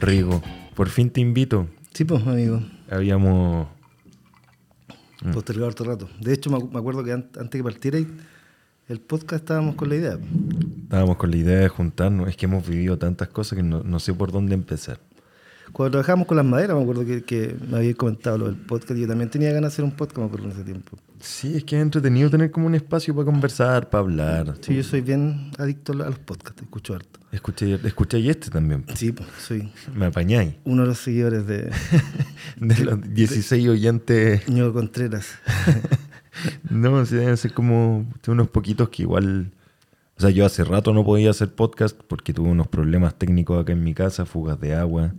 Rigo, por fin te invito. Sí, pues, amigo. Habíamos. Mm. Postergado harto rato. De hecho, me, acu- me acuerdo que an- antes que partiera el podcast estábamos con la idea. Estábamos con la idea de juntarnos. Es que hemos vivido tantas cosas que no, no sé por dónde empezar. Cuando trabajábamos con las maderas, me acuerdo que, que me había comentado lo del podcast. Yo también tenía ganas de hacer un podcast, me acuerdo en ese tiempo. Sí, es que es entretenido tener como un espacio para conversar, para hablar. Sí, yo soy bien adicto a los podcasts, escucho harto. Escuché, escuché este también. Sí, pues, soy Me apañáis. uno de los seguidores de De los 16 oyentes. Ño Contreras. No, sí, deben ser como unos poquitos que igual. O sea, yo hace rato no podía hacer podcast porque tuve unos problemas técnicos acá en mi casa, fugas de agua,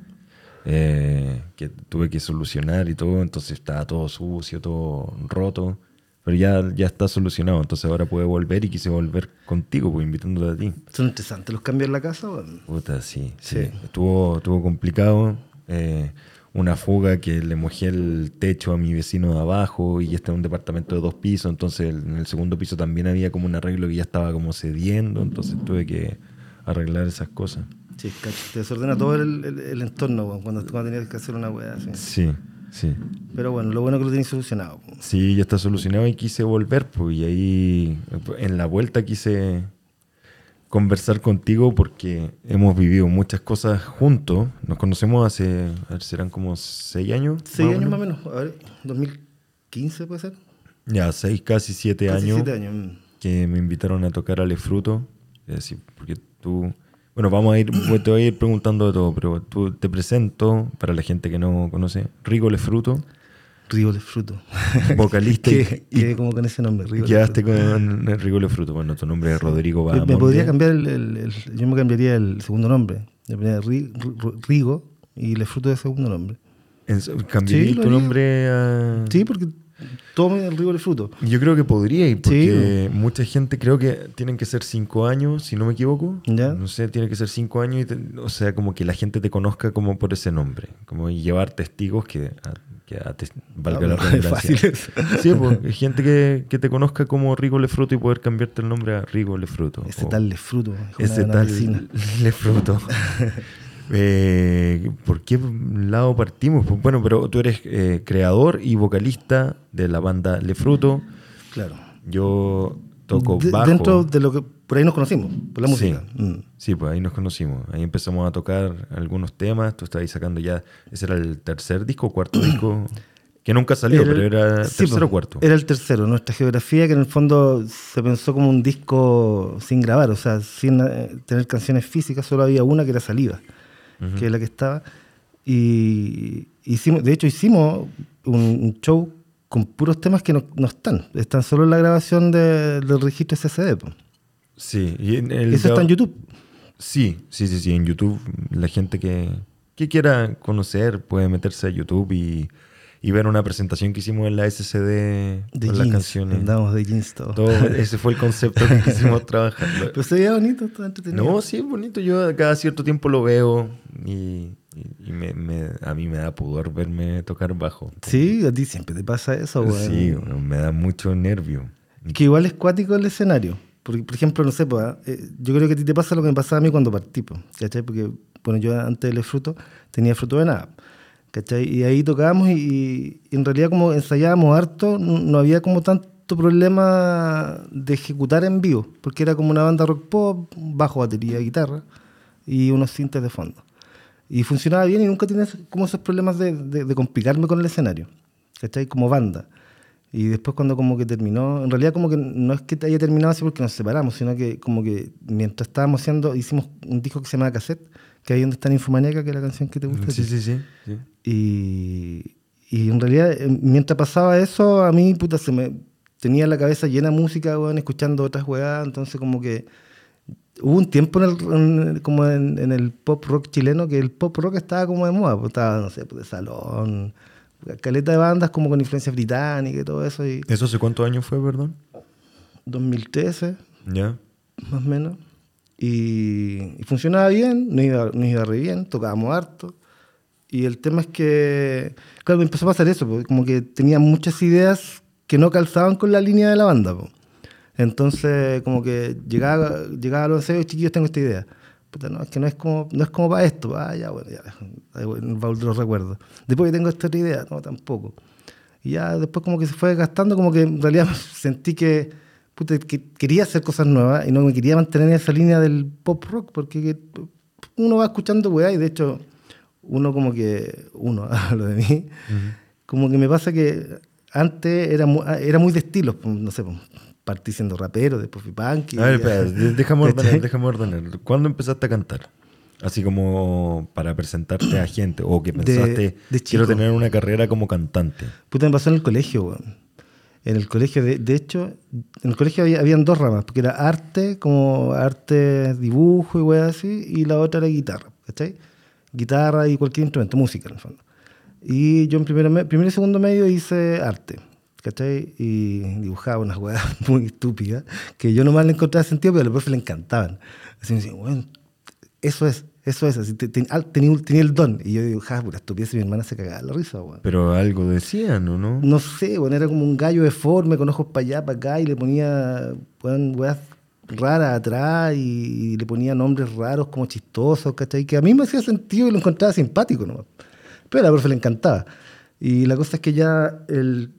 eh, que tuve que solucionar y todo, entonces estaba todo sucio, todo roto. Pero ya, ya está solucionado, entonces ahora puedo volver y quise volver contigo, pues invitándote a ti. Son interesantes los cambios en la casa. Puta, sí, sí. Sí. Estuvo, estuvo complicado. eh, una fuga que le mojé el techo a mi vecino de abajo y este es un departamento de dos pisos, entonces en el segundo piso también había como un arreglo que ya estaba como cediendo, entonces tuve que arreglar esas cosas. Sí, cacho, te desordena todo el, el- el entorno, cuando, cuando tenías que hacer una weá así. Sí, sí. Pero bueno, lo bueno es que lo tenéis solucionado. Sí, ya está solucionado y quise volver, pues, y ahí en la vuelta quise conversar contigo porque hemos vivido muchas cosas juntos. Nos conocemos hace, a ver, serán como seis años. Seis más o años más o menos. A ver, 2015 puede ser. Ya, seis, casi siete Casi años siete años. mm. que me invitaron a tocar Ale Fruto. Es decir, porque tú... Bueno, vamos a ir, pues, te voy a ir preguntando de todo, pero tú te presento, para la gente que no conoce, Rigo Le Fruto, Río de fruto. vocalista y, que, y que como con ese nombre. De quedaste con Rigo Le Fruto. Bueno, tu nombre es Rodrigo Bahamonde. Me podría cambiar el, el- el- Yo me cambiaría el segundo nombre. Ri- Ru- Rigo y le fruto de segundo nombre. ¿Cambiaría Sí, tu haría. nombre a...? Sí, porque tome el Rigo de fruto. Yo creo que podría, y porque mucha gente creo que tienen que ser cinco años, si no me equivoco. Ya. No sé, tiene que ser cinco años, y te- o sea, como que la gente te conozca como por ese nombre. Como y llevar testigos que, a- que ates- valga Ah, la es redundancia. Sí, pues, gente que, que te conozca como Rigo Lefruto y poder cambiarte el nombre a Rigo Lefruto. Ese o tal le fruto. es ese tal. Lefruto. Eh, ¿Por qué lado partimos? Pues bueno, pero tú eres eh, creador y vocalista de la banda Lefruto. Claro. Yo toco De- bajo. Dentro de lo que. Por ahí nos conocimos, por la Sí. música. Mm. Sí, pues ahí nos conocimos. Ahí empezamos a tocar algunos temas. Tú estabas ahí sacando ya. Ese era el tercer disco cuarto disco. Que nunca salió, Era pero era sí, tercero o po, cuarto. Era el tercero. Nuestra geografía, que en el fondo se pensó como un disco sin grabar, o sea, sin eh, tener canciones físicas, solo había una que era Saliva, que es la que estaba. Y hicimos, de hecho, hicimos un, un show con puros temas que no, no están. Están solo en la grabación de- del registro SSD. po. Sí. Y en el Eso está en YouTube. Sí, sí, sí, sí. En YouTube, la gente que, que quiera conocer puede meterse a YouTube y, y ver una presentación que hicimos en la SCD De con las jeans. canciones. Andamos de jeans todo. Todo, ese fue el concepto que quisimos trabajar. Pero se veía bonito, estaba entretenido. No, sí, es bonito. Yo cada cierto tiempo lo veo y, y- y me, me- a mí me da pudor verme tocar bajo. Sí, a ti siempre te pasa eso, güey. Sí, bueno, me da mucho nervio. Que igual es cuático el escenario. Porque, por ejemplo, no sé, pues, ah, eh, yo creo que a ti te pasa lo que me pasaba a mí cuando partí, pues, ¿cachai? Porque, bueno, yo antes del fruto tenía fruto de nada, ¿cachai? Y ahí tocábamos y, y en realidad como ensayábamos harto, no, había como tanto problema de ejecutar en vivo, porque era como una banda rock pop, bajo, batería, guitarra y unos sintes de fondo. Y funcionaba bien y nunca tenía como esos problemas de, de- de complicarme con el escenario, ¿cachai? Como banda. Y después cuando como que terminó, en realidad como que no es que haya terminado así porque nos separamos, sino que como que mientras estábamos haciendo, hicimos un disco que se llama Cassette, que ahí donde está Infomaníaca, que es la canción que te gusta. Sí, sí, sí. sí. Y, y en realidad, eh, mientras pasaba eso, a mí, puta, se me tenía la cabeza llena de música, weón, escuchando otras weas, entonces como que hubo un tiempo en el, en como en, en el pop rock chileno que el pop rock estaba como de moda, pues, estaba, no sé, pues, de salón, caleta de bandas como con influencia británica y todo eso, y ¿Eso hace cuántos años fue, perdón? 2013, Ya. más o menos. Y, y funcionaba bien, nos iba, nos iba re bien, tocábamos harto. Y el tema es que, claro, me empezó a pasar eso, porque como que tenía muchas ideas que no calzaban con la línea de la banda. po. Entonces, como que llegaba, llegaba a los ensayos, chiquillos, tengo esta idea. Puta, no, es que no es como, no es como para esto. Ah, ya, bueno, ya, el baúl de los recuerdos. Después que tengo esta otra idea, no, tampoco. Y ya después como que se fue gastando, como que en realidad sentí que, puta, que quería hacer cosas nuevas y no me quería mantener en esa línea del pop rock, porque que uno va escuchando weá y de hecho uno como que, uno, hablo de mí, como que me pasa que antes era, mu- era muy de estilos, pues, no sé, pues, partí siendo rapero, después fui punk. y- A ver, de- déjame ordenar, déjame ordenar. ¿Cuándo empezaste a cantar? Así como para presentarte a gente o que De- pensaste, de quiero chico. tener una carrera como cantante. Puta, me pasó en el colegio, weón. En el colegio, de, de hecho, en el colegio había, habían dos ramas, porque era arte, como arte, dibujo y weas así, y la otra era guitarra, ¿cachai? Guitarra y cualquier instrumento, música en el fondo. Y yo en primero, me- primero y segundo medio hice arte, ¿cachai? Y dibujaba unas weas muy estúpidas, que yo nomás le encontraba sentido, pero a los profes le encantaban. Así me decían, weón, eso es, eso es, así, tenía, un- tenía el don. Y yo dibujaba pura estupidez y mi hermana se cagaba la risa, weón. Pero algo decían, ¿o no? No sé, bueno, era como un gallo deforme con ojos para allá, para acá, y le ponía weón, weas raras atrás y, y le ponía nombres raros como chistosos, ¿cachai? Que a mí me hacía sentido y lo encontraba simpático nomás. Pero a la profe le encantaba. Y la cosa es que ya el,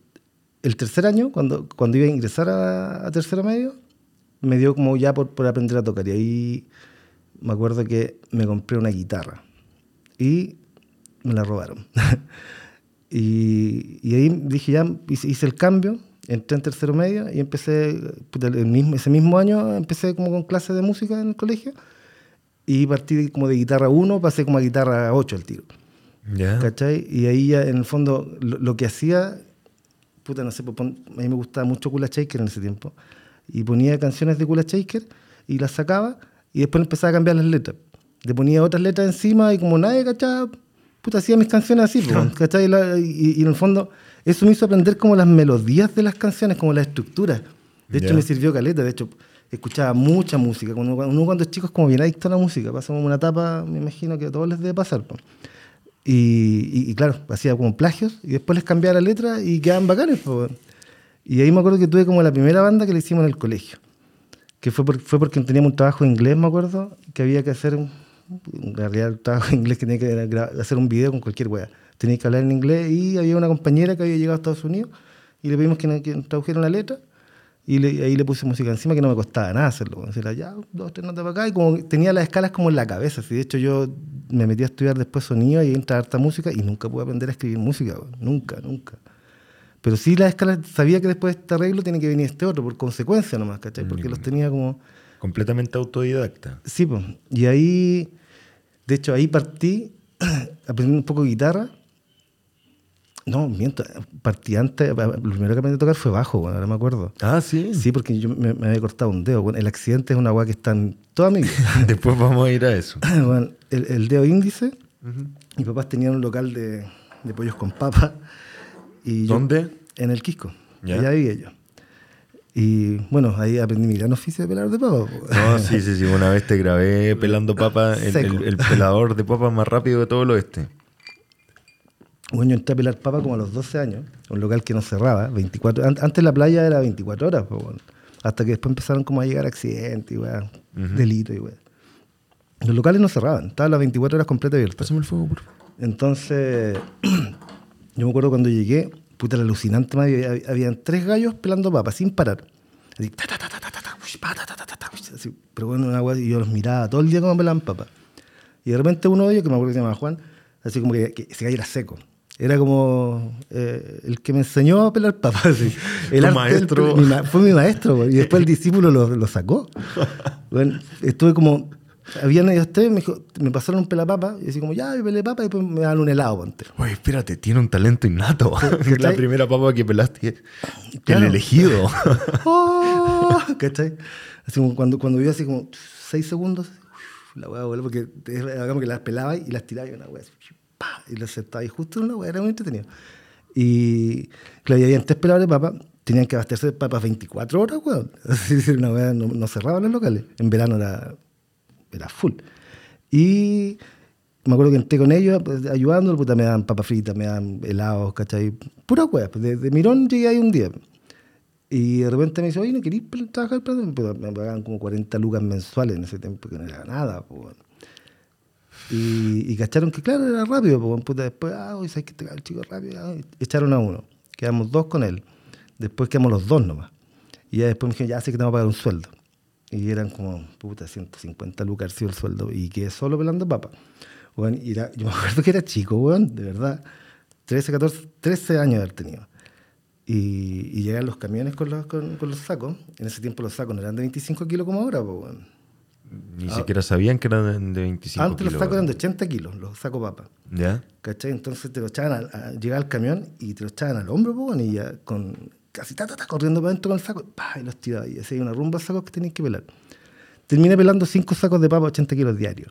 el tercer año, cuando, cuando iba a ingresar a, a tercero medio, me dio como ya por, por aprender a tocar. Y ahí me acuerdo que me compré una guitarra. Y me la robaron. y, y ahí dije, ya hice, el cambio, entré en tercero medio y empecé, el mismo, ese mismo año empecé como con clases de música en el colegio. Y partí como de guitarra 1, pasé como a guitarra 8 el tiro. ¿Ya? ¿Cachai? Y ahí ya en el fondo lo, lo que hacía, puta, no sé, pues, pon- a mí me gustaba mucho Kula Shaker en ese tiempo. Y ponía canciones de Kula Shaker y las sacaba y después empezaba a cambiar las letras. Le ponía otras letras encima y como nadie, ¿cachai? Puta, hacía mis canciones así, pues, ¿cachai? La- y, y en el fondo eso me hizo aprender como las melodías de las canciones, como la estructura. De hecho, Ya. me sirvió caleta. De hecho, escuchaba mucha música. Cuando, uno cuando es chico es como bien adicto a la música. Pasamos una etapa, me imagino que a todos les debe pasar. pues. Y, y- y claro, hacía como plagios y después les cambiaba la letra y quedaban bacanes. po, weón. Y ahí me acuerdo que tuve como la primera banda que le hicimos en el colegio. Que fue, por- fue porque teníamos un trabajo de inglés, me acuerdo, que había que hacer, un, en el trabajo de inglés que tenía que hacer un video con cualquier wea. Tenía que hablar en inglés y había una compañera que había llegado a Estados Unidos y le pedimos que, que nos tradujeran la letra y ahí le puse música encima que no me costaba nada hacerlo. ya, dos, tres notas para acá y como tenía las escalas como en la cabeza. así. De hecho, yo me metí a estudiar después sonido y entra harta música y nunca pude aprender a escribir música. Nunca, nunca. Pero sí las escalas, sabía que después de este arreglo tiene que venir este otro, por consecuencia nomás, ¿cachai? Porque los tenía como... Completamente autodidacta. Sí, pues. Y ahí, de hecho, ahí partí aprendiendo un poco de guitarra. No, miento, partí antes, lo primero que aprendí a tocar fue bajo, bueno, ahora me acuerdo. Ah, sí. Sí, porque yo me, me había cortado un dedo. Bueno, el accidente es una weá que está en toda mi vida. Después vamos a ir a eso. Bueno, el, el dedo índice, mis papás tenían un local de, de pollos con papas. Y yo- ¿Dónde? En el Quisco. Ya. Allá vivía yo. Y bueno, ahí aprendí mi gran oficio de pelar de papas. po. No, sí, sí, sí. Una vez te grabé pelando papa, el, el- el pelador de papas más rápido de todo el oeste. Bueno, yo entré a pelar papa como a los 12 años, un local que no cerraba, 24, an- antes la playa era 24 horas, pues, bueno, hasta que después empezaron como a llegar accidentes y weá, delitos y weá. Los locales no cerraban, estaban las 24 horas completas abiertas. Pásame el fuego, por favor. Entonces, yo me acuerdo cuando llegué, puta, era alucinante, había, habían tres gallos pelando papas sin parar. Así, ta, ta, ta, ta, ta, ta, ta, ush, pa, ta, ta, ta, ta, ush, así, pero bueno, una weá, y yo los miraba todo el día como pelaban papas. Y de repente uno de ellos, que me acuerdo que se llamaba Juan, así como que, que ese gallo era seco. Era como eh, el que me enseñó a pelar papas. así. El arte maestro. pel- mi fue mi maestro, y después el discípulo lo, lo sacó. Bueno, estuve como. Habían ellos tres, me, dijo, me pasaron un pelapapa, y así como, ya, yo pelé papa, y después me dan un helado, ponte. Oye, espérate, tiene un talento innato. es la ¿cachai? primera papa que pelaste. Claro. El elegido. ¡Oh! ¿Cachai? Así como cuando, cuando vio así como seis segundos, la weá voló porque era como que las pelaba y las tiraba y una así, ¡pa! y las sentaba y justo una weá, era muy entretenido. Y claro, y habían tres peladores de papas, tenían que abastecerse de papas 24 horas, weón. Una weá, no, no cerraban los locales. En verano era, era full. Y me acuerdo que entré con ellos pues, ayudando, puta, me daban papas fritas, me daban helados, ¿cachai? Pura weá. pues, de, Mirón llegué ahí un día. Y de repente me dice, oye, ¿no querís trabajar? Pero pero me pagaban como 40 lucas mensuales en ese tiempo, que no era nada. weón. Y, y cacharon que, claro, era rápido. Puta, después, ah, oye, ¿sabes que te el chico rápido? Ah, echaron a uno. Quedamos dos con él. Después quedamos los dos nomás. Y después me dijeron, ya sé que te vamos a pagar un sueldo. Y eran como, puta, 150 lucas sido el sueldo. Y quedé solo pelando papas. Weón, y era- yo me acuerdo que era chico, weón, de verdad. 13, 14, 13 años de haber tenido. Y, y llegan los camiones con los, con, con los sacos. En ese tiempo los sacos no eran de 25 kilos como ahora, po, weón. Ni siquiera sabían que eran de 25 Ah. Antes los sacos eran de 80 kilos, los sacos papas. ¿Ya? ¿Cachai? Entonces te lo echaban, al- a, llegaba al camión y te lo echaban al hombro, po, weón, y ya con casi ta, ta, ta, corriendo para adentro con el saco, pa, y los tiraba. Y así hay una rumba de sacos que tenéis que pelar. Terminé pelando 5 sacos de papa 80 kilos diarios.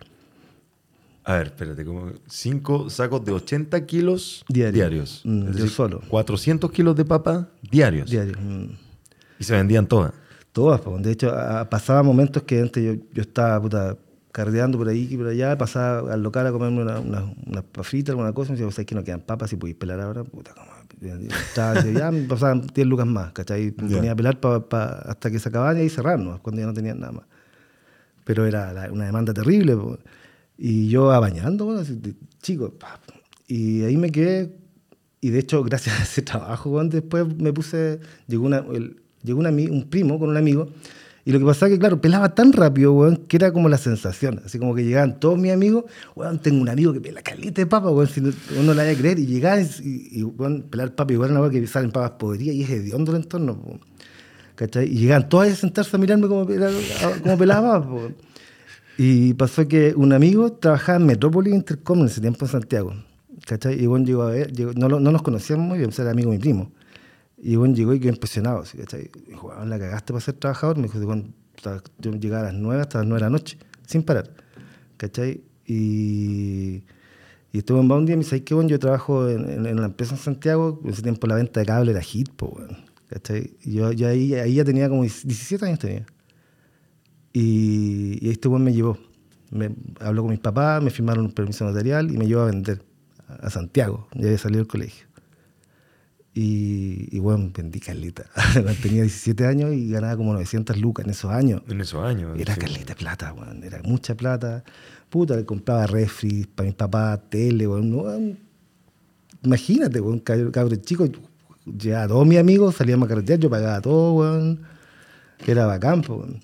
A ver, espérate, como cinco sacos de 80 kilos Diario. diarios. Mm, Es yo solo. 400 kilos de papa diarios. Diarios. mm. Y se vendían todas. Todas, po. de hecho, a- pasaba momentos que antes yo, yo estaba puta, carreando por ahí y por allá, pasaba al local a comerme una, una, una alguna cosa, y me decía, ¿sabes que no quedan papas? Si podéis pelar ahora, puta, como. Estaba, ya me pasaban 10 lucas más, ¿cachai? Me ponía a pelar pa- pa- hasta que se acababan y ahí cerrar, ¿no? cuando ya no tenían nada más. Pero era la- una demanda terrible, po. y yo abañando, bueno, así de chico, pa. y ahí me quedé y de hecho, gracias a ese trabajo, weón, después me puse, llegó, una, el- llegó un, ami- un primo con un amigo, y lo que pasaba es que, claro, pelaba tan rápido, weón, que era como la sensación, así como que llegaban todos mis amigos, weón, tengo un amigo que pela calita de papa, weón, si no, uno la haya creer, y llegaban y, y, weón, pelar papa igual una weón que salen papas podridas y es hediondo el entorno, weón. ¿Cachai? Y llegaban todos a sentarse a mirarme como, pela- como pelaba, weón. Y pasó que un amigo trabajaba en Metrópolis Intercom en ese tiempo en Santiago. ¿Cachai? Y bueno, llegó a ver, llegó- no, no nos conocíamos muy bien, o sea, era amigo de mi primo. Y bueno, llegó y quedó impresionado. así, ¿cachai? Y dijo, "Weón, la cagaste para ser trabajador. Me dijo, bueno, yo llegaba a las 9 hasta las 9 de la noche, sin parar. ¿Cachai? Y, y estuve en un día y me dice, "Ay, qué bueno, yo trabajo en, en, en una empresa en Santiago. En ese tiempo la venta de cable era hit, po, weón. ¿Cachai? Y yo, yo ahí, ahí ya tenía como 17 años tenía. Y, y este buen me llevó. Me habló con mis papás, me firmaron un permiso notarial y me llevó a vender a Santiago. Ya había salido del colegio. Y, y bueno, vendí caleta. Tenía 17 años y ganaba como 900 lucas en esos años. En esos años. Era sí. caleta plata, weón. Era mucha plata. Puta, le compraba refri para mis papás, tele, weón. No, weón. Imagínate, weón, cab- cabrón chico. Llegaba a todos mis amigos, salíamos a carretear, yo pagaba todo, weón. Que era bacán, weón.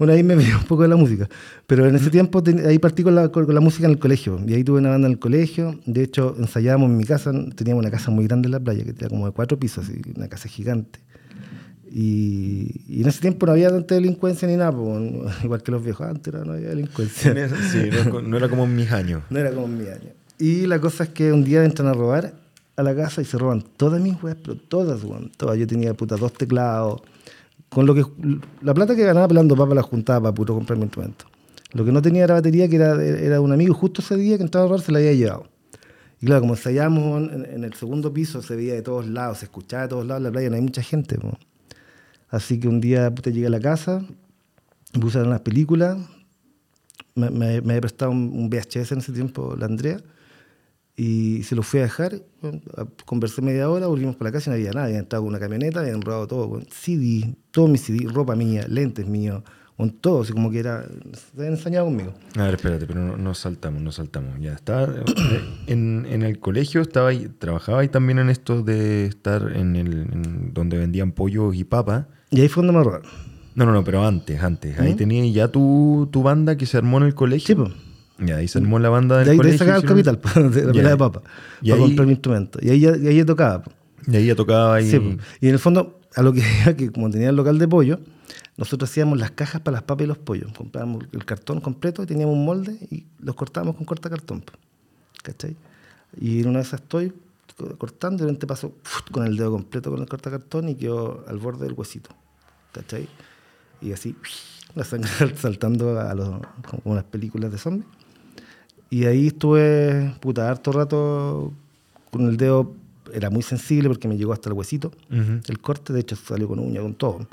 Bueno, ahí me metí un poco de la música. Pero en ese tiempo, ten- ahí partí con la, con, la música en el colegio. Y ahí tuve una banda en el colegio. De hecho, ensayábamos en mi casa. Teníamos una casa muy grande en la playa, que tenía como de cuatro pisos, así, una casa gigante. Y, y en ese tiempo no había tanta delincuencia ni nada, po, igual que los viejos antes era- no había delincuencia. Sí, no, no era como en mis años. No era como en mi año. Y la cosa es que un día entran a robar a la casa y se roban todas mis weas, pero todas, weón. Todas. Yo tenía puta dos teclados. Con lo que la plata que ganaba pelando papas la juntaba para puro comprarme instrumento. Lo que no tenía era batería, que era, era un amigo, justo ese día que entraba a robar se la había llevado. Y claro, como ensayábamos en, en el segundo piso, se veía de todos lados, se escuchaba de todos lados en la playa, no hay mucha gente. Así que un día puta, llegué a la casa, puse a ver unas películas, me, me- me había prestado un, un VHS en ese tiempo, la Andrea, y se lo fui a dejar. bueno, conversé media hora, volvimos para la casa y no había nada. Habían entrado con una camioneta, habían robado todo. bueno, CD, todo mi CD, ropa mía, lentes míos, con todo, así como que era. Se habían ensañado conmigo. A ver, espérate, pero no, no saltamos, no saltamos. Ya estaba en, en el colegio, estaba trabajaba ahí también en esto de estar en el en donde vendían pollos y papas. Y ahí fue donde me robaron. No, no, no, pero antes, antes. Ahí ¿Mm? tenías ya tu, tu banda que se armó en el colegio. Sí, pues. Ya, ahí se armó la banda del De ahí colegio. sacaba el capital, pues, de la pelea de papa, Y para ahí- comprar mi instrumento. Y ahí, ya- y ahí ya tocaba. pues. Y ahí ya tocaba ahí. Sí, pues. y en el fondo, a lo que que como tenía el local de pollo, nosotros hacíamos las cajas para las papas y los pollos. Comprábamos el cartón completo y teníamos un molde y los cortábamos con cortacartón. po. ¿Cachai? Y en una de esas estoy co- cortando y de repente paso con el dedo completo con el cortacartón y quedó al borde del huesito. ¿Cachai? Y así, la sangre saltando a los, como las películas de zombies. Y ahí estuve, puta, harto rato con el dedo, era muy sensible porque me llegó hasta el huesito, Ujú. el corte, de hecho salió con uña, con todo.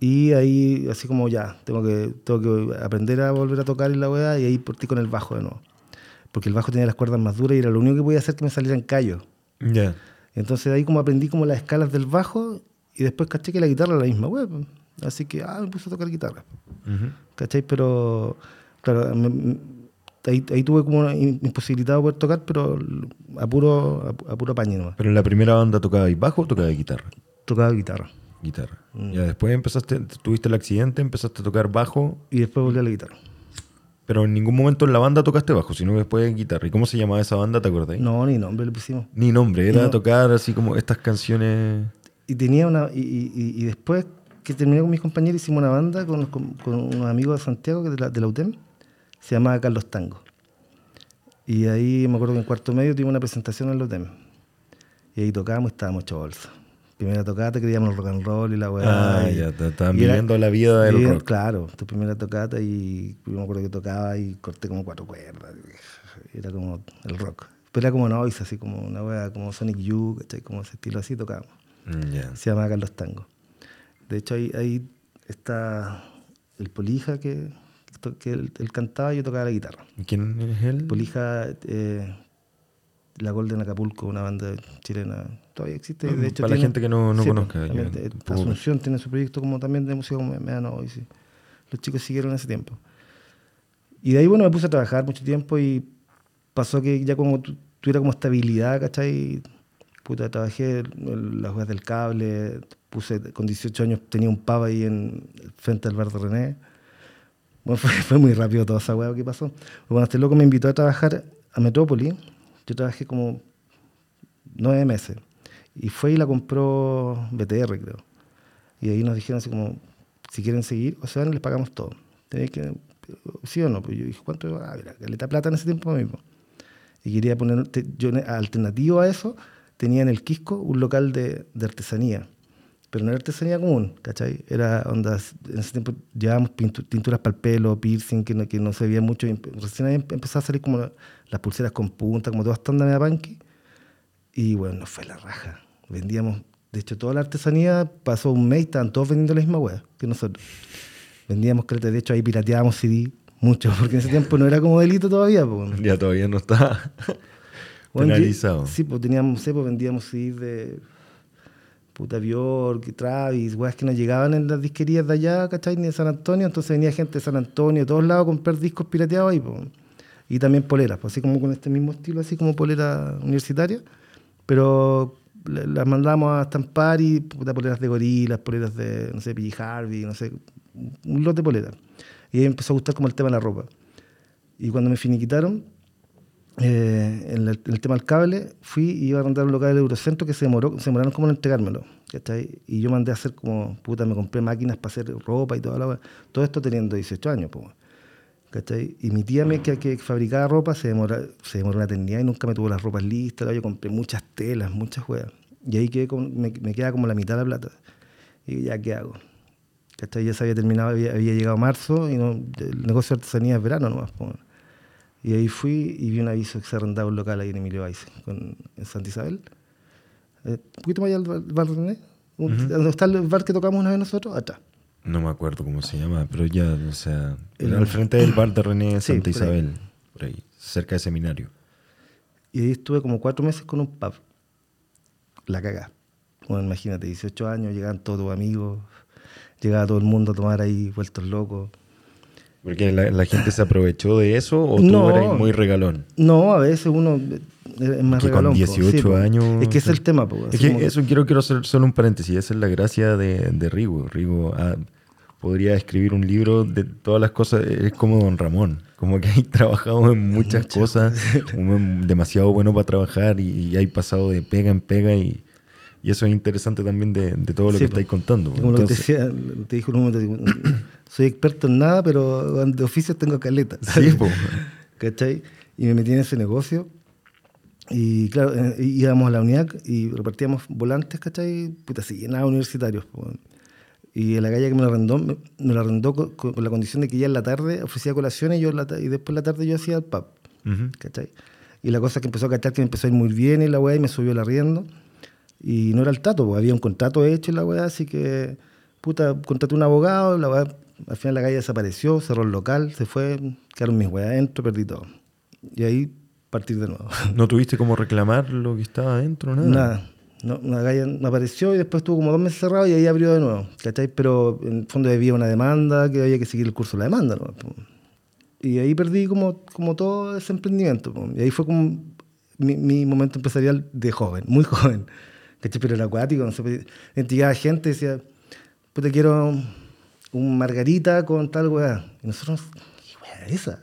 Y ahí, así como ya, tengo que, tengo que aprender a volver a tocar en la weá y ahí partí con el bajo de nuevo. Porque el bajo tenía las cuerdas más duras y era lo único que podía hacer que me salieran callos. Ya. Entonces ahí como aprendí como las escalas del bajo Y después caché que la guitarra era la misma web. Así que, ah, me puse a tocar guitarra. Ujú. ¿Cachai? Pero, claro, me- ahí, ahí tuve como imposibilidad de poder tocar, pero a puro, a, a puro nomás. Pero en la primera banda tocabais bajo o tocabais guitarra? Tocaba guitarra. Guitarra. Mm. Ya después empezaste, tuviste el accidente, empezaste a tocar bajo, Y después volví a la guitarra. pero en ningún momento en la banda tocaste bajo, sino después guitarra. ¿Y cómo se llamaba esa banda, te acordáis? No, ni nombre le pusimos. Ni nombre, era No. tocar así como estas canciones. Y tenía una. Y, y- después que terminé con mis compañeros, hicimos una banda con, con- con unos amigos de Santiago, que de la, de la UTEM, se llamaba Carlos Tango. Y ahí me acuerdo que en cuarto medio tuvimos una presentación en la UTEM. Y ahí tocábamos y estábamos hecho bolsa. Primera tocata, creíamos el rock and roll y la weá. Ah, y- ya, estaban viviendo la vida del rock. Claro, tu primera tocata y yo me acuerdo que tocaba y corté como cuatro cuerdas. Era como el rock. Pero era como noise, así como una weá, como Sonic Youth, ¿cachai? Como ese estilo así tocábamos Mm, ya. se llama Carlos Tango. De hecho, ahí, ahí está el Polija que, que él, él cantaba y yo tocaba la guitarra. ¿Quién es él? Polija, eh, la Golden Acapulco, una banda chilena, todavía existe. De hecho, Para la tiene- gente que no, no sí, conozca. pues, yo eh, puedo- Asunción tiene su proyecto como también de música como Meano y sí. Los chicos siguieron ese tiempo. Y de ahí, bueno, me puse a trabajar mucho tiempo y pasó que ya como tu- tuviera como estabilidad, ¿cachai? Puta, trabajé en las weas del cable, puse, con 18 años tenía un pub ahí en frente al bar de René. Bueno, fue, fue muy rápido toda esa wea que pasó. Bueno, este loco me invitó a trabajar a Metrópoli. Yo trabajé como nueve meses. Y fue y la compró BTR, creo. Y ahí nos dijeron así como, si quieren seguir, o se van, les pagamos todo. Tenéis que, sí o no. Pues yo dije, ¿cuánto? Ah, mira, caleta plata en ese tiempo mismo. Y quería poner, yo alternativo a eso, tenía en el Quisco un local de, de artesanía. Pero no era artesanía común, ¿cachai? Era onda, en ese tiempo llevábamos tinturas para el pelo, piercing, que no, que no se veía mucho. recién ahí empe- empezó a salir como la- las pulseras con punta, como todas estándar media punky. Y bueno, nos fue la raja. Vendíamos, de hecho, toda la artesanía pasó un mes y estaban todos vendiendo la misma hueá que nosotros. Vendíamos caleta, de hecho ahí pirateábamos CD mucho, porque en ese tiempo no era como delito todavía. pues. Ya todavía no está penalizado. Sí, pues teníamos, sé, pues vendíamos CDs de puta Bjork, Travis, weas que no llegaban en las disquerías de allá, ¿cachai? Ni de San Antonio, entonces venía gente de San Antonio, de todos lados a comprar discos pirateados ahí. Y también poleras, pues así como con este mismo estilo, así como polera universitaria, pero las mandábamos a estampar y puta, poleras de gorilas, poleras de, no sé, PG Harvey, no sé, un lote de poleras. Y ahí empezó a gustar como el tema de la ropa. Y cuando me finiquitaron, eh, en, el, el tema del cable, fui y iba a arrendar un local del Eurocentro que se demoró, se demoraron como en entregármelo. ¿cachai? Y yo mandé a hacer como, puta, me compré máquinas para hacer ropa y toda la. Todo esto teniendo 18 años, pues. ¿cachai? Y mi tía me, que, que fabricaba ropa se demoró, se demoró una eternidad y nunca me tuvo las ropas listas. Yo compré muchas telas, muchas weas. Y ahí quedé me, me queda como la mitad de la plata. Y ya, ¿qué hago? ¿Cachai? Ya se había terminado, había, había llegado marzo y no, el negocio de artesanía es verano nomás. po. Y ahí fui y vi un aviso que se arrendaba un local ahí en Emilio Weiss, con, en Santa Isabel. Eh, un poquito más allá del bar, bar René. Un- ¿Dónde está el bar que tocamos una vez nosotros? Atrás. No me acuerdo cómo se llama, pero ya, o sea, El- al frente del bar de René Sí, Santa por ahí. Isabel, por ahí, cerca de seminario. Y ahí estuve como cuatro meses con un pub. La cagá. Bueno, imagínate, 18 años, llegaban todos tus amigos, llegaba todo el mundo a tomar ahí vueltos locos. Porque la, la gente se aprovechó de eso o tú No. eras muy regalón. No, a veces uno es más Que con regalón. po. 18 po. años, Es que es el tema. po. Es Así que como- eso quiero, quiero hacer solo un paréntesis. Esa es la gracia de, de Rigo. Rigo ah, podría escribir un libro de todas las cosas. Es como Don Ramón. Como que hay trabajado en muchas cosas. un hombre demasiado bueno para trabajar y, y hay pasado de pega en pega. Y, y eso es interesante también de, de todo lo Sí, que estáis contando. Como lo que te, Entonces, decía, te dijo un momento, soy experto en nada, pero de oficios tengo caleta. sí, po. ¿Cachai? Y me metí en ese negocio. Y claro, eh, íbamos a la UNIAC y repartíamos volantes, ¿cachai? Puta, se llenaba universitarios. po. Y la calle que me lo arrendó, me, me lo arrendó con, con la condición de que ya en la tarde ofrecía colaciones y, yo la y después en la tarde yo hacía el pub. Ujú. ¿cachai? Y la cosa que empezó a cachar que me empezó a ir muy bien y la weá y me subió el arriendo. Y no era el tato, porque había un contrato hecho en la weá, así que, puta, contraté un abogado, la weá, al final la calle desapareció, cerró el local, se fue, quedaron mis weas adentro, perdí todo. Y ahí partir de nuevo. ¿No tuviste cómo reclamar lo que estaba adentro? Nada. nada, No, una galla no apareció y después estuvo como dos meses cerrado y ahí abrió de nuevo, ¿cachai? Pero en el fondo había una demanda que había que seguir el curso de la demanda, ¿no? Y ahí perdí como, como todo ese emprendimiento. po. Y ahí fue como mi, mi momento empresarial de joven, muy joven. ¿Cachai? Pero era acuático, no sé. pues, Llegaba gente y decía, pues te quiero un margarita con tal weá. Y nosotros, ¿qué weá es esa?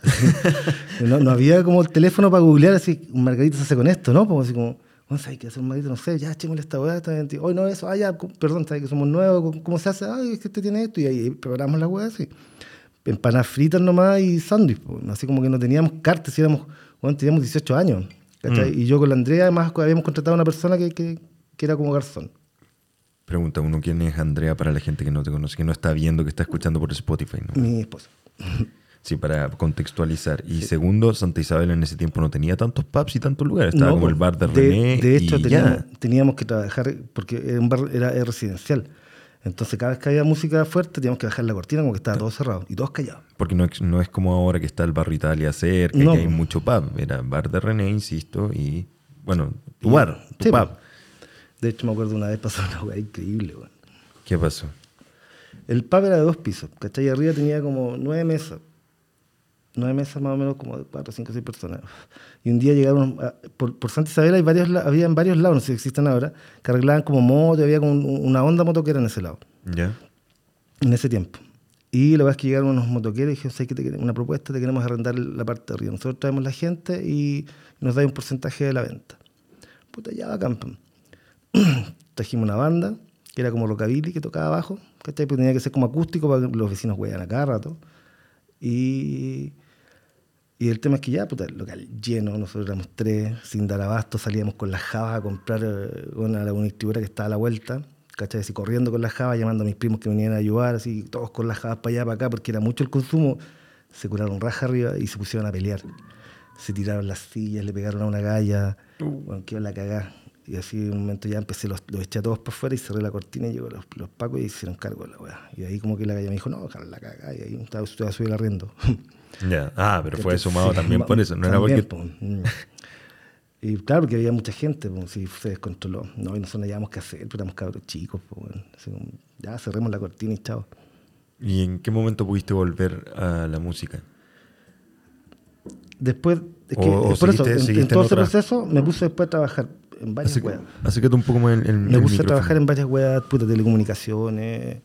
no, no había como el teléfono para googlear así, un margarita se hace con esto, ¿no? Pues así como, sé, hay que hacer un margarita, no sé, ya, echémosle esta weá. Está bien. Hoy no, eso, ah, ya, perdón, sabes que somos nuevos, ¿cómo- ¿cómo se hace? Ay, es que este tiene esto, y ahí preparamos la weá así. Empanadas fritas nomás y sándwich, pues, así como que no teníamos cartas, y éramos, bueno, teníamos 18 años, ¿cachai? Y yo con la Andrea, además, habíamos contratado a una persona que, que, que era como garzón. Pregunta uno, ¿quién es Andrea para la gente que no te conoce, que no está viendo, que está escuchando por Spotify? ¿no? Mi esposa. Sí, para contextualizar. Y segundo, Santa Isabel en ese tiempo no tenía tantos pubs y tantos lugares. Estaba No, como pues, el bar de René De hecho, y teníamos, ya. teníamos que trabajar, porque era un bar era, era residencial. Entonces, cada vez que había música fuerte, teníamos que bajar la cortina como que estaba todo cerrado y todos callados. Porque no, es- no es como ahora que está el barrio Italia cerca No, y que hay pues. mucho pub. Era bar de René, insisto, y bueno, tu Y- bar, tu sí, pub. De hecho, me acuerdo una vez pasó una weá increíble, weón. ¿Qué pasó? El pub era de dos pisos, ¿cachai? Y arriba tenía como nueve mesas. Nueve mesas más o menos como de cuatro, cinco, seis personas. Y un día llegaron, a- por, por Santa Isabel hay varios, había en varios lados, no sé si existen ahora, que arreglaban como moto, había como un- una onda motoquera en ese lado. ¿Ya? en ese tiempo. Y la verdad es que llegaron unos motoqueros y dijeron, "¿Sabes qué? Te una propuesta, te queremos arrendar la parte de arriba. Nosotros traemos la gente y nos da un porcentaje de la venta. Puta, ya va campo. Trajimos una banda, que era como rockabilly, que tocaba abajo, ¿cachai? Porque tenía que ser como acústico para que los vecinos huean a cada rato. Y, y el tema es que ya, puta, el local lleno, nosotros éramos tres, sin dar abasto, salíamos con las jabas a comprar eh, bueno, a la una distribuidora que estaba a la vuelta, ¿cachai? Así corriendo con las jabas, llamando a mis primos que venían a ayudar, así, todos con las jabas para allá, para acá, porque era mucho el consumo. Se curaron raja arriba y se pusieron a pelear. Se tiraron las sillas, le pegaron a una galla, bueno, quedó la cagá. Y así en un momento ya empecé, los, los eché a todos por fuera y cerré la cortina y llegó los, los pacos y hicieron cargo de la weá. Y ahí como que la galla me dijo, no, dejar la cagá. Y ahí estaba, estaba a subir el arriendo. Ya. Ah, pero fue Sí, sumado también por eso. No era porque. Mm. Y claro, porque había mucha gente, pues, si se descontroló. No, y nosotros no hallábamos qué hacer, pero éramos cabros chicos, pues, bueno. Así como, ya cerremos la cortina y chao. ¿Y en qué momento pudiste volver a la música? Después, es O- que, o por seguiste- en- en, seguiste en todo ese proceso me puse después a trabajar en varias weas. acércate un poco más el, el- Me el puse a micrófono. trabajar en varias weas, puta, telecomunicaciones,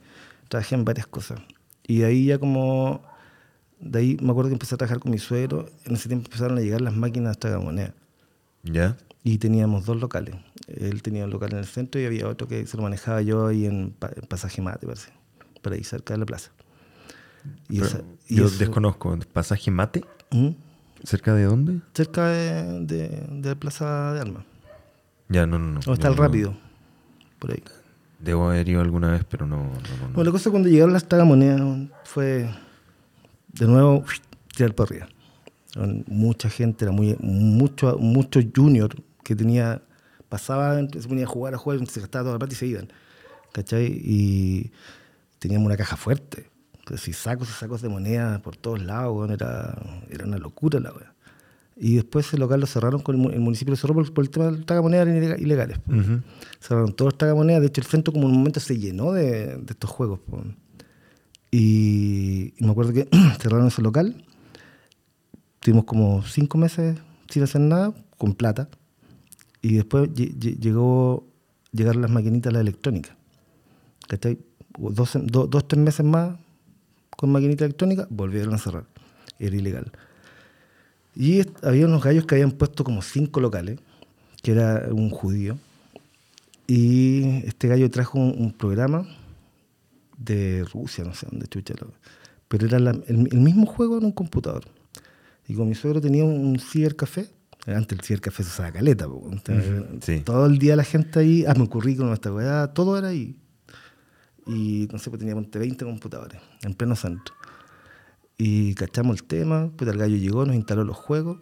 trabajé en varias cosas. Y de ahí ya como, de ahí me acuerdo que empecé a trabajar con mi suegro, en ese tiempo empezaron a llegar las máquinas tragamonedas. ¿Ya? Y teníamos dos locales. Él tenía un local en el centro y había otro que se lo manejaba yo ahí en, Pa- en Pasaje Mate, parece, por ahí cerca de la plaza. Y Pero esa- y yo eso- desconozco. ¿Pasaje mate? ¿Mm? ¿Cerca de dónde? Cerca de, de, de la Plaza de Armas. Ya, no, no, no. ¿Dónde está no- rápido? Por ahí. Debo haber ido alguna vez, pero no. no, no, no. Bueno, la cosa cuando llegaron las tragamonedas fue de nuevo tirar para arriba. Mucha gente, era muy, mucho, mucho junior que tenía, pasaba, se ponía a jugar, a jugar, se gastaba toda la plata y se iban. ¿Cachai? Y teníamos una caja fuerte. Así, sacos y sacos de moneda por todos lados, era, era una locura la wea. Y después el local lo cerraron, con el, el municipio lo cerró por, por el tema de tragamonedas ilega- ilegales. po. Ujú. Cerraron todos los tragamonedas. De hecho, el centro como en un momento se llenó de, de estos juegos. Y, y me acuerdo que cerraron ese local. Tuvimos como cinco meses sin hacer nada, con plata. Y después lle- lle- llegó, llegaron las maquinitas de la electrónica. ¿Cachai? Dos, do- dos, tres meses más con maquinita electrónica, volvieron a cerrar. Era ilegal. Y había unos gallos que habían puesto como cinco locales, que era un judío. Y este gallo trajo un, un programa de Rusia, no sé dónde chucha, pero era la- el, el mismo juego en un computador. Y como mi suegro tenía un, un cibercafé, antes el cibercafé se usaba caleta, entonces, sí. todo el día la gente ahí, hazme un currículum, esta weá, todo era ahí. Y no sé, pues tenía ponte 20 computadores en pleno centro. Y cachamos el tema, pues el gallo llegó, nos instaló los juegos.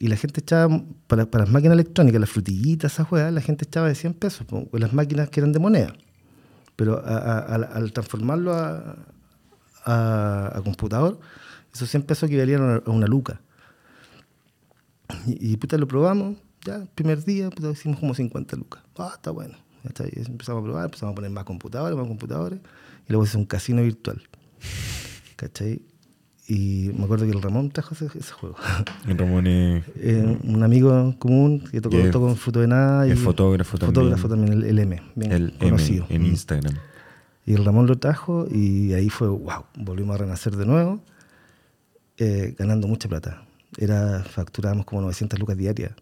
Y la gente echaba, para, para las máquinas electrónicas, las frutillitas, esas juegas, la gente echaba de 100 pesos, con las máquinas que eran de moneda. Pero a- al- transformarlo a, computador, esos 100 pesos equivalían a una, una luca. Y, y lo probamos. Ya, primer día, puta, hicimos como 50 lucas. Ah, está bueno. Está, empezamos a probar, empezamos a poner más computadores, más computadores. Y luego hice un casino virtual. ¿Cachai? Y me acuerdo que el Ramón trajo ese, ese juego. El Ramón es, Eh, un amigo común que tocó, Y es- tocó en Fruto de Nada. es y fotógrafo también. Fotógrafo también, el, el M, bien el M conocido. en. Instagram. Y el Ramón lo trajo y ahí fue, wow, volvimos a renacer de nuevo, eh, ganando mucha plata. Era, facturábamos como 900 lucas diarias.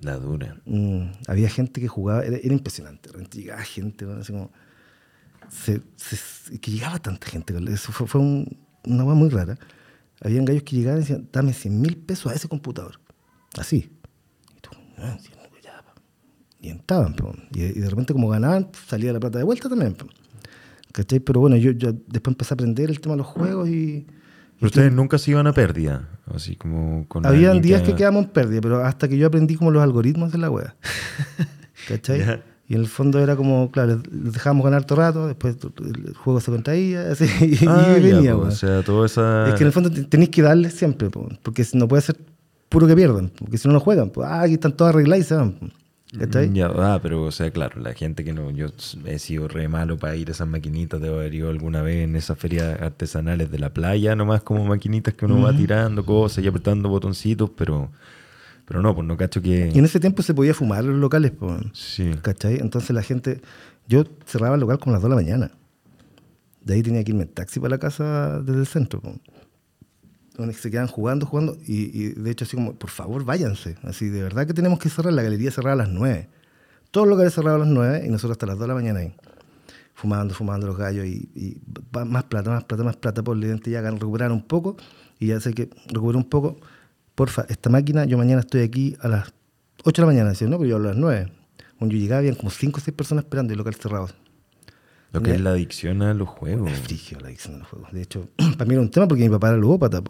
La dura. Mm, había gente que jugaba, era, era impresionante. Llegaba gente, bueno, así como. se- se- que llegaba tanta gente. Eso fue, fue un- una cosa muy rara. Habían gallos que llegaban y decían, dame 100 mil pesos a ese computador. Así. Y tú, ah, 100 lucas ya, pa". Y entraban, y, y de repente, como ganaban, salía la plata de vuelta también. po. ¿Cachai? Pero bueno, yo, yo después empecé a aprender el tema de los juegos y. Pero ustedes nunca se iban a pérdida. Así como con Habían días que quedamos en pérdida, pero hasta que yo aprendí como los algoritmos de la web. ¿Cachai? Ya. Y en el fondo era como, claro, los dejábamos ganar todo el rato, después el juego se contraía, así, y, Ah, y venía, weón. O sea, toda esa. Es que en el fondo te- tenéis que darle siempre, po, porque no puede ser puro que pierdan, porque si no, no juegan. po. Ah, aquí están todos arreglados y se van. ¿Cachai? Mm, Ya, ah, pero, o sea, claro, la gente que no. Yo he sido re malo para ir a esas maquinitas. Debo haber ido alguna vez en esas ferias artesanales de la playa, nomás como maquinitas que uno va tirando cosas y apretando botoncitos, pero. Pero no, pues no cacho que. Y en ese tiempo se podía fumar en los locales, po, Sí. ¿cachai? Entonces la gente, yo cerraba el local como a las 2 de la mañana. De ahí tenía que irme en taxi para la casa desde el centro. po. Donde se quedan jugando, jugando. Y, y de hecho, así como, por favor, váyanse. Así, de verdad que tenemos que cerrar. La galería cerrada a las 9. Todos los locales cerrados a las 9 y nosotros hasta las 2 de la mañana ahí. Fumando, fumando los gallos y, y más plata, más plata, más plata. Por evidente ya gan- recuperar un poco. Y ya sé que recuperé un poco. Porfa, esta máquina, yo mañana estoy aquí a las 8 de la mañana. Decía, no, pero yo a las 9. Cuando yo llegaba, habían como 5 o 6 personas esperando y el local cerrado. Lo que es la adicción a los juegos. Es frigio la adicción a los juegos. De hecho, para mí era un tema porque mi papá era ludópata.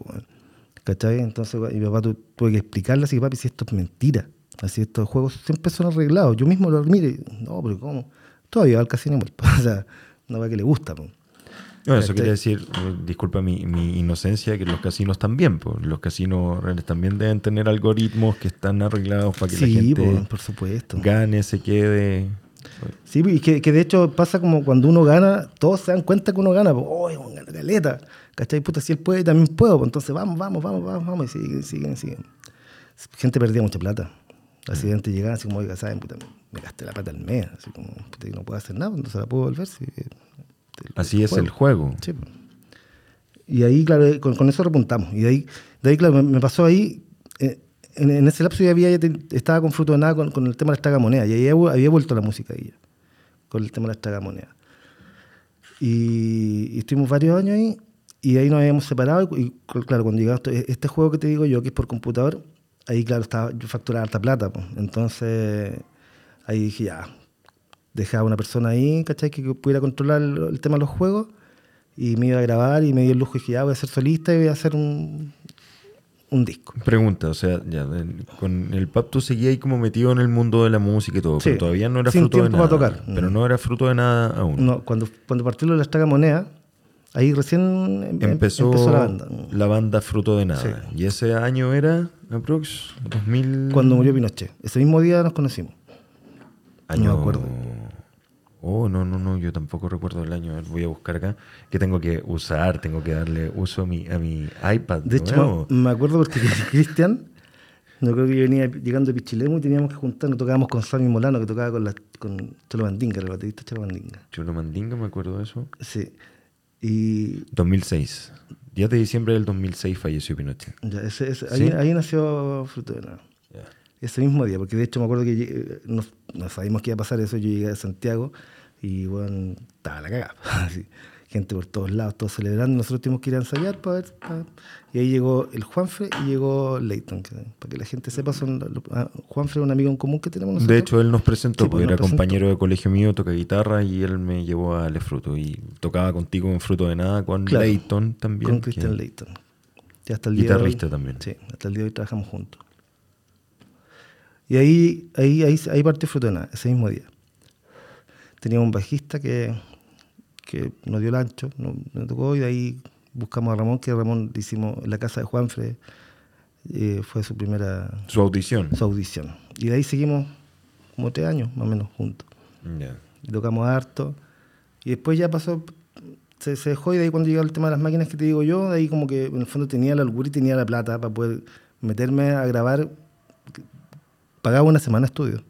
¿cachai? Entonces mi papá tu- tuve que explicarle así, papi, si esto es mentira. Así estos juegos siempre son arreglados. Yo mismo lo mire, no, pero ¿cómo? Todavía va al casino. O sea, una va que le gusta. po. Bueno, eso ¿Cachai? quiere decir, eh, disculpa mi, mi inocencia, que los casinos también, pues, los casinos reales también deben tener algoritmos que están arreglados para que la Sí, gente po, por supuesto. gane, se quede. Sí, y que, que de hecho pasa como cuando uno gana, todos se dan cuenta que uno gana. Pues, ¡Oh, gana caleta! ¿Cachai? Puta, si él puede, también puedo. pues, entonces vamos, vamos, vamos, vamos, vamos. Y siguen, siguen, siguen. Gente perdía mucha plata. Accidentes llegaban así como, oiga, ¿saben? Puta, me gasté la plata al mes. Así como, puta, y no puedo hacer nada, no se la puedo volver. si- Así es el juego. Sí. Y ahí, claro, con, con eso repuntamos. Y de ahí, de ahí claro, me, pasó ahí. eh, en, en ese lapso yo había, ya te- estaba con fruto de nada con, con el tema de las tragamonedas. Y ahí había, vuelto la música ahí con el tema de las tragamonedas. Y, y estuvimos varios años ahí. Y ahí nos habíamos separado. Y, y, claro, cuando llegaba este, este juego que te digo yo, que es por computador, ahí, claro, estaba, yo facturaba harta plata. pues. Entonces, ahí dije, ya, dejaba una persona ahí, ¿cachai? Que pudiera controlar el, tema de los juegos y me iba a grabar y me dio el lujo y dije, ya voy a ser solista y voy a hacer un, un disco. Pregunta, o sea, ya, con el PAP tú seguías ahí como metido en el mundo de la música y todo, Sí, pero todavía no era sin fruto de nada. tocar. Pero Mm. no era fruto de nada aún. No, cuando, cuando partió lo de las tragamonedas, ahí recién em- em- Empezó, la banda. la banda Fruto de Nada. Sí. Y ese año era, aprox, 2000... Cuando murió Pinochet. Ese mismo día nos conocimos. Año... No me acuerdo. Oh, no, no, no, yo tampoco recuerdo el año. Voy a buscar acá. Que tengo que usar, tengo que darle uso a mi, a mi iPad. De hecho, nuevo. me, me acuerdo porque Cristian, no creo que yo venía llegando de Pichilemu y teníamos que juntarnos, tocábamos con Sammy Molano, que tocaba con, la, con Cholo Mandinga, el baterista Cholo Mandinga. Chulo Mandinga, me acuerdo de eso. Sí. Y 2006. 10 de diciembre del 2006 falleció Pinochet. ya, ese, ese- ¿Sí? ahí, ahí nació Fruto de Nada. Ya. Ese mismo día, porque de hecho me acuerdo que llegué- no, no sabíamos que iba a pasar eso. Yo llegué a Santiago y bueno, estaba la cagada. así. Gente por todos lados, todos celebrando. Nosotros tuvimos que ir a ensayar para ver. Y ahí llegó el Juanfre y llegó Leighton. que- para que la gente sepa, son, ah, Juanfre es un amigo en común que tenemos nosotros. De hecho, él nos presentó, Sí, pues, porque era nos presentó. compañero de colegio mío, toca guitarra y él me llevó a Le Fruto. Y tocaba contigo en Fruto de Nada con Claro, Leighton también. con que- Christian Leighton. Y hasta el día de hoy- Guitarrista también. Sí, hasta el día de hoy trabajamos juntos. Y ahí, ahí, ahí, ahí partió Fruto de Nada, ese mismo día. Teníamos un bajista que, que nos dio el ancho, nos, nos tocó y de ahí buscamos a Ramón, que Ramón le hicimos en la casa de Juanfre, eh, fue su primera Su audición. su audición. Y de ahí seguimos como tres años más o menos juntos. Ya. Y tocamos harto. Y después ya pasó, se, se dejó y de ahí cuando llegó el tema de las máquinas que te digo yo, de ahí como que en el fondo tenía la holgura y tenía la plata para poder meterme a grabar. Pagaba una semana de estudio.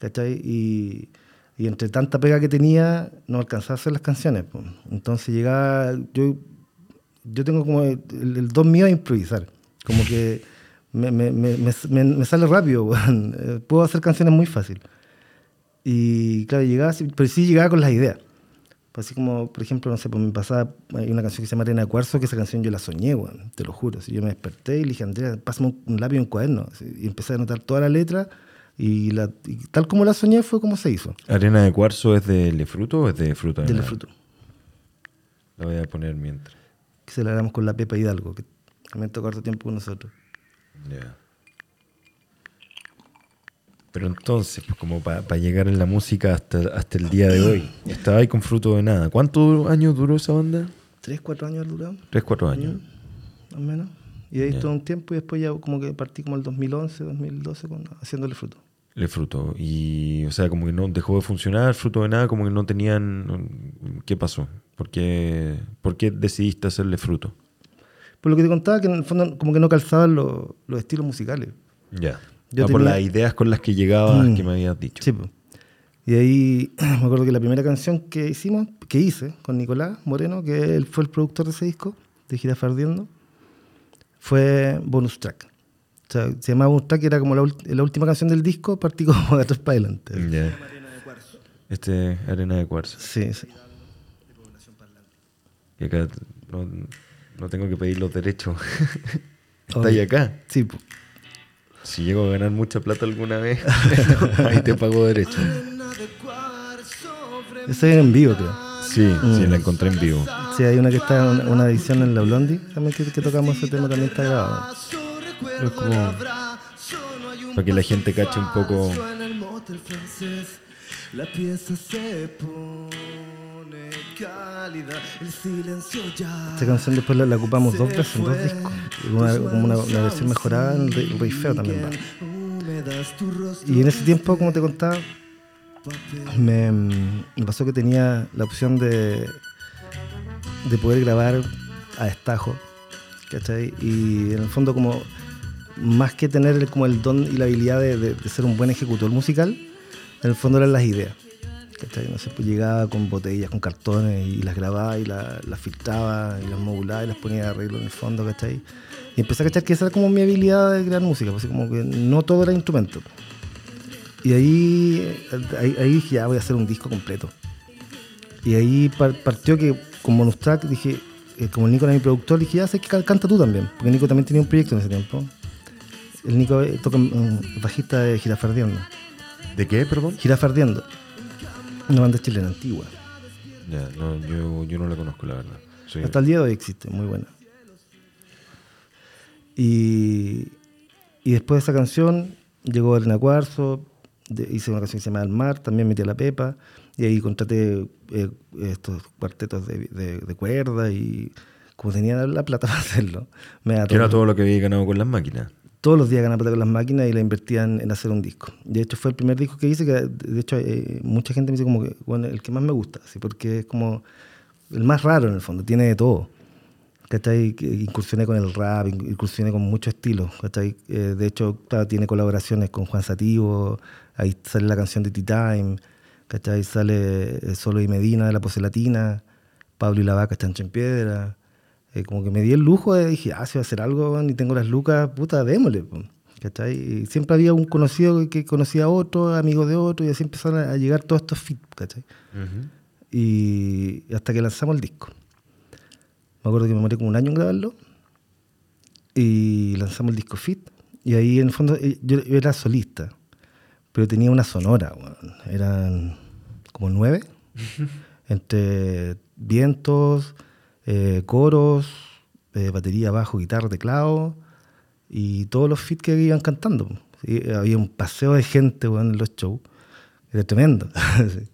¿Cachai? Y, y entre tanta pega que tenía, no alcanzaba a hacer las canciones. po. Entonces llegaba, yo, yo tengo como el, el don mío a improvisar. Como que me, me, me, me- sale rápido. Eh, Puedo hacer canciones muy fácil. Y claro, llegaba, pero sí llegaba con las ideas. Pues así como, por ejemplo, no sé, pues me pasaba, hay una canción que se llama Arena de Cuarzo, que esa canción yo la soñé, weón, te lo juro. Así, yo me desperté y le dije, Andrea, pásame un lápiz y un cuaderno. Así, y empecé a anotar toda la letra y, la, y tal como la soñé fue como se hizo. ¿Arena de cuarzo es de Lefruto o es de fruta de Del nada? fruto. La voy a poner mientras. Que se la hagamos con la Pepa Hidalgo, que también tocó harto tiempo con nosotros. Ya. Pero entonces, pues como para llegar en la música hasta, hasta el día de hoy, estaba ahí con fruto de nada. ¿Cuántos años duró esa banda? ¿Tres, cuatro años duró? Tres, cuatro años. Más o menos. Y de ahí todo un tiempo y después ya como que partí como el 2011, 2012 con, haciéndole fruto. Le fruto. Y, o sea, como que no dejó de funcionar, fruto de nada, como que no tenían. ¿Qué pasó? ¿Por qué, por qué decidiste hacerle fruto? Por lo que te contaba, que en el fondo como que no calzaban los, los estilos musicales. Ya. Yo Ah, por las ideas con las que llegabas Mm. que me habías dicho. Sí, po. Y ahí me acuerdo que la primera canción que hicimos, que hice con Nicolás Moreno, que él fue el productor de ese disco, de Gira Fardiendo, fue Bonus Track. O sea, se llamaba Bonus Track y era como la, ult- la última canción del disco, partí como de atrás para adelante. Ya. Este, arena de cuarzo. Sí, sí. Y acá no, no tengo que pedir los derechos. Está ahí acá. Sí, po. Si llego a ganar mucha plata alguna vez, ahí te pago derecho. Esa era en vivo, creo. Sí, sí, la encontré en vivo. Sí, hay una que está, una, una edición en la Blondie, también que, que tocamos ese tema, también está grabado. Pero es como... Para que la gente cache un poco. La pieza se pone cálida, el silencio ya. Esta canción después la, la ocupamos dos veces en dos discos. Una, como una, una versión mejorada en el Rey- Rey Feo también va. Y en ese tiempo, como te contaba, me, pasó que tenía la opción de, de poder grabar a destajo, ¿cachai? Y en el fondo como más que tener como el don y la habilidad de, ser un buen ejecutor musical, en el fondo eran las ideas. ¿cachai? No sé, pues llegaba con botellas, con cartones y las grababa y la- las filtraba y las modulaba y las ponía de arreglo en el fondo, ¿cachai? Y empecé a cachar que esa era como mi habilidad de crear música, pues, como que no todo era instrumento. Y ahí, ahí, ahí dije, ya voy a hacer un disco completo. Y ahí par- partió que con bonus track dije, eh, como el Nico era mi productor, dije, ya sé que ca- canta tú también. Porque Nico también tenía un proyecto en ese tiempo. El Nico eh, toca um, bajista de Girafardiendo. ¿De qué, perdón? Girafardiendo. Una banda chilena antigua. Ya, no, yo, yo no la conozco, la verdad. Hasta el día de hoy existe, muy buena. Y, y después de esa canción llegó Arena Cuarzo, de- hice una canción que se llama El Mar, también metí a la Pepa, y ahí contraté eh, estos cuartetos de, de, de cuerda y como tenía la plata para hacerlo, me que era todo- lo que había ganado con las máquinas. todos los días ganaba plata con las máquinas y la invertían en hacer un disco. De hecho, fue el primer disco que hice, que de hecho eh, mucha gente me dice como que, bueno, el que más me gusta, así, porque es como el más raro en el fondo, tiene de todo. ¿Cachai? Incursioné con el rap, in- incursioné con muchos estilos. ¿cachai? Eh, de hecho, claro, tiene colaboraciones con Juan Sativo, ahí sale la canción de T-Time, ¿cachai? Sale eh, Solo y Medina de la Pose Latina, Pablo y la Vaca, Chancho en Piedra. Eh, como que me di el lujo de dije, ah, si voy a hacer algo y tengo las lucas, puta, démosle. po", ¿cachai? Y siempre había un conocido que conocía a otro, amigo de otro, y así empezaron a llegar todos estos fit, ¿cachai? Y hasta que lanzamos el disco. Me acuerdo que me moré como un año en grabarlo. Y lanzamos el disco Fit. Y ahí en el fondo eh, yo era solista. Pero tenía una sonora, weón. Eran como nueve. entre vientos, eh, coros, eh, batería, bajo, guitarra, teclado. Y todos los fit que iban cantando. Sí, había un paseo de gente weón, en los shows. Era tremendo. Sí.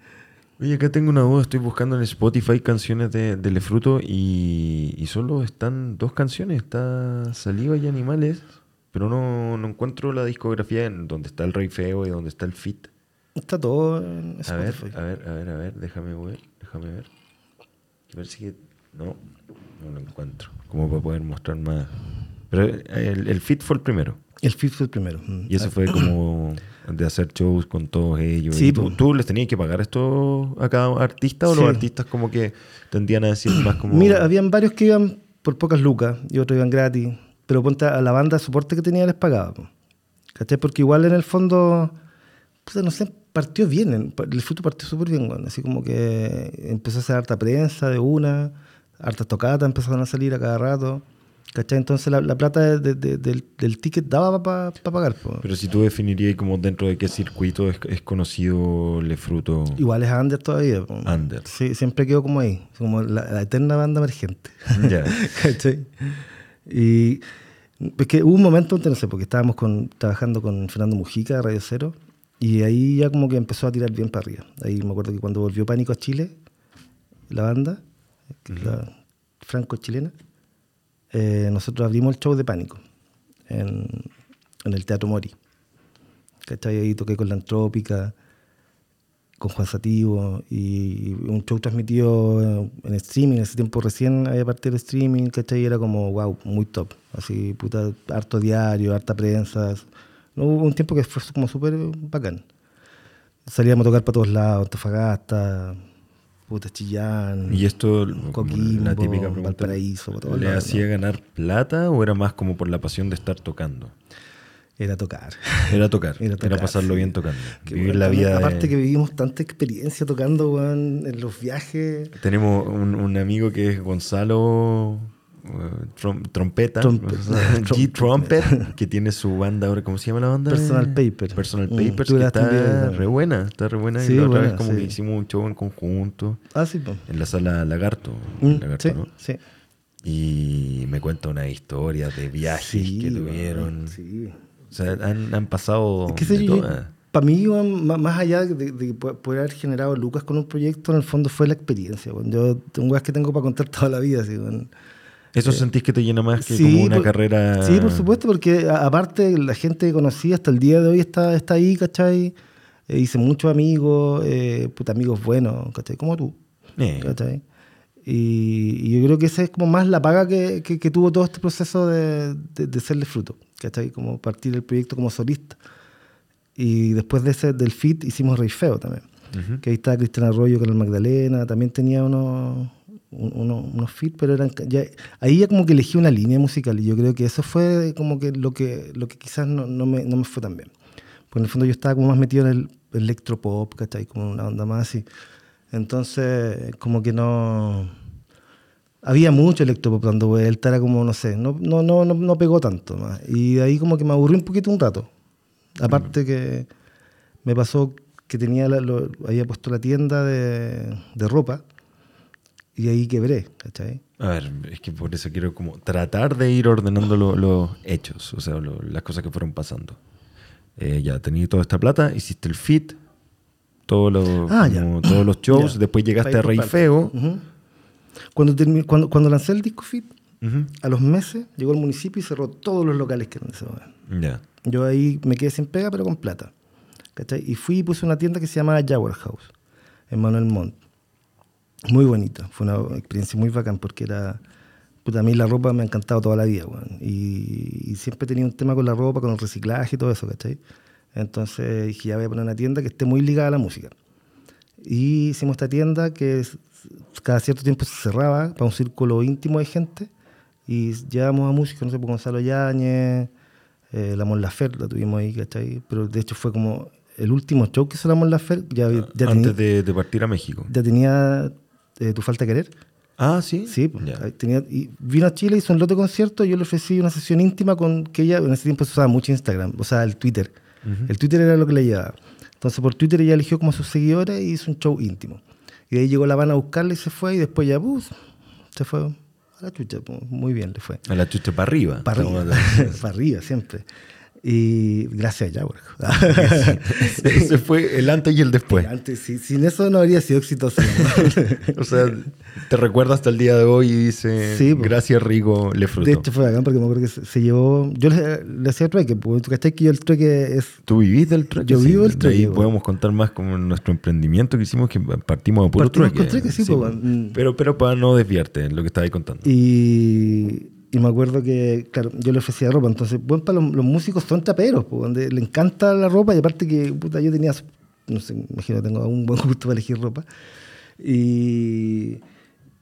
Oye, acá tengo una duda. Estoy buscando en Spotify canciones de, de Lefruto y, y solo están dos canciones. Está Saliva y Animales, pero no, no encuentro la discografía en donde está el Rey Feo y donde está el Fit. Está todo en A ver, Spotify. a ver, a ver, a ver, déjame ver, déjame ver. A ver si... No, no lo encuentro. Como para poder mostrar más. Pero el, el Fit fue el primero. El Fit fue el primero. Y eso fue como de hacer shows con todos ellos. Sí, ¿Y tú, tú les tenías que pagar esto a cada artista o Sí. los artistas como que tendían a decir más como... Mira, habían varios que iban por pocas lucas y otros iban gratis. Pero ponte a la banda de soporte que tenía les pagaba. ¿Cachai? Porque igual en el fondo, puta, no sé, partió bien. El, fruto partió súper bien, weón. Así como que empezó a hacer harta prensa de una, hartas tocatas empezaron a salir a cada rato. ¿Cachai? Entonces la, la plata de- de- del, del ticket daba para pagar. po. Pero si tú definirías como dentro de qué circuito es, es conocido Lefruto Igual es under todavía. po. Under. Sí, siempre quedó como ahí, como la, la eterna banda emergente. Ya. ¿Cachai? Y es que hubo un momento, no sé, porque estábamos con, trabajando con Fernando Mujica de Radio Cero, y ahí ya como que empezó a tirar bien para arriba. Ahí me acuerdo que cuando volvió Pánico a Chile, la banda, la franco-chilena, eh, nosotros abrimos el show de Pánico en, en el Teatro Mori. ¿Cachai? Ahí toqué con la Antrópica, con Juan Sativo, y un show transmitido en streaming. En ese tiempo recién había partido el streaming, ¿cachai? Y era como, wow, muy top. Así, puta, harto diario, harta prensa. No, hubo un tiempo que fue como súper bacán. Salíamos a tocar para todos lados, Antofagasta, puta Chillán, Y esto, como Coquimbo, la típica pregunta, Valparaíso, todos ¿le lados, hacía ¿no? ganar plata o era más como por la pasión de estar tocando? Era tocar. Era tocar, Era pasarlo bien tocando. Que, Vivir bueno, la vida. de- Aparte que vivimos tanta experiencia tocando, weón, en los viajes. Tenemos un, un amigo que es Gonzalo eh, Trom- Trompeta, Trompe- G Trumpet, que tiene su banda ahora, ¿cómo se llama la banda? Personal Paper. Personal Mm, Papers, que también, está re buena, está re buena. Sí, y la otra buena, vez como sí. que hicimos un show en conjunto Ah, sí, pues. en la sala Lagarto. Mm, Lagarto, sí, ¿no? sí. Y me cuenta una historia de viajes que tuvieron. Sí. O sea, han, han pasado ¿Qué sé yo? Para mí, más allá de, de po- poder haber generado lucas con un proyecto, en el fondo fue la experiencia. weón. Yo tengo weas que tengo para contar toda la vida. Así, weón. ¿Eso sentís que te llena más que Sí, como una por- carrera? Sí, por supuesto, porque a- aparte la gente que conocí hasta el día de hoy está, está ahí, ¿cachai? Eh, hice muchos amigos, eh, puta, amigos buenos, ¿cachai? Como tú, Eh, ¿cachai? Y, y yo creo que esa es como más la paga que, que- que tuvo todo este proceso de, de, de serle fruto, ¿cachai? Como partir el proyecto como solista. Y después de ese, del fit hicimos Rey Feo también. ujú. Que ahí estaba Cristian Arroyo con el Magdalena, también tenía unos, un- unos, unos fit, pero eran ya, ahí ya como que elegí una línea musical y yo creo que eso fue como que lo que, lo que quizás no, no, me, no me fue tan bien. Porque en el fondo yo estaba como más metido en el electropop, ¿cachai? Como una onda más así. Entonces, como que no... Había mucho electropop dando vuelta, era como, no sé, no, no, no, no, no pegó tanto más. Y de ahí como que me aburrí un poquito un rato. Aparte que me pasó que tenía la- lo- había puesto la tienda de, de ropa y ahí quebré, ¿cachai? A ver, es que por eso quiero como tratar de ir ordenando lo- los hechos, o sea, lo- las cosas que fueron pasando. Eh, ya, tenías toda esta plata, hiciste el fit, todos los, Ah, como todos los shows, Ya. después llegaste a Rey. Feo. Ujú. Cuando, cuando, cuando lancé el disco Fit, Ujú. a los meses llegó el municipio y cerró todos los locales que eran de ese momento. Ya. Yo ahí me quedé sin pega, pero con plata. ¿cachai? Y fui y puse una tienda que se llamaba Jaguar House, en Manuel Montt. Muy bonita. Fue una experiencia muy bacán porque era. Puta, a mí la ropa me ha encantado toda la vida, weón. Y, y siempre he tenido un tema con la ropa, con el reciclaje y todo eso, ¿cachai? Entonces dije, ya voy a poner una tienda que esté muy ligada a la música. Y hicimos esta tienda que cada cierto tiempo se cerraba para un círculo íntimo de gente. Y llevamos a músicos, no sé, por Gonzalo Yáñez, eh, la Mon Laferte la tuvimos ahí, ¿cachai? Pero de hecho fue como el último show que hizo la Mon Laferte. Ya, ya tenía, Antes de, de partir a México. ya tenía eh, Tu Falta de Querer. Ah, sí. Sí, pues, Ya. ahí tenía, y vino a Chile, hizo un lote de concierto, yo le ofrecí una sesión íntima con que ella, en ese tiempo se usaba mucho Instagram, o sea, el Twitter. El Twitter era lo que le llevaba. Entonces por Twitter ella eligió como a sus seguidores y hizo un show íntimo. Y de ahí llegó la Habana a buscarla y se fue, y después ya, pues, se fue a la chucha, pues, muy bien le fue. A la chucha para arriba. Para arriba siempre. Y gracias a Jaguar. Ese fue el antes y el después. Antes, sí, sin eso no habría sido exitoso. ¿no? O sea, te recuerda hasta el día de hoy y dice, Sí, pues. gracias Rigo, le fruto. De hecho fue bacán porque me acuerdo que se, se llevó... Yo le, le hacía trueque, porque tú cachai que yo el trueque es... Tú vivís del trueque. Yo vivo del de trueque, weón. podemos contar más como nuestro emprendimiento que hicimos, que partimos de puro Partimos trueque. con trueque, sí, pues, weón. pero, pero para no desviarte en lo que estabas contando. Y, y me acuerdo que, claro, yo le ofrecía ropa. Entonces, bueno, para los, los músicos son traperos, pues, donde le encanta la ropa y aparte que, puta, yo tenía, no sé, imagino, tengo un buen gusto para elegir ropa. Y,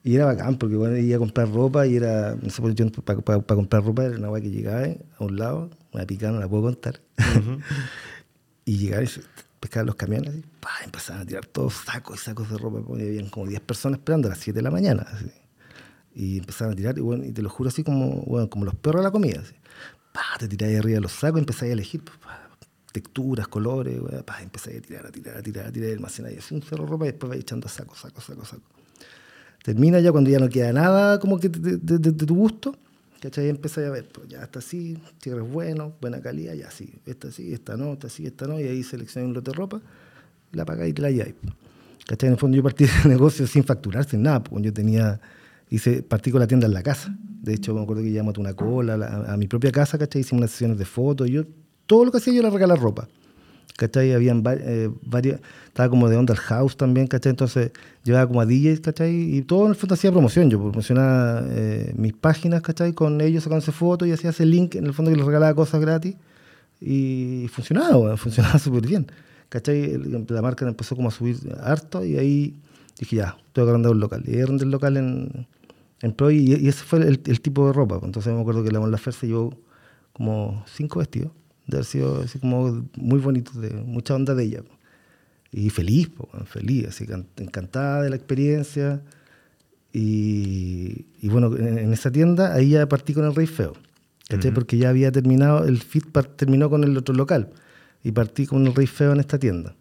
y era bacán, porque bueno, iba a comprar ropa y era, no sé, pues, yo para, para- para comprar ropa era una weá que llegaba eh, a un lado, una picada, no la puedo contar. y llegaba y pescaban los camiones y empezaban a tirar todos sacos y sacos de ropa. Y habían como 10 personas esperando a las 7 de la mañana. así. Y empezaban a tirar, y, bueno, y te lo juro así como, bueno, como los perros de la comida. Así. Te tiráis arriba de los sacos y empezáis a elegir pues, texturas, colores, empezáis a tirar, a tirar, a tirar, a tirar, y almacenáis así un cerro de ropa y después vais echando saco, saco, saco, saco. Termina ya cuando ya no queda nada como que de, de- de- de tu gusto, ¿cachai? Y empezáis a ver, pues ya está así, cierre es bueno, buena calidad, ya sí, esta sí, esta no, esta sí, esta no, y ahí seleccionáis un lote de ropa, la pagáis y la lleváis. ¿Cachai? En el fondo yo partí del negocio sin facturar, sin nada, porque yo tenía, hice, partí con la tienda en la casa. De hecho, me acuerdo que llamamos a una cola, a, a mi propia casa, ¿cachai? Hicimos unas sesiones de fotos, yo, todo lo que hacía yo era regalar ropa. ¿cachai? Habían eh, varias, estaba como de onda house también, ¿cachai? Entonces llevaba como a DJs, ¿cachai? Y todo en el fondo hacía promoción, yo promocionaba eh, mis páginas, ¿cachai? Con ellos sacándose fotos y hacía ese link, en el fondo que les regalaba cosas gratis y funcionaba, bueno, funcionaba súper bien, ¿cachai? La marca empezó como a subir harto y ahí dije ya, tengo que arrendar un local. Y ahí arrendé el local en, en Pro y, y ese fue el, el tipo de ropa. pues. Entonces me acuerdo que la Mon se llevó como cinco vestidos, de haber sido así como muy bonitos, de mucha onda de ella. pues. Y feliz, pues, bueno, feliz, así can- encantada de la experiencia. Y, y bueno, en, en esa tienda ahí ya partí con el Rey Feo, ¿cachai? Porque ya había terminado, el fit par- terminó con el otro local y partí con el Rey Feo en esta tienda.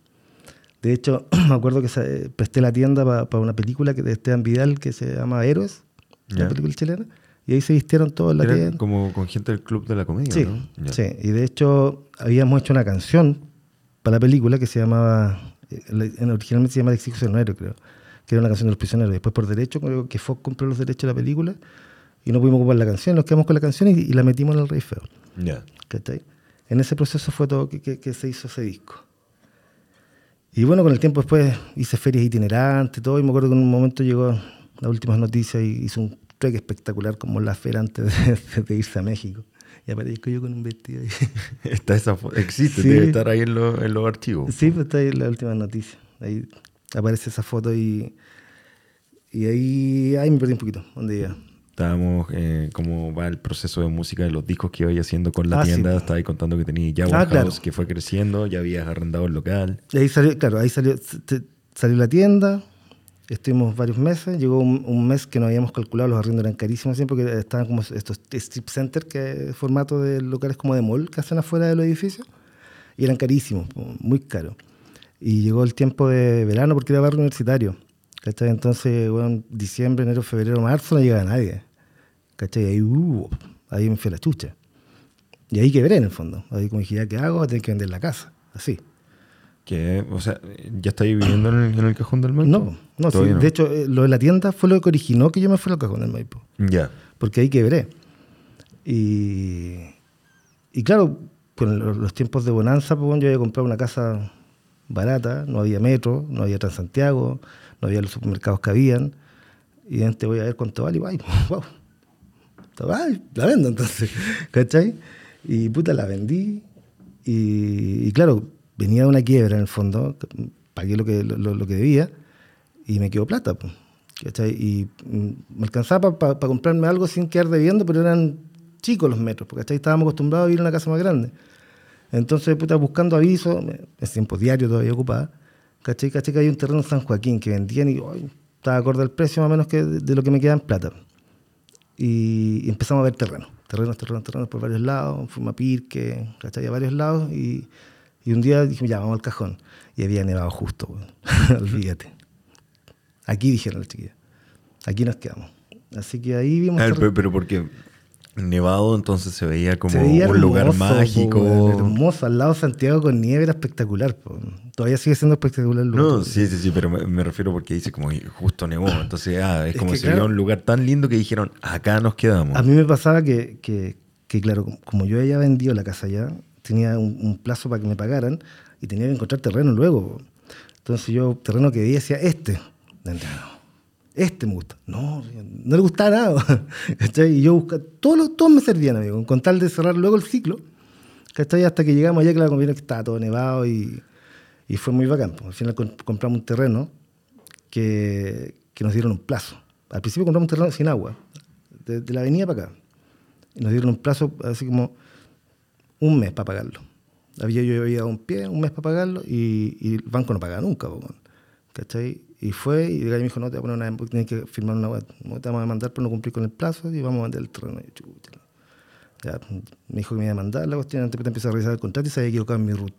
De hecho, me acuerdo que se- presté la tienda para una película que de Esteban Vidal que se llama Héroes, Ya. una película chilena, y ahí se vistieron todos la tienda. como con gente del club de la comedia, Sí, ¿no? Sí, y de hecho habíamos hecho una canción para la película que se llamaba, eh, la- en- originalmente se llama El Exijo Héroe, creo, que era una canción de los prisioneros. Después por derecho, creo que Fox compró los derechos de la película y no pudimos ocupar la canción, nos quedamos con la canción y, y la metimos en el Rey Feo. ¿cachai? En ese proceso fue todo que, que- que se hizo ese disco. Y bueno, con el tiempo después hice ferias itinerantes, todo, y me acuerdo que en un momento llegó las últimas noticias y hizo un trek espectacular como la feria antes de, de irse a México. Y aparezco yo con un vestido ahí. Está esa existe, Sí. debe estar ahí en, lo- en los archivos. Sí, pues está ahí la última noticia. Ahí aparece esa foto y, y ahí, ahí me perdí un poquito. ¿Dónde iba? Estábamos, eh, cómo va el proceso de música de los discos que iba haciendo con la Ah, sí. tienda. Estaba ahí contando que tenía Jaguar Ah, claro. que fue creciendo, ya habías arrendado el local. Y ahí salió, claro, ahí salió, salió la tienda, estuvimos varios meses, llegó un, un mes que no habíamos calculado, los arriendos eran carísimos siempre, porque estaban como estos strip centers, que es formato de locales como de mall, que hacen afuera de los edificios, y eran carísimos, muy caros. Y llegó el tiempo de verano porque era barrio universitario, ¿cachai? Entonces, bueno, diciembre, enero, febrero, marzo no llegaba nadie, ¿cachai? Ahí, uh, ahí me fui a la chucha. Y ahí quebré en el fondo. Ahí como dije, ¿ya qué hago? Tener que vender la casa, así. Que, o sea, ¿ya estáis viviendo en el, en el cajón del Maipo? No, no, sí, Todavía de hecho, eh, lo de la tienda fue lo que originó que yo me fuera al cajón del Maipo, Ya. porque ahí quebré. Y, y claro, con los, los tiempos de bonanza, pues, bueno, yo había comprado una casa barata, no había metro, no había Transantiago, no había los supermercados que habían, y gente voy a ver cuánto vale, y guay, wow, ay, la vendo entonces, ¿cachai? Y puta, la vendí, y, y claro, venía de una quiebra en el fondo, pagué lo que, lo, lo- que debía, y me quedó plata. Y mm, me alcanzaba para comprarme algo sin quedar debiendo, pero eran chicos los metros, porque estábamos acostumbrados a vivir en una casa más grande. Entonces, puta, buscando avisos, en tiempo diario todavía ocupada, ¿cachai? ¿cachai? Que hay un terreno en San Joaquín que vendían y ay, estaba acorde al precio más o menos que de, de lo que me queda en plata. Y, y empezamos a ver terrenos, terrenos, terrenos, terrenos por varios lados, fuimos a Pirque, ¿cachai? A varios lados y, y un día dijimos, ya, vamos al cajón. Y había nevado justo, olvídate. Aquí dijeron las chiquillas, aquí nos quedamos. Así que ahí vimos... A ver, pero, pero porque nevado, entonces se veía como Se veía un lugar hermoso, po, mágico. weón, hermoso, al lado de Santiago con nieve era espectacular. po. Todavía sigue siendo espectacular el lugar. No, sí, sí, sí, pero me, me refiero porque dice como justo nevó. Entonces, ah, es, Es como que si claro- un lugar tan lindo que dijeron, acá nos quedamos. A mí me pasaba que, que, que, claro, como- yo había vendido la casa ya, tenía un, un plazo para que me pagaran y tenía que encontrar terreno luego. Entonces yo, terreno que veía, decía, este. No, Este me gusta. No, no le gustaba nada. ¿cachai? Y yo buscaba, todos, todos me servían, amigo, con tal de cerrar luego el ciclo. ¿cachai? Hasta que llegamos allá, claro, conviene que estaba todo nevado y, y fue muy bacán. Al final compramos un terreno que, que nos dieron un plazo. Al principio compramos un terreno sin agua, de, de la avenida para acá. Y nos dieron un plazo así como un mes para pagarlo. Había, yo había dado un pie, un mes para pagarlo, y, y el banco no pagaba nunca. ¿cachai? Y fue, y el gallo me dijo, no, te voy a poner una, tienes que firmar una web, no te vamos a mandar por no cumplir con el plazo, y vamos a vender el terreno. Y ya, me dijo que me iba a mandar la cuestión, antes empecé a revisar el contrato y se había equivocado en mi root.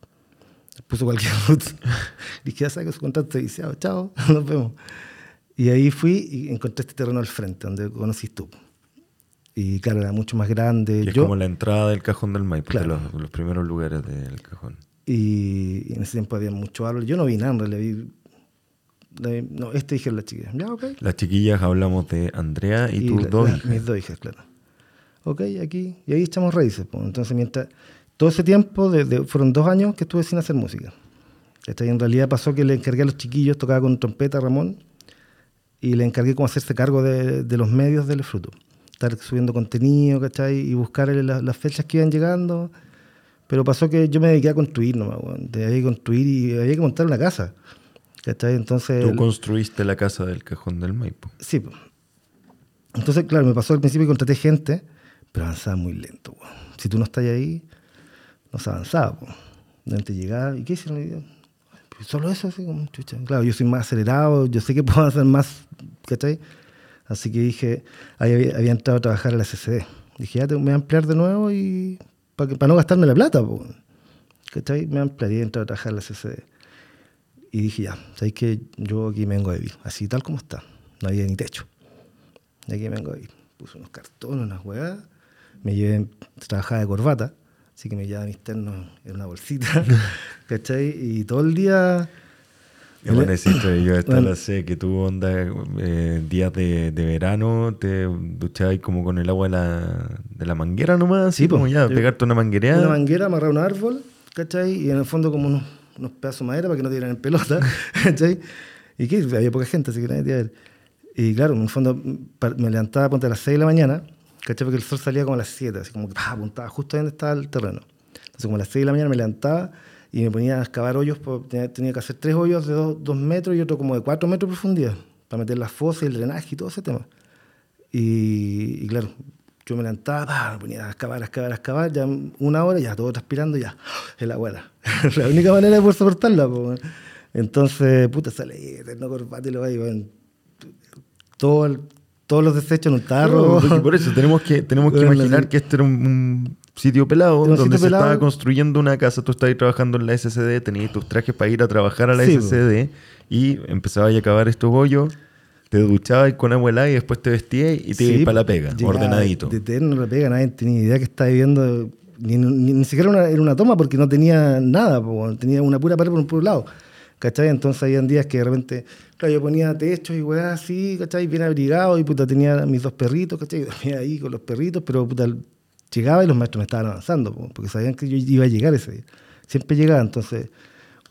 Puso cualquier root. Dije, ya sabes que su contrato está viciado, chao, nos vemos. Y ahí fui y encontré este terreno al frente, donde conocís tú. Y claro, era mucho más grande. Que es Yo, como la entrada del cajón del Maipo, Claro. los, los primeros lugares del cajón. y, y en ese tiempo había mucho árbol. Yo no vi nada, en realidad vi... No, este dije la chica. Ya, ok. Las chiquillas hablamos de Andrea y, tus la- dos la- hijas. Mis dos hijas, claro. Ok, aquí. Y ahí echamos raíces. pues. Entonces, mientras. Todo ese tiempo, de- de- fueron dos años que estuve sin hacer música. ¿Cachai? En realidad pasó que le encargué a los chiquillos, tocaba con trompeta Ramón, y le encargué como hacerse cargo de, de los medios del fruto. Estar subiendo contenido, ¿cachai? Y buscar la- las fechas que iban llegando. Pero pasó que yo me dediqué a construir nomás, weón. De ahí construir y había que montar una casa. ¿Cachai? Entonces. Tú construiste la casa del cajón del Maipo. Sí. po. Entonces, claro, me pasó al principio que contraté gente, pero avanzaba muy lento. po. Si tú no estás ahí, no se avanzaba. La gente llegaba, ¿y qué hicieron? "Pues Solo eso, así como chucha. Claro, yo soy más acelerado, yo sé que puedo hacer más, ¿cachai? Así que dije, ahí había, había entrado a trabajar a la SCD. Dije, ya te- me voy a ampliar de nuevo y para, que, para no gastarme la plata, po. ¿cachai? Me ampliaría a entrar a trabajar a la SCD. Y dije, ya, ¿sabes que Yo aquí vengo a vivir, así tal como está. No había ni techo. Y aquí vengo a vivir. Puse unos cartones, unas hueás. Me llevé, trabajaba de corbata, así que me llevaba mis ternos en una bolsita. ¿Cachai? Y todo el día. Y bueno, hiciste, yo esta Bueno. la sé, que tú onda eh, días de, de verano te duchabas como con el agua de la, de la manguera nomás, Sí, como ya, Yo- pegarte una manguereada. Una manguera amarrada a un árbol, ¿cachai? Y en el fondo como unos, unos pedazos de madera para que no dieran en pelota, ¿cachai? Y que había poca gente, así que nadie te iba a ver. Y claro, en el fondo me levantaba ponte, a las 6 de la mañana, ¿cachai? Porque el sol salía como a las 7, así como que apuntaba justo ahí donde estaba el terreno. Entonces como a las 6 de la mañana me levantaba y me ponía a excavar hoyos, tenía, tenía que hacer tres hoyos de 2 metros y otro como de 4 metros de profundidad, para meter las fosas y el drenaje y todo ese tema. Y, y claro, yo me levantaba, me ponía a excavar, a excavar, a excavar, ya una hora, ya todo transpirando, ya, el abuela. la única manera de poder soportarla, po, weón. Entonces, puta, sale eterno corbata y lo va y todo el- todos los desechos en un tarro. No, por eso tenemos que, tenemos que Bueno, imaginar sí. que este era un, un sitio pelado, un donde sitio se pelado. estaba construyendo una casa, tú estabas trabajando en la SCD, tenías tus trajes para ir a trabajar a la Sí. SCD y empezabas a acabar estos hoyos, te duchabas con agua y después te vestías y te ibas Sí, para la pega, llegaba ordenadito. De eterno la pega, nadie tenía idea que estaba viviendo, ni, ni- ni siquiera una, era una toma porque no tenía nada, po, tenía una pura pared por un puro lado. ¿Cachai? Entonces habían días que de repente, claro, yo ponía techos y weá así, ¿cachai? Bien abrigado y puta tenía mis dos perritos, ¿cachai? Y dormía ahí con los perritos, pero puta, llegaba y los maestros me estaban avanzando, po, porque sabían que yo iba a llegar ese día. Siempre llegaba, entonces,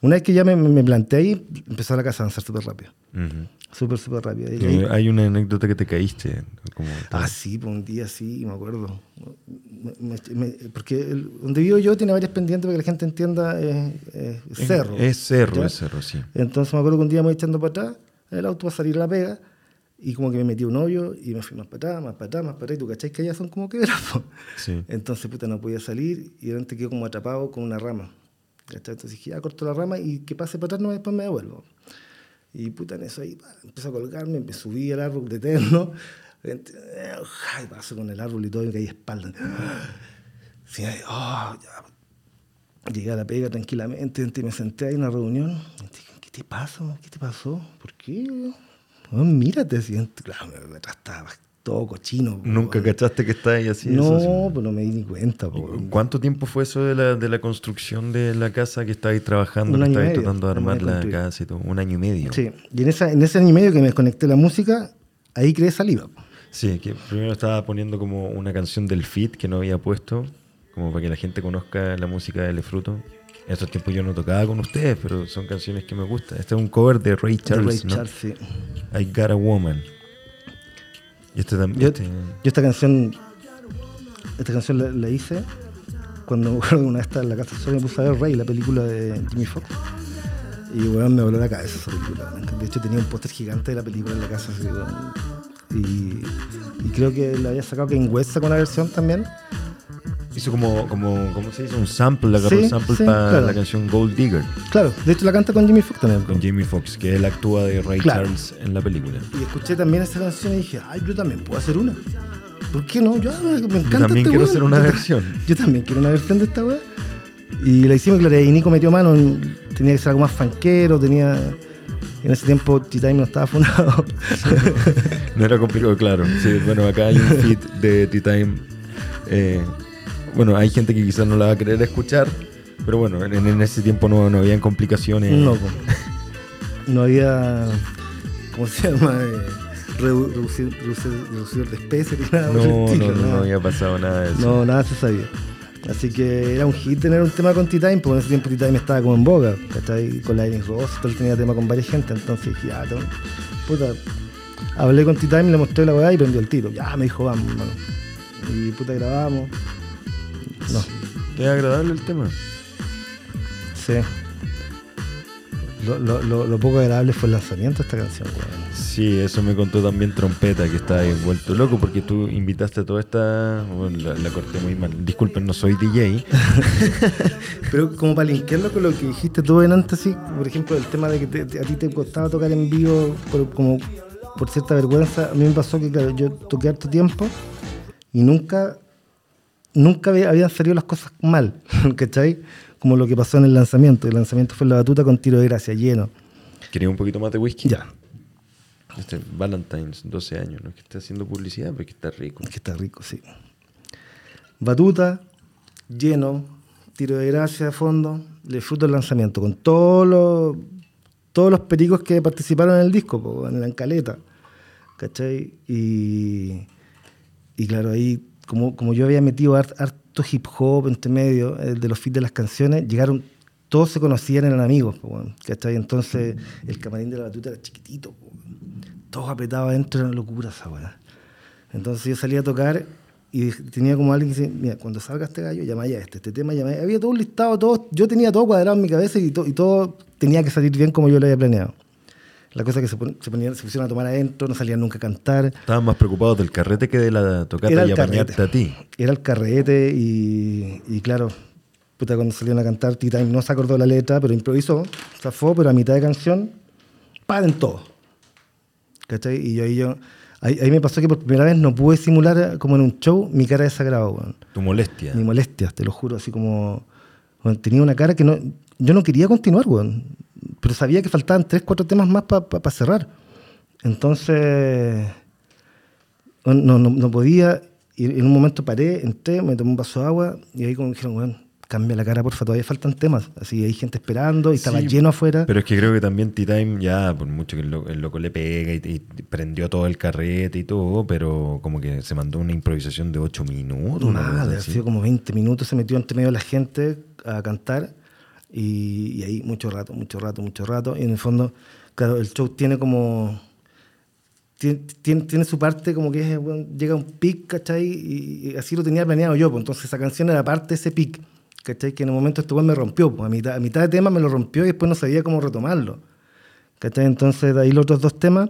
una vez que ya me, me planteé ahí, empezó la casa a avanzar súper rápido. Ujú. Súper, súper rápido. Y ahí- Hay una anécdota que te caíste. Como Ah, sí, un día sí, me acuerdo. Me- me- porque el- donde vivo yo tiene varias pendientes para que la gente entienda, es, es Es- cerro. Es cerro, es cerro, sí. Entonces me acuerdo que un día me voy echando para atrás el auto salir a la pega y como que me metí un hoyo y me fui más para atrás, más para atrás, más para atrás. Y tú cachai que allá son como quebras, po? Sí. Entonces, puta, no podía salir y de repente quedo como atrapado con una rama. ¿cachai? Entonces dije, ya corto la rama y que pase para atrás, no, después me devuelvo. Y puta, en eso ahí, empecé a colgarme, me subí al árbol de repente, eh, Ay, paso con el árbol y todo y me caí espalda. Sí, oh, ya. Llegué a la pega tranquilamente, y me senté ahí en una reunión. y dije, ¿Qué te pasa? ¿Qué te pasó? ¿Por qué? Mírate, así. Claro, me, estaba todo cochino. po, ¿Nunca cachaste que estaba ahí así? No, eso, pues no me di ni cuenta. po. ¿Cuánto tiempo fue eso de la, de la construcción de la casa que estabais trabajando, Un que estabais tratando de armar la construir. casa y todo? Un año y medio. Sí, y en, esa, en ese año y medio que me desconecté la música, ahí creé saliva. Sí, que primero estaba poniendo como una canción del Fit que no había puesto, como para que la gente conozca la música de Lefruto. En estos tiempos yo no tocaba con ustedes, pero son canciones que me gustan. Este es un cover de Ray De Charles, Ray ¿no? Charles, sí. I Got a Woman. Y este también. Yo, este- yo esta canción, esta canción la, la hice cuando me acuerdo una vez estaba en la casa sola y me puse a ver Ray, la película de Jimmy Fox. Y weón, me voló la cabeza esa película. De hecho tenía un póster gigante de la película en la casa. así, y, y creo que la había sacado Kanye West con una versión también. Hizo como, como, ¿cómo se dice? Un sample, le agarró Sí, un sample sí, para claro. la canción Gold Digger Claro, de hecho la canta con Jimmy Fox también. con Jamie Foxx, que él actúa de Ray Claro. Charles en la película. Y escuché también esa canción y dije, ay, yo también puedo hacer una. ¿Por qué no? Yo, me encanta Yo también quiero hacer una Yo versión. Yo también quiero una versión de esta weá. Y la hicimos, claro, y Nico metió mano, en- tenía que ser algo más fanquero, tenía... En ese tiempo T-Time no estaba fundado. No era complicado, claro. Sí, bueno, acá hay un feed de T-Time. eh, bueno, hay gente que quizás no la va a querer escuchar, pero bueno, en, en ese tiempo no, no habían complicaciones. no, no había... ¿Cómo se llama? Eh, redu- reducir, reducir, reducir de especies ni nada. por el no, estilo, no, no, no había pasado nada de eso. No, nada se sabía. Así que era un hit tener un tema con T-Time, porque en ese tiempo T-Time estaba como en boga, ¿cachai? Con la Iris Ross, él tenía tema con varias gente, entonces dije, tengo- puta. Hablé con T-Time, le mostré la weá y prendió el tiro. Ya, me dijo, vamos, hermano. Y puta, grabamos. No, Es agradable el tema. sí. Lo, lo, lo, lo poco agradable fue el lanzamiento de esta canción, weón. Sí, eso me contó también Trompeta, que está ahí vuelto loco, porque tú invitaste a toda esta... Bueno, la, la corté muy mal. Disculpen, no soy DJ. Pero como para linkearlo con lo que dijiste tú en antes, sí, por ejemplo, el tema de que te- te- a ti te costaba tocar en vivo por, como por cierta vergüenza, a mí me pasó que, claro, yo toqué harto tiempo y nunca, nunca había- habían salido las cosas mal, ¿cachai? Como lo que pasó en el lanzamiento. El lanzamiento fue en la batuta con tiro de gracia, lleno. Quería un poquito más de whisky. Ya, Este Valentine's, 12 años, no es que esté haciendo publicidad, pero es que está rico. que está rico, sí. Batuta, lleno, tiro de gracia de fondo, le fruto el lanzamiento, con todos los, todos los pericos que participaron en el disco, en la encaleta. ¿Cachai? Y, y claro, ahí, como, como yo había metido hart- harto hip hop entre medio eh, de los feeds de las canciones, llegaron, todos se conocían, eran amigos, weón, ¿cachai? Entonces, el camarín de la batuta era chiquitito, po, todos apretados adentro, era una locura esa weá. Entonces yo salía a tocar y tenía como alguien que decía, mira, cuando salga este gallo, llama a este, este tema, llama a- Había todo un listado, todo, yo tenía todo cuadrado en mi cabeza y, to- y todo tenía que salir bien como yo lo había planeado. La cosa que se, pon- se, ponían, se pusieron a tomar adentro, no salían nunca a cantar. Estaban más preocupados del carrete que de la tocata Era y apañarte a ti. Era el carrete y, y claro, puta, cuando salieron a cantar, T-Time no se acordó la letra, pero improvisó, zafó, pero a mitad de canción, paren todo. ¿Cachai? Y yo ahí, yo, ahí, ahí me pasó que por primera vez no pude simular eh, como en un show mi cara de sagrado, weón. Tu molestia. Mi molestia, te lo juro, así como... weón, tenía una cara que no... Yo no quería continuar, weón. Pero sabía que faltaban tres, cuatro temas más para cerrar. Entonces... No, no, no podía... Y en un momento paré, entré, me tomé un vaso de agua y ahí como me dijeron, weón, cambia la cara, porfa, todavía faltan temas. Así hay gente esperando y estaba Sí, lleno afuera. Pero es que creo que también T-Time, ya, por mucho que el loco, el loco le pega y, y prendió todo el carrete y todo, pero como que se mandó una improvisación de 8 minutos. Nada, ha sido como 20 minutos, se metió entre medio de la gente a cantar y, y ahí mucho rato, mucho rato, mucho rato. Y en el fondo, claro, el show tiene como... Tiene, tiene, su parte como que es, bueno, llega a un pic, ¿cachai? Y, y así lo tenía planeado yo, pues entonces esa canción era parte de ese pic, ¿cachai? Que en un momento este me rompió, pues a mitad, a mitad de tema me lo rompió y después no sabía cómo retomarlo, ¿cachai? Entonces de ahí los otros dos temas,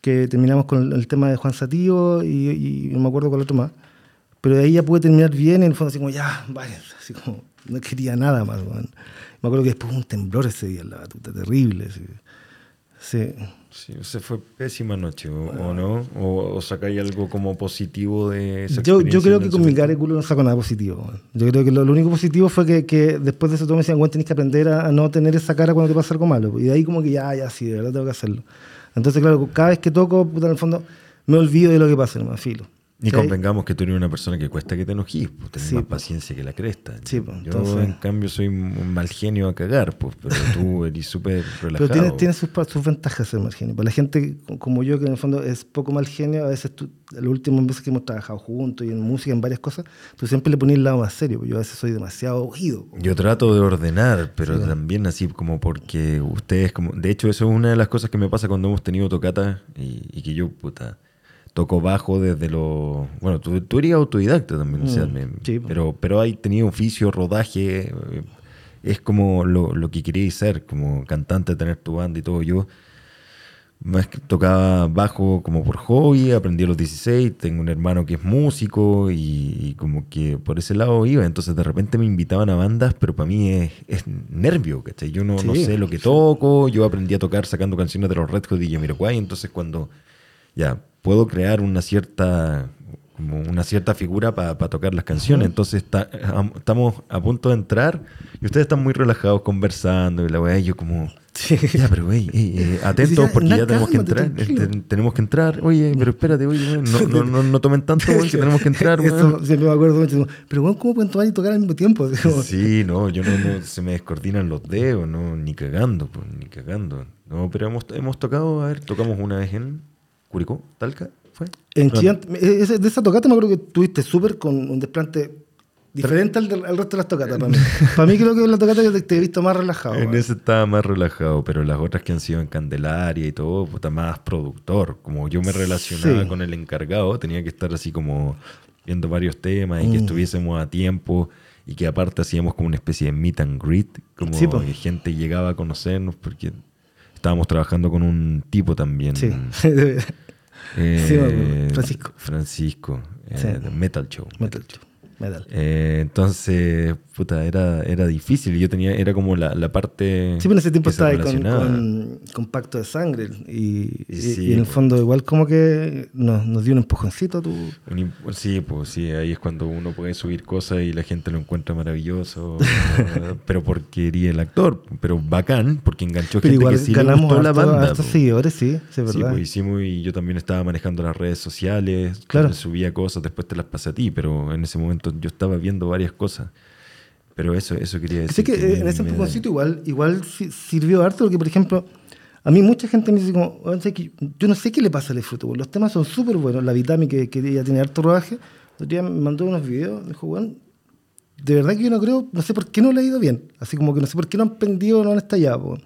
que terminamos con el, el tema de Juan Satío y, y no me acuerdo cuál otro más, pero de ahí ya pude terminar bien en el fondo así como, ya, vaya, así como, no quería nada más, weón. Me acuerdo que después hubo un temblor ese día en la batuta, terrible, sí. Sí. Sí, fue pésima noche, ¿o, o no? ¿O, o sacáis algo como positivo de esa Yo, yo creo que con mi cara de culo no saco nada positivo. Yo creo que lo, lo único positivo fue que, que después de eso todo me decían, bueno, tenés que aprender a, a no tener esa cara cuando te pasa algo malo. Y de ahí como que ya, ya, sí, de verdad tengo que hacerlo. Entonces, claro, cada vez que toco, puta, en el fondo, me olvido de lo que pasa, no me filo. Y convengamos que tú eres una persona que cuesta que te enojes, pues tenés Sí, más pues. paciencia que la cresta. Sí, pues, Yo, entonces- en cambio, soy un mal genio a cagar, pues, pero tú eres súper relajado. Pero tiene, tiene sus, sus ventajas ser mal genio. Para la gente co- como yo, que en el fondo es poco mal genio, a veces tú, las últimas veces que hemos trabajado juntos y en música, en varias cosas, tú siempre le pones el lado más serio. Yo a veces soy demasiado oído. Yo trato de ordenar, pero Sí. también así como porque ustedes, como de hecho, eso es una de las cosas que me pasa cuando hemos tenido tocata y, y que yo, puta, toco bajo desde lo... Bueno, tú, tú eres autodidacta también, o sea, Mm, me- sí, pero, pero hay tenido oficio, rodaje, es como lo, lo que queríais ser, como cantante, tener tu banda y todo. Yo más que tocaba bajo como por hobby, aprendí a los 16, tengo un hermano que es músico y, y como que por ese lado iba, entonces de repente me invitaban a bandas, pero para mí es, es nervio, ¿cachai? Yo no, no Sí, sé lo que toco, yo aprendí a tocar sacando canciones de los Red Hot y Jamiroquai, entonces cuando ya puedo crear una cierta como una cierta figura para tocar las canciones, entonces está- am- estamos a punto de entrar y ustedes están muy relajados conversando y la weá, yo como... Sí. Ya, pero ey, ey, eh, atentos porque ya tenemos que entrar. tranquilo. este, tenemos que entrar. Oye, pero espérate, oye, no, no, no, no tomen tanto, weón, que tenemos que entrar, Eso siempre me acuerdo mucho. Pero bueno, ¿cómo pueden tomar y tocar al mismo tiempo? Sí, no, yo no, no- se me descoordinan los dedos, no, ni cagando, pues, ni cagando. No, pero hemos, hemos tocado, a ver, tocamos una vez en Curicó, Talca, ¿fue? En Chillán, eh, ese- de esa tocata me acuerdo que tuviste súper con un desplante diferente al, del- al resto de las tocatas. Para mí, para mí creo que es la tocata que te, te he visto más relajado. En weón. ese estaba más relajado, pero las otras que han sido en Candelaria y todo, puta, más productor. Como yo me relacionaba Sí. con el encargado, tenía que estar así como viendo varios temas y que Mm. estuviésemos a tiempo y que aparte hacíamos como una especie de meet and greet, como Sí, po. que gente llegaba a conocernos porque estábamos trabajando con un tipo también. Sí. eh, Sí. Francisco. Francisco, eh, Sí. Metal Show. Metal. Metal. Eh, entonces, puta, era, era difícil. Yo tenía, era como la, la parte. Sí, pero en ese tiempo estaba con, relacionaba. con, con Pacto de Sangre y, y- Sí, y en el pues. fondo igual como que nos, nos dio un empujoncito a. Un imp- Sí, pues sí, ahí es cuando uno puede subir cosas y la gente lo encuentra maravilloso, pero porque quería el actor, pero bacán, porque enganchó Pero gente igual que sí le ganamos gustó la banda. seguidores, sí, Sí, verdad. pues hicimos y yo también estaba manejando las redes sociales, Claro. subía cosas, después te las pasé a ti, pero en ese momento yo estaba viendo varias cosas. Pero eso, eso quería decir. Sé que eh, en me- ese me- empujoncito igual, igual si- sirvió harto, porque por ejemplo, a mí mucha gente me dice como, "Oye, sé que yo no sé qué le pasa al porque los temas son súper buenos, la Vitami que, que ella tiene harto rodaje, el día me mandó unos videos, me dijo, bueno, de verdad que yo no creo, no sé por qué no le ha ido bien, así como que no sé por qué no han prendido, no han estallado. po".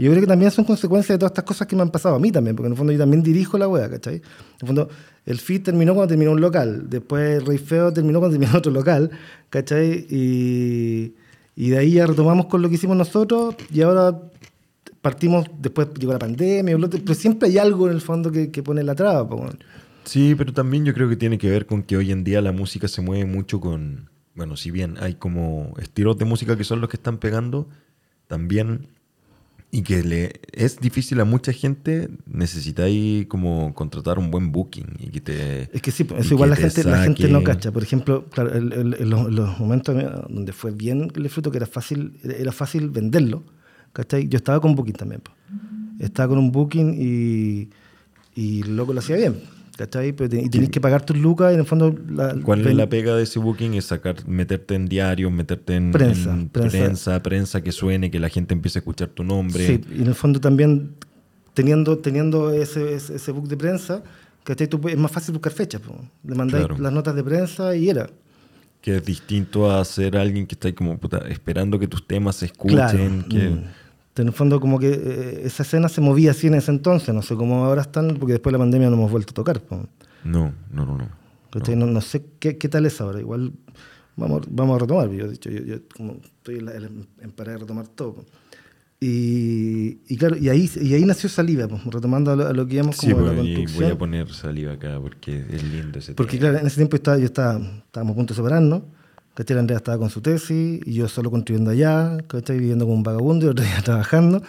Yo creo que también son consecuencias de todas estas cosas que me han pasado a mí también, porque en el fondo yo también dirijo la wea, ¿cachai? En el fondo, el feed terminó cuando terminó un local, después el Rey Feo terminó cuando terminó otro local, ¿cachai? Y, y de ahí ya retomamos con lo que hicimos nosotros y ahora partimos, después llegó la pandemia, pero siempre hay algo en el fondo que, que pone la traba. weón. Sí, pero también yo creo que tiene que ver con que hoy en día la música se mueve mucho con, bueno, si bien hay como estilos de música que son los que están pegando, también, y que le es difícil a mucha gente, necesitáis como contratar un buen booking y que te... Es que sí, pues, eso igual la gente, la gente no cacha. Por ejemplo, claro, el- el- en los, los momentos donde fue bien el fruto, que era fácil, era fácil venderlo, ¿cachai? Yo estaba con Booking también. po. Estaba con un Booking y, y el loco lo hacía bien, ¿cachai? Pero te- y tenías que pagar tus lucas y en el fondo... La, ¿Cuál es ven- la pega de ese booking? Es sacar, meterte en diarios, meterte en Prensa, en prensa. prensa, prensa, que suene, que la gente empiece a escuchar tu nombre. Sí, y en el fondo también teniendo, teniendo ese, ese, ese book de prensa, ¿cachai? Tú es más fácil buscar fechas. Le mandáis Claro. las notas de prensa y era. Que es distinto a ser alguien que está ahí como puta, esperando que tus temas se escuchen. Claro. Que, Mm. En el fondo, como que eh, esa escena se movía así en ese entonces. No sé cómo ahora están, porque después de la pandemia no hemos vuelto a tocar. po. No, no, no. no. ¿Cachai? No, no sé qué, qué tal es ahora. Igual vamos, vamos a retomar. Yo, he dicho, yo, yo como estoy en, la- en- parada de retomar todo. po. Y, y claro, y ahí, y ahí nació Saliva, po, retomando a lo, a lo que íbamos Sí, como de la pues, construcción. voy a poner saliva acá porque es lindo ese Porque tema. claro, en ese tiempo yo estaba, yo estaba, estábamos a punto de separarnos. ¿Cachai? Andrea estaba con su tesis y yo solo construyendo allá, ¿cachai? Viviendo como un vagabundo y otro día trabajando.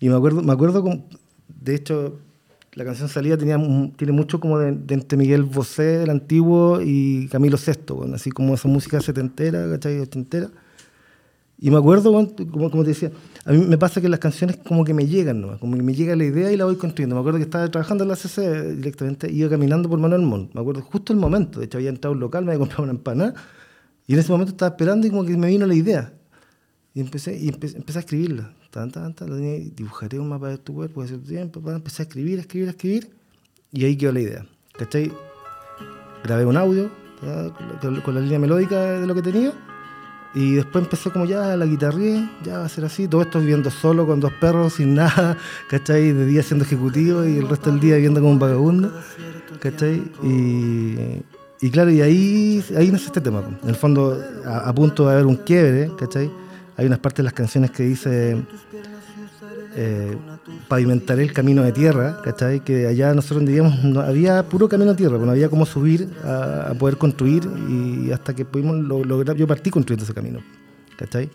Y me acuerdo, me acuerdo con, de hecho, la canción Salida tenía, tiene mucho como de, de entre Miguel Bosé, el antiguo, y Camilo Sesto, bueno, así como esa música setentera, ¿cachai? Ochentera. Y me acuerdo, como, como te decía, a mí me pasa que las canciones como que me llegan, ¿no? como que me llega la idea y la voy construyendo. Me acuerdo que estaba trabajando en la CC directamente, iba caminando por Manuel Montt. Me acuerdo justo el momento, de hecho había entrado a un local, me había comprado una empanada y en ese momento estaba esperando y como que me vino la idea. Y empecé, y empe- empecé a escribirla. Tan, tan, tan, dibujaré un mapa de tu cuerpo, tu tiempo, empecé a escribir, a escribir, a escribir y ahí quedó la idea. ¿Cachai? grabé un audio con, la- con la línea melódica de lo que tenía y después empecé como ya la guitarré, ya va a ser así, todo esto viviendo solo con dos perros sin nada, ¿cachai? De día siendo ejecutivo y el resto del día viviendo como un vagabundo, ¿cachai? Y, y claro, y ahí, ahí nace este tema. En el fondo, a, a punto de haber un quiebre, ¿cachai? Hay unas partes de las canciones que dice eh, pavimentaré el camino de tierra, ¿cachai? Que allá nosotros vivíamos no había puro camino de tierra, pues no había cómo subir a, a poder construir y hasta que pudimos lo- lograr, yo partí construyendo ese camino, ¿cachai?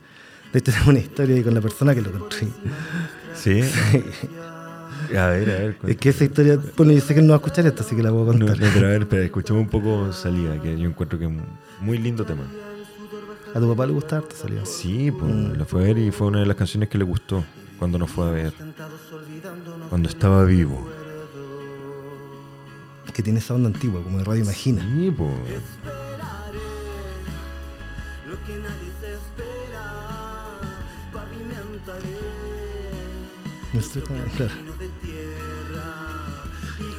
De hecho, tengo una historia ahí con la persona que lo construí. Sí. A ver, a ver. Es que esa historia, bueno, yo sé que él no va a escuchar esto, así que la puedo contar. no, pero a ver, espera, escuchemos un poco Salida, que yo encuentro que es un muy lindo tema. ¿A tu papá le gusta harto salió? Sí, pues lo fue a ver y fue una de las canciones que le gustó cuando nos fue a ver. Cuando estaba vivo. Que tiene esa onda antigua, como de Radio Imagina. Sí, pues. Claro.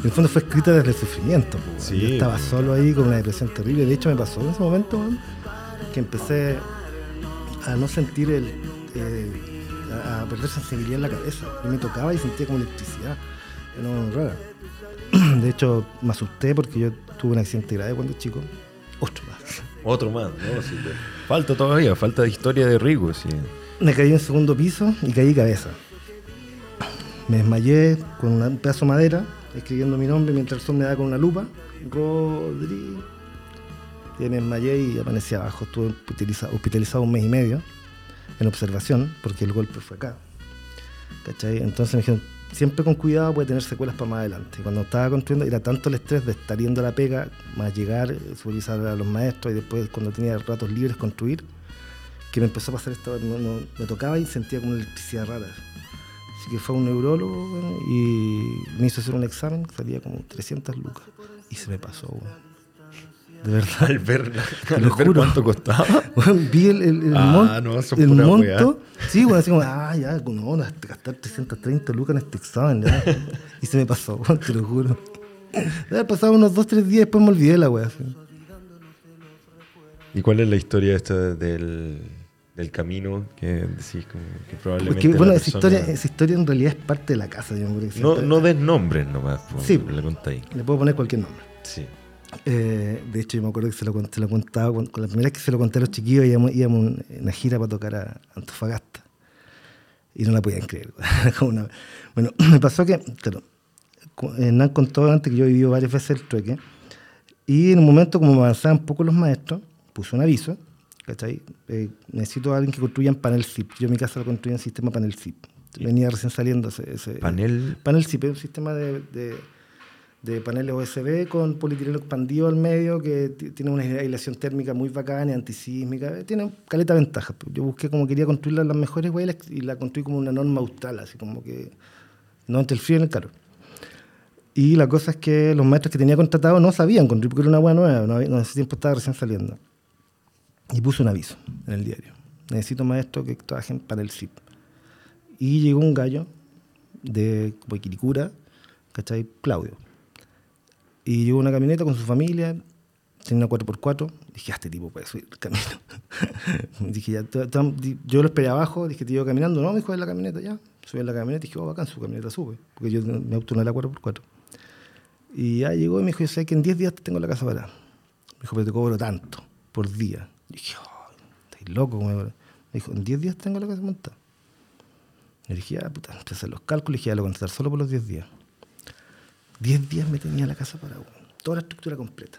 En el fondo fue escrita desde el sufrimiento. Sí, Yo estaba solo ahí con una depresión terrible. De hecho, me pasó en ese momento que empecé a no sentir el. eh, a, perder sensibilidad en la cabeza. Yo me tocaba y sentía como electricidad. Era muy rara. De hecho, me asusté porque yo tuve un accidente grave cuando chico. Otro más. Otro más, ¿no? Sí, pues. Falta todavía, falta historia de Rigo, sí. Me caí en segundo piso y caí cabeza. Me desmayé con un pedazo de madera, escribiendo mi nombre mientras el sol me daba con una lupa. Rodrigo. Y me desmayé y amanecí abajo. Estuve hospitaliza- hospitalizado un mes y medio en observación, porque el golpe fue acá. ¿Cachai? Entonces me dijeron, siempre con cuidado puede tener secuelas para más adelante. Cuando estaba construyendo, era tanto el estrés de estar yendo a la pega, más llegar, supervisar a los maestros y después cuando tenía ratos libres construir, que me empezó a pasar esto, me tocaba y sentía como una electricidad rara. Así que fue a un neurólogo bueno, y me hizo hacer un examen, salía como 300 lucas. Y se me pasó, weón. De verdad. Al ver, al lo ver juro. cuánto costaba. Weón, vi el, el, el, Ah, mon- no, el monto. Sí, bueno, así como, ah, ya, no, gastar 330 lucas en este examen, ya. Y se me pasó, weón, te lo juro. Debe haber pasado unos 2, 3 días, después me olvidé la weá. ¿Y cuál es la historia esta del, del camino que decís como que probablemente Porque, bueno, esa persona- historia, esa historia en realidad es parte de la casa. Que No, no des nombres nomás, po, Sí. le contáis. Le puedo poner cualquier nombre. Sí. Eh, de hecho, yo me acuerdo que se lo, se lo contaba, con, con la primera vez que se lo conté a los chiquillos, íbamos, íbamos en una gira para tocar a Antofagasta. Y no la podían creer. Como una- Bueno, me pasó que, claro, Hernán contó antes que yo he vivido varias veces el trueque. Y en un momento, como me avanzaban un poco los maestros, puse un aviso, ¿cachai? Eh, necesito a alguien que construya en panel zip. Yo en mi casa lo construía en sistema panel zip. Venía recién saliendo ese... ese- Panel. Panel zip es un sistema de, de, de paneles USB con polietileno expandido al medio que ti- tiene una aislación térmica muy bacana y antisísmica. Eh, Tiene caleta de ventajas. pues. Yo busqué como quería construirla las mejores güey, y la- construí como una norma austral, así como que no entre el frío y el calor. Y la cosa es que los maestros que tenía contratados no sabían construir porque era una hueá nueva, no, en ese tiempo estaba recién saliendo. Y puse un aviso en el diario. Necesito maestros que trabajen para el ZIP. Y llegó un gallo de Quiricura, ¿cachai? Claudio. Y llegó una camioneta con su familia, tenía una 4x4. Dije, ah, este tipo puede subir el camino. dije, ya, yo lo esperé abajo, dije, te iba caminando. No, me dijo, en la camioneta, ya. Subí en la camioneta y dije, oh, bacán, su camioneta sube. Porque yo mi auto era 4x4. Y ya llegó y me dijo, yo sé que en 10 días te tengo la casa parada. Me dijo, pero te cobro tanto por día. Y dije, oh, estáis loco. Me dijo, en 10 días tengo la casa montada. Y dije, ah, puta, empecé a hacer los cálculos y dije, ya lo voy a contratar solo por los 10 días. 10 días me tenía la casa weón. toda la estructura completa.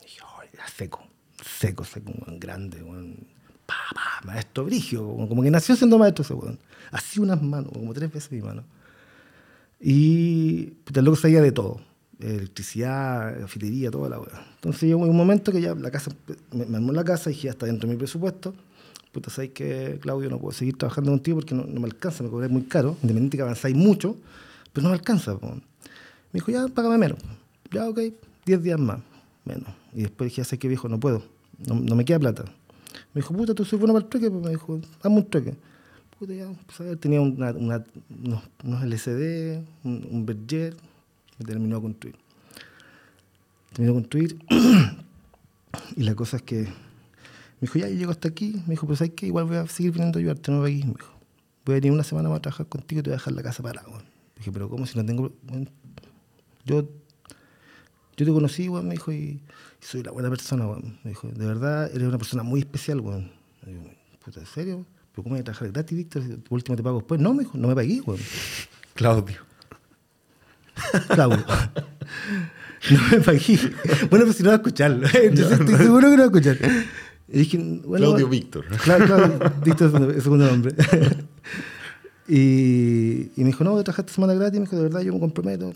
Y dije, oh, seco, seco, seco, weón, grande, weón. Pa, pa, maestro brigio, como que nació siendo maestro ese weón. Así unas manos, como tres veces mi mano. Y el loco sabía de todo. Electricidad, cafetería, toda la weá. Entonces llegó un momento que ya la casa, me, me armó la casa y dije, ya está dentro de mi presupuesto. Puta, ¿sabes que Claudio? No puedo seguir trabajando contigo porque no, no me alcanza, me cobré muy caro, independiente que avanzáis mucho, pero no me alcanza. po. Me dijo, ya, págame menos. Ya, ok, 10 días más, menos. Y después dije, ya sé que viejo, no puedo, no, no me queda plata. Me dijo, puta, tú soy bueno para el trueque, pues me dijo, dame un trueque. Puta, ya, pues, a ver, tenía una, una- unos, unos LCD, un, un Berger, me terminó de construir. Terminó de construir, y la cosa es que me dijo, ya, yo llego hasta aquí. Me dijo, pero ¿sabes qué? Igual voy a seguir viniendo a ayudarte, no me aquí. Me dijo, voy a venir una semana más a trabajar contigo y te voy a dejar la casa parada, weón. Dije, pero ¿cómo si no tengo...? yo, yo te conocí, weón, me dijo, y, soy la buena persona. Me dijo, de verdad, eres una persona muy especial, weón. Puta, ¿en serio? ¿Pero cómo voy a trabajar gratis, Víctor? Por último te pago después. No, me dijo, no me pagué, weón. Claudio. Claudio. No me pagué. Bueno, pues si no va a escucharlo. Yo estoy seguro que no va a escuchar. Y dije, bueno, Claudio Víctor. Claro, claro, Víctor es es segundo nombre. y, y me dijo, no, voy a trabajar esta semana gratis. Me dijo, de verdad, yo me comprometo.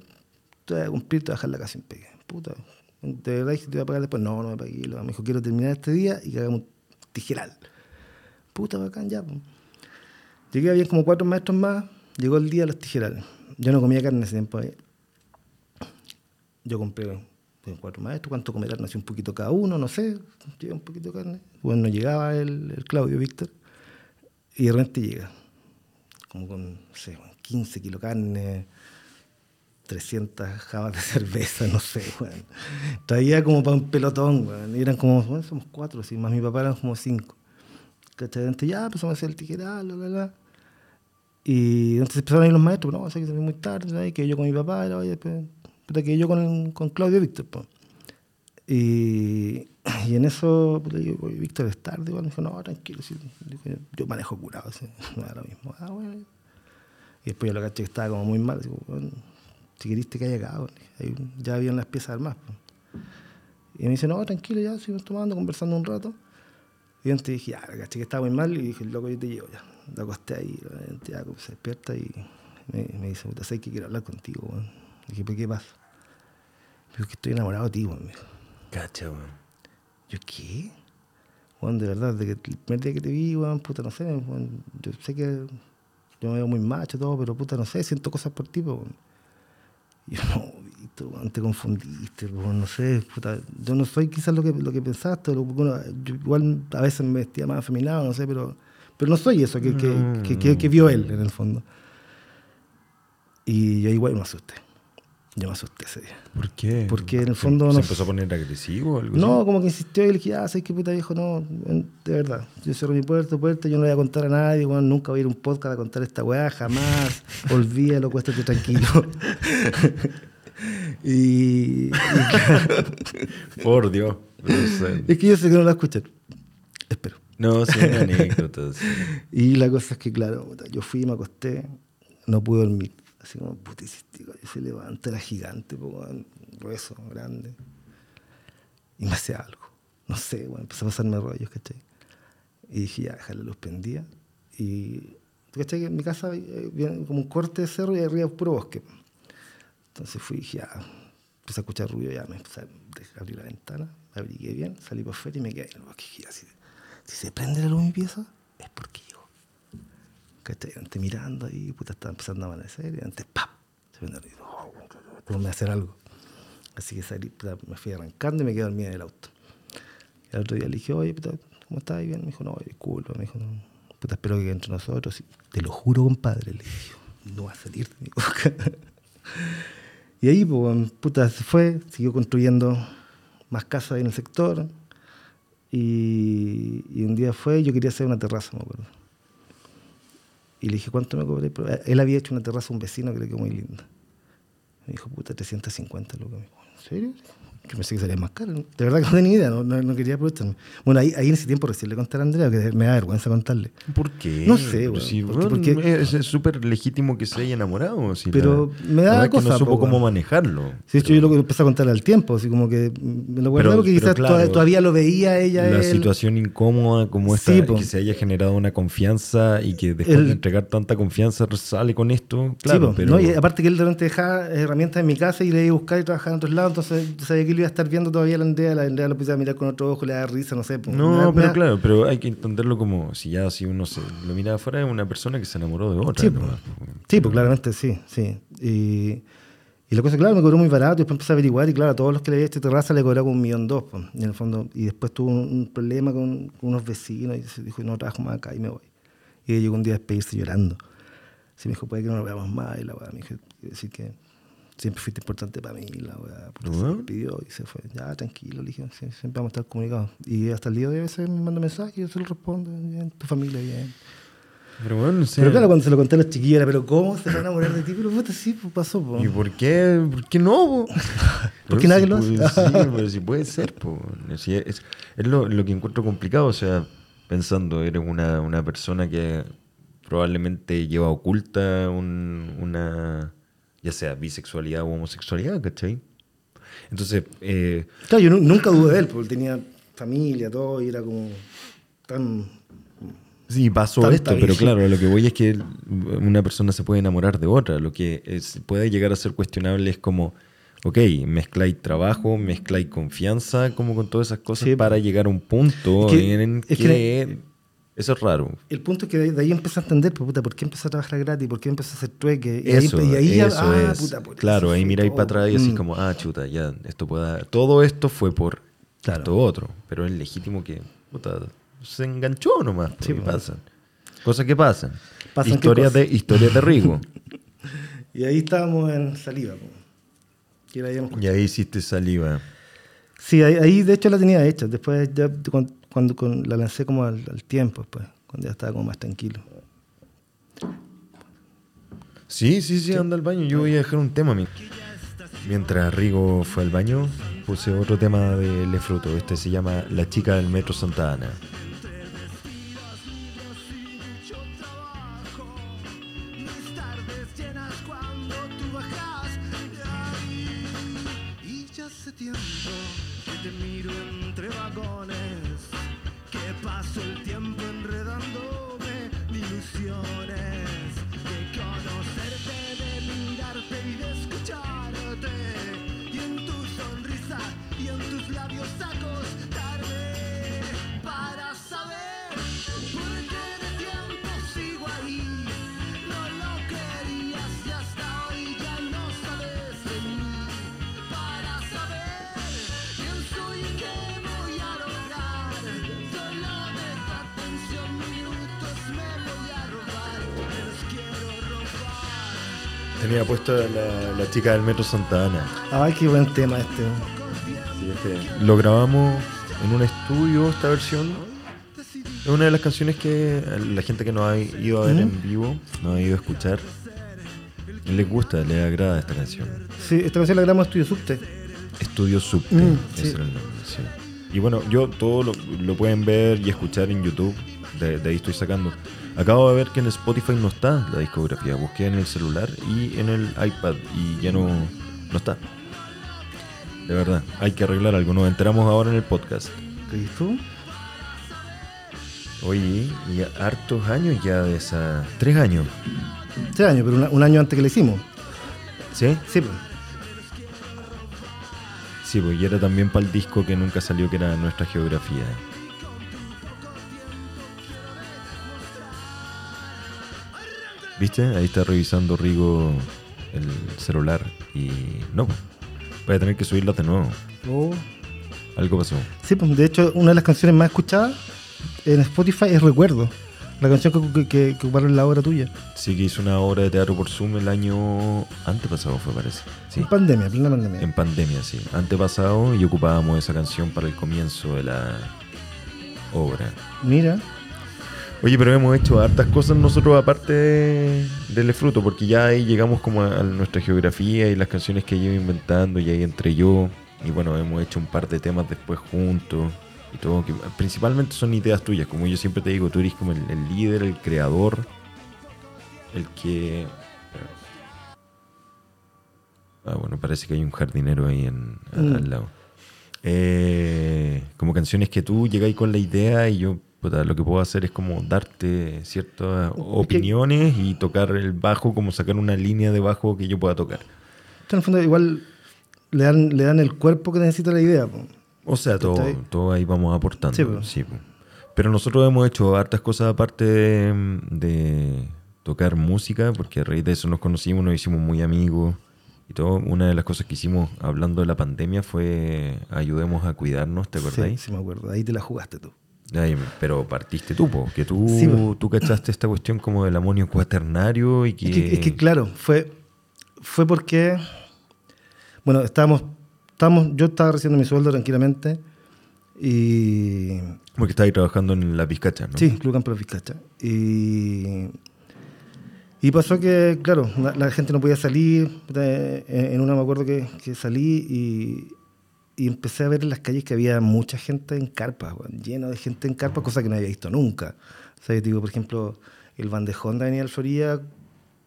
Te voy a cumplir, te voy a dejar la casa en pegue. Puta, de verdad dije, te voy a pagar después. No, no me pagué. Me dijo, quiero terminar este día y que hagamos un tijeral. Puta, bacán, ya. pues. Llegué, había como cuatro maestros más. Llegó el día de los tijerales. Yo no comía carne en ese tiempo. Yo compré tengo cuatro maestros, cuánto comerán, así un poquito cada uno, no sé, llega un poquito de carne. Bueno, no llegaba el, el Claudio Víctor, y de repente llega, como con, no sé, bueno, 15 kilos de carne, 300 jabas de cerveza, no sé, weón. Traía como para un pelotón, weón, y eran como, bueno, somos cuatro, sí, más mi papá eran como cinco. Entonces ya empezamos a hacer el tijeral, la, la, la. Y entonces empezaron a ir los maestros, no, sé que salí muy tarde, ¿sabes? que yo con mi papá, oye, pues, puta, que yo con, con Claudio Víctor. Y, y en eso, puta, yo, Víctor es tarde, igual. me dijo, no, tranquilo, yo manejo curado, da lo mismo. Ah. Y después yo lo caché que estaba como muy mal, digo, bueno, si queriste que haya acá, bueno, ahí ya habían las piezas armadas. Y me dice, no, tranquilo, ya, seguimos tomando, conversando un rato. Y antes dije, ya, caché que estaba muy mal y dije, loco, yo te llevo ya. Lo acosté ahí, ya, como se despierta y me, dice, puta, sé que quiero hablar contigo. Dije, ¿pero qué pasa? Dijo, que estoy enamorado de ti, weón. Cacha, weón. ¿yo qué? Weón, de verdad, desde que el primer día que te vi, weón, puta, no sé, weón, yo sé que yo me veo muy macho y todo, pero puta, no sé, siento cosas por ti, weón. Y yo, no, weón, te confundiste, weón, no sé, puta, yo no soy quizás lo que, lo que pensaste, lo- bueno, yo igual a veces me vestía más afeminado, no sé, pero, pero no soy eso que, que, que, que- que vio él, en el fondo. Y yo igual me asusté. Yo me asusté ese día. ¿Por qué? Porque en el ¿Se- fondo ¿Se, no- empezó a poner agresivo o algo No, así? como que insistió y le dije, ah, ¿sabes qué puta viejo? No, de verdad. Yo cierro mi puerta, puerta, yo no le voy a contar a nadie, bueno, nunca voy a ir a un podcast a contar esta weá, jamás. Olvídalo, cuéstate tranquilo. y, y claro, Por Dios. Es que yo sé que no la escuchar. Espero. no son anécdotas. Y la cosa es que, claro, yo fui y me acosté, no pude dormir. Así como, coño, se levanta, era gigante, grueso, grande. Y me hacía algo. No sé, bueno, empezó a pasarme rollos, ¿cachai? Y dije, ya, dejar la luz prendida. Y, ¿tú ¿cachai? En mi casa eh, viene como un corte de cerro y arriba puro bosque. Entonces fui y dije, ya, empecé a escuchar ruido, ya me empecé a abrir la ventana, me abrigué bien, salí por fuera y me quedé en el bosque. Y así, si se prende la luz en mi pieza, es porque. ¿Cachai? Antes mirando ahí, puta, estaba empezando a amanecer y antes, ¡pap! Se la luz. Oh, que hacer algo. Así que salí, puta, me fui arrancando y me quedé dormida en el auto. Al otro día le dije, oye, puta, ¿cómo estás? Bien, me dijo, no, disculpa, me dijo, no, puta, espero que entre nosotros. Te lo juro, compadre, le dije, no va a salir de mi boca. y ahí, pues, puta, se fue, siguió construyendo más casas en el sector. Y, y un día fue, yo quería hacer una terraza, me acuerdo. Y le dije, ¿cuánto me cobré? Pero él había hecho una terraza a un vecino que le quedó muy linda. Me dijo, puta, 350 lucas. ¿en serio? Que pensé que salía más caro. De verdad que no tenía idea, no, no, no quería aprovecharme. Bueno, ahí, ahí en ese tiempo recién le conté a Andrea, que me da vergüenza contarle. ¿Por qué? No sé, si, porque- es súper legítimo que se haya enamorado. si Pero la- me da es que cosa, no supo po, cómo manejarlo. Sí, yo lo que empecé a contarle al tiempo, así como que me lo guardé Pero- porque quizás claro, todavía lo veía ella. La él. situación incómoda como esta, Sí, que se haya generado una confianza y que después El- de entregar tanta confianza sale con esto, claro, pero ¿no? Y aparte que él de repente dejaba herramientas en mi casa y le iba a buscar y trabajaba en otros lados, entonces sabía que él iba a estar viendo todavía la Andrea, la Andrea lo empezaba a mirar con otro ojo, le da risa, no sé. Me no, pero claro, pero hay que entenderlo como si ya si uno se lo mira afuera es una persona que se enamoró de otra. Sí, ¿no? po. Sí, pues claramente sí, sí. Y, y la cosa, claro, me cobró muy barato, y después empecé a averiguar y claro, a todos los que le había hecho terraza le cobraba un millón dos, pues, en el fondo, y después tuvo un, un problema con, con unos vecinos y se dijo, no trabajo más acá y me voy. Y llegó un día a despedirse llorando. Sí, me dijo, puede que no lo veamos más, y la weá, me quiero decir que siempre fuiste importante para mí, la weá, porque se me pidió y se fue. Ya, tranquilo, le dije, siempre vamos a estar comunicados. Y hasta el día de hoy a veces me manda mensajes y yo se lo respondo, bien, tu familia, bien. Pero bueno, o sea, Pero claro, cuando se lo conté a los chiquillos era, pero ¿cómo se van a enamorar de ti? Pero puta, sí, pues pasó, po. ¿Y por qué, por qué no? po? Porque nadie lo puede- hace. Sí, pero si puede ser. po. Si es es lo, lo que encuentro complicado. O sea, pensando, eres una, una persona que probablemente lleva oculta un- una, ya sea bisexualidad o homosexualidad, ¿cachai? Entonces, eh, Claro, yo nu- nunca dudé de él, porque él tenía familia, todo, y era como tan... Sí, pasó esto, pero claro, lo que voy es que una persona se puede enamorar de otra. Lo que es- puede llegar a ser cuestionable es como, ok, mezcláis trabajo, mezcláis confianza, como con todas esas cosas Sí, para llegar a un punto Es que- en que, que- eso es raro. El punto es que de, ahí empecé a entender, pues, puta, ¿por qué empecé a trabajar gratis? ¿Por qué empecé a hacer trueque? Y Eso, ahí, y ahí eso ah, es. puta, claro, ahí miráis para atrás y así Mm. como, ah, chuta, ya, esto puede... Todo esto fue por Claro. esto otro, pero es legítimo que, puta, se enganchó nomás. Sí, Sí, pues. pasan. Cosas que pasan. ¿Pasan historias, de, historias de Rigo. Y ahí estábamos en saliva. pues. Y y ahí hiciste saliva. Sí, ahí, ahí, de hecho la tenía hecha. Después ya cuando, cuando con- la lancé como al, al tiempo, pues, cuando ya estaba como más tranquilo. Sí, sí, sí, anda al baño. Yo voy a dejar un tema. mi- Mientras Rigo fue al baño, puse otro tema de Lefruto. Este se llama La chica del metro Santa Ana. Tenía puesto la, la chica del metro Santa Ana. Ay, qué buen tema este. Sí, este, Lo grabamos en un estudio, esta versión. Es una de las canciones que la gente que nos ha ido a ver en vivo, nos ha ido a escuchar, les gusta, les agrada esta canción. Sí, esta canción la grabamos Estudio Subte. Estudio Subte, Mm, ese sí. era el nombre, sí. Y bueno, yo todo lo, lo pueden ver y escuchar en YouTube, de, de ahí estoy sacando. Acabo de ver que en Spotify no está la discografía, busqué en el celular y en el iPad y ya no, no está. De verdad, hay que arreglar algo, nos enteramos ahora en el podcast. ¿Crees tú? Oye, y hartos años ya de esa... Tres años, Tres años, pero una- un año antes que la hicimos. ¿sí? Sí, pues. Sí, pues y era también para el disco que nunca salió, que era nuestra geografía. ¿Viste? Ahí está revisando Rigo el celular y no, voy a tener que subirlas de nuevo. Oh. Algo pasó. Sí, pues de hecho, una de las canciones más escuchadas en Spotify es Recuerdo. La canción que, que, que- ocuparon la obra tuya. Sí que hizo una obra de teatro por Zoom el año antepasado, fue parece. Sí. En pandemia, plena pandemia. En pandemia, sí. Antepasado y ocupábamos esa canción para el comienzo de la obra. Mira. Oye, pero hemos hecho hartas cosas nosotros aparte de- del fruto, porque ya ahí llegamos como a, a nuestra geografía y las canciones que llevo inventando y ahí entre yo. y bueno, hemos hecho un par de temas después juntos y todo, que principalmente son ideas tuyas, como yo siempre te digo, tú eres como el, el líder, el creador, el que... Ah, bueno, parece que hay un jardinero ahí en, Mm. al lado. Eh, como canciones que tú llegáis con la idea y yo puta, lo que puedo hacer es como darte ciertas opiniones y tocar el bajo, como sacar una línea de bajo que yo pueda tocar. En el fondo igual le dan, le dan el cuerpo que necesita la idea. po. O sea, todo, ¿Cachai? todo ahí vamos aportando. Sí, sí. Pero nosotros hemos hecho hartas cosas aparte de, de tocar música, porque a raíz de eso nos conocimos, nos hicimos muy amigos y todo. Una de las cosas que hicimos hablando de la pandemia fue ayudemos a cuidarnos, ¿te Sí, acordáis? sí, me acuerdo. Ahí te la jugaste tú. Ay, pero partiste tú, po, que tú, Sí, tú cachaste esta cuestión como del amonio cuaternario y que... Es que, es que, claro, fue, fue porque, bueno, estábamos, estábamos, yo estaba recibiendo mi sueldo tranquilamente y, Porque estabas trabajando en la pizcacha, ¿no? sí, Club Campo de Vizcacha. Y, y pasó que, claro, la, la gente no podía salir, eh, en una me acuerdo que, que salí y, y empecé a ver en las calles que había mucha gente en carpas, weón, lleno de gente en carpas, cosa que no había visto nunca. O sea, yo digo, por ejemplo, el bandejón de Avenida Florida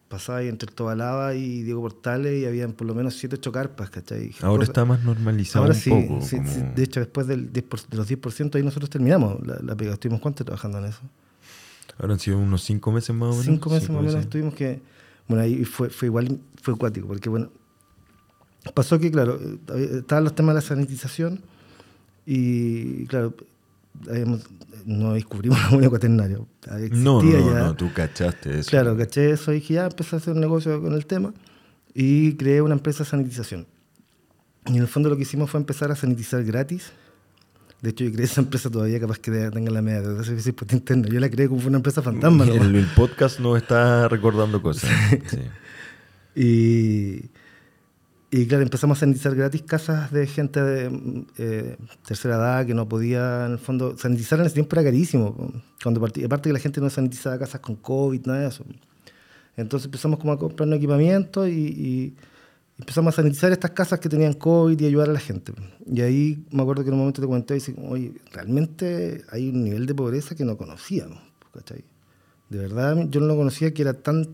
pasaba ahí entre Tobalaba y Diego Portales y habían por lo menos 7 8 carpas, ¿cachai? Ahora está más normalizado Ahora un sí, poco. sí, como- sí. de hecho después del 10 por- de los 10% ahí nosotros terminamos la, la pega. Estuvimos cuánto trabajando en eso? Ahora han sido unos cinco meses más o menos. Cinco meses más o menos estuvimos que... Bueno, ahí fue, fue igual, fue acuático, porque bueno, pasó que, claro, eh, estaban los temas de la sanitización y, claro, habíamos- no descubrimos la moneda cuaternaria. No, no, no, ya. no, tú cachaste eso. Claro, caché eso y dije, ya empecé a hacer un negocio con el tema y creé una empresa de sanitización. Y en el fondo lo que hicimos fue empezar a sanitizar gratis. De hecho, yo creé esa empresa todavía, capaz que tenga la media de servicio por interno. Yo la creé como fue una empresa fantasma. El, el podcast nos está recordando cosas. Sí. Y, y claro, empezamos a sanitizar gratis casas de gente de eh, tercera edad que no podía, en el fondo, sanitizar en ese tiempo era carísimo. Cuando partí, aparte que la gente no sanitizaba casas con COVID, nada de eso. Entonces empezamos como a comprar equipamiento y, y empezamos a sanitizar estas casas que tenían COVID y ayudar a la gente. Y ahí me acuerdo que en un momento te comenté, y dije, oye, realmente hay un nivel de pobreza que no conocíamos, ¿cachai? De verdad, yo no lo conocía que era tan... o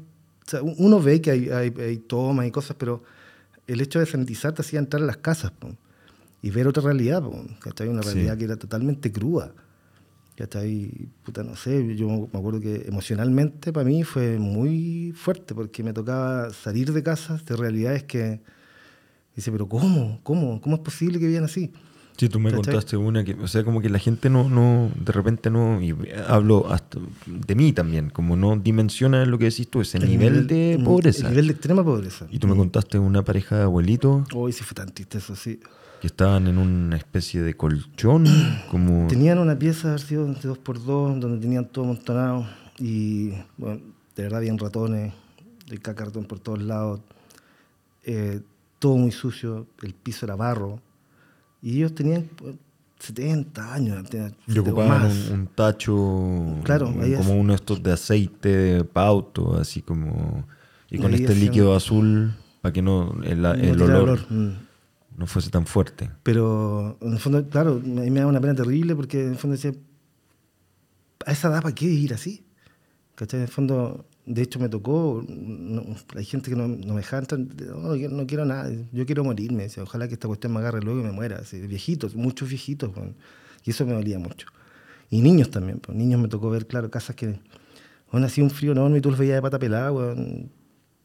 sea, uno ve que hay, hay, hay tomas y cosas, pero el hecho de sanitizar te hacía entrar a las casas po, y ver otra realidad, po, ¿cachai? Una Sí. realidad que era totalmente cruda. ¿cachai? Puta, no sé, yo me acuerdo que emocionalmente para mí fue muy fuerte porque me tocaba salir de casas de realidades que... Dice, pero ¿cómo? ¿Cómo? ¿Cómo es posible que vivan así? Sí, tú me ¿Cachai? contaste una que, o sea, como que la gente no, no, de repente no, y hablo hasta de mí también, como no dimensiona lo que decís tú, ese El nivel, de pobreza. El nivel de extrema pobreza. Y tú me contaste una pareja de abuelitos Hoy sí fue tan triste eso, sí. que estaban en una especie de colchón, como... Tenían una pieza, haber sido de dos por dos, donde tenían todo amontonado y, bueno, de verdad habían ratones, de cacartón por todos lados, eh, todo muy sucio, el piso era barro, y ellos tenían pues, 70 años, tenían- Y ocupaban más. un, un tacho, Claro, un- como uno de estos de aceite de pauto, así como... Y con este líquido azul, para que no el, No el tiraba olor, Mm. no fuese tan fuerte. Pero en el fondo, claro, a mí me da una pena terrible porque en el fondo decía, a esa edad, ¿para qué ir así? ¿Cachai? En el fondo, de hecho me tocó, no- hay gente que no, me deja entrar, no, yo no quiero nada, yo quiero morirme, ojalá que esta cuestión me agarre luego y me muera, así, viejitos, muchos viejitos, y eso me dolía mucho. Y niños también, pues, niños me tocó ver, claro, casas que, aún hacía un frío enorme y tú los veías de pata pelada, weón,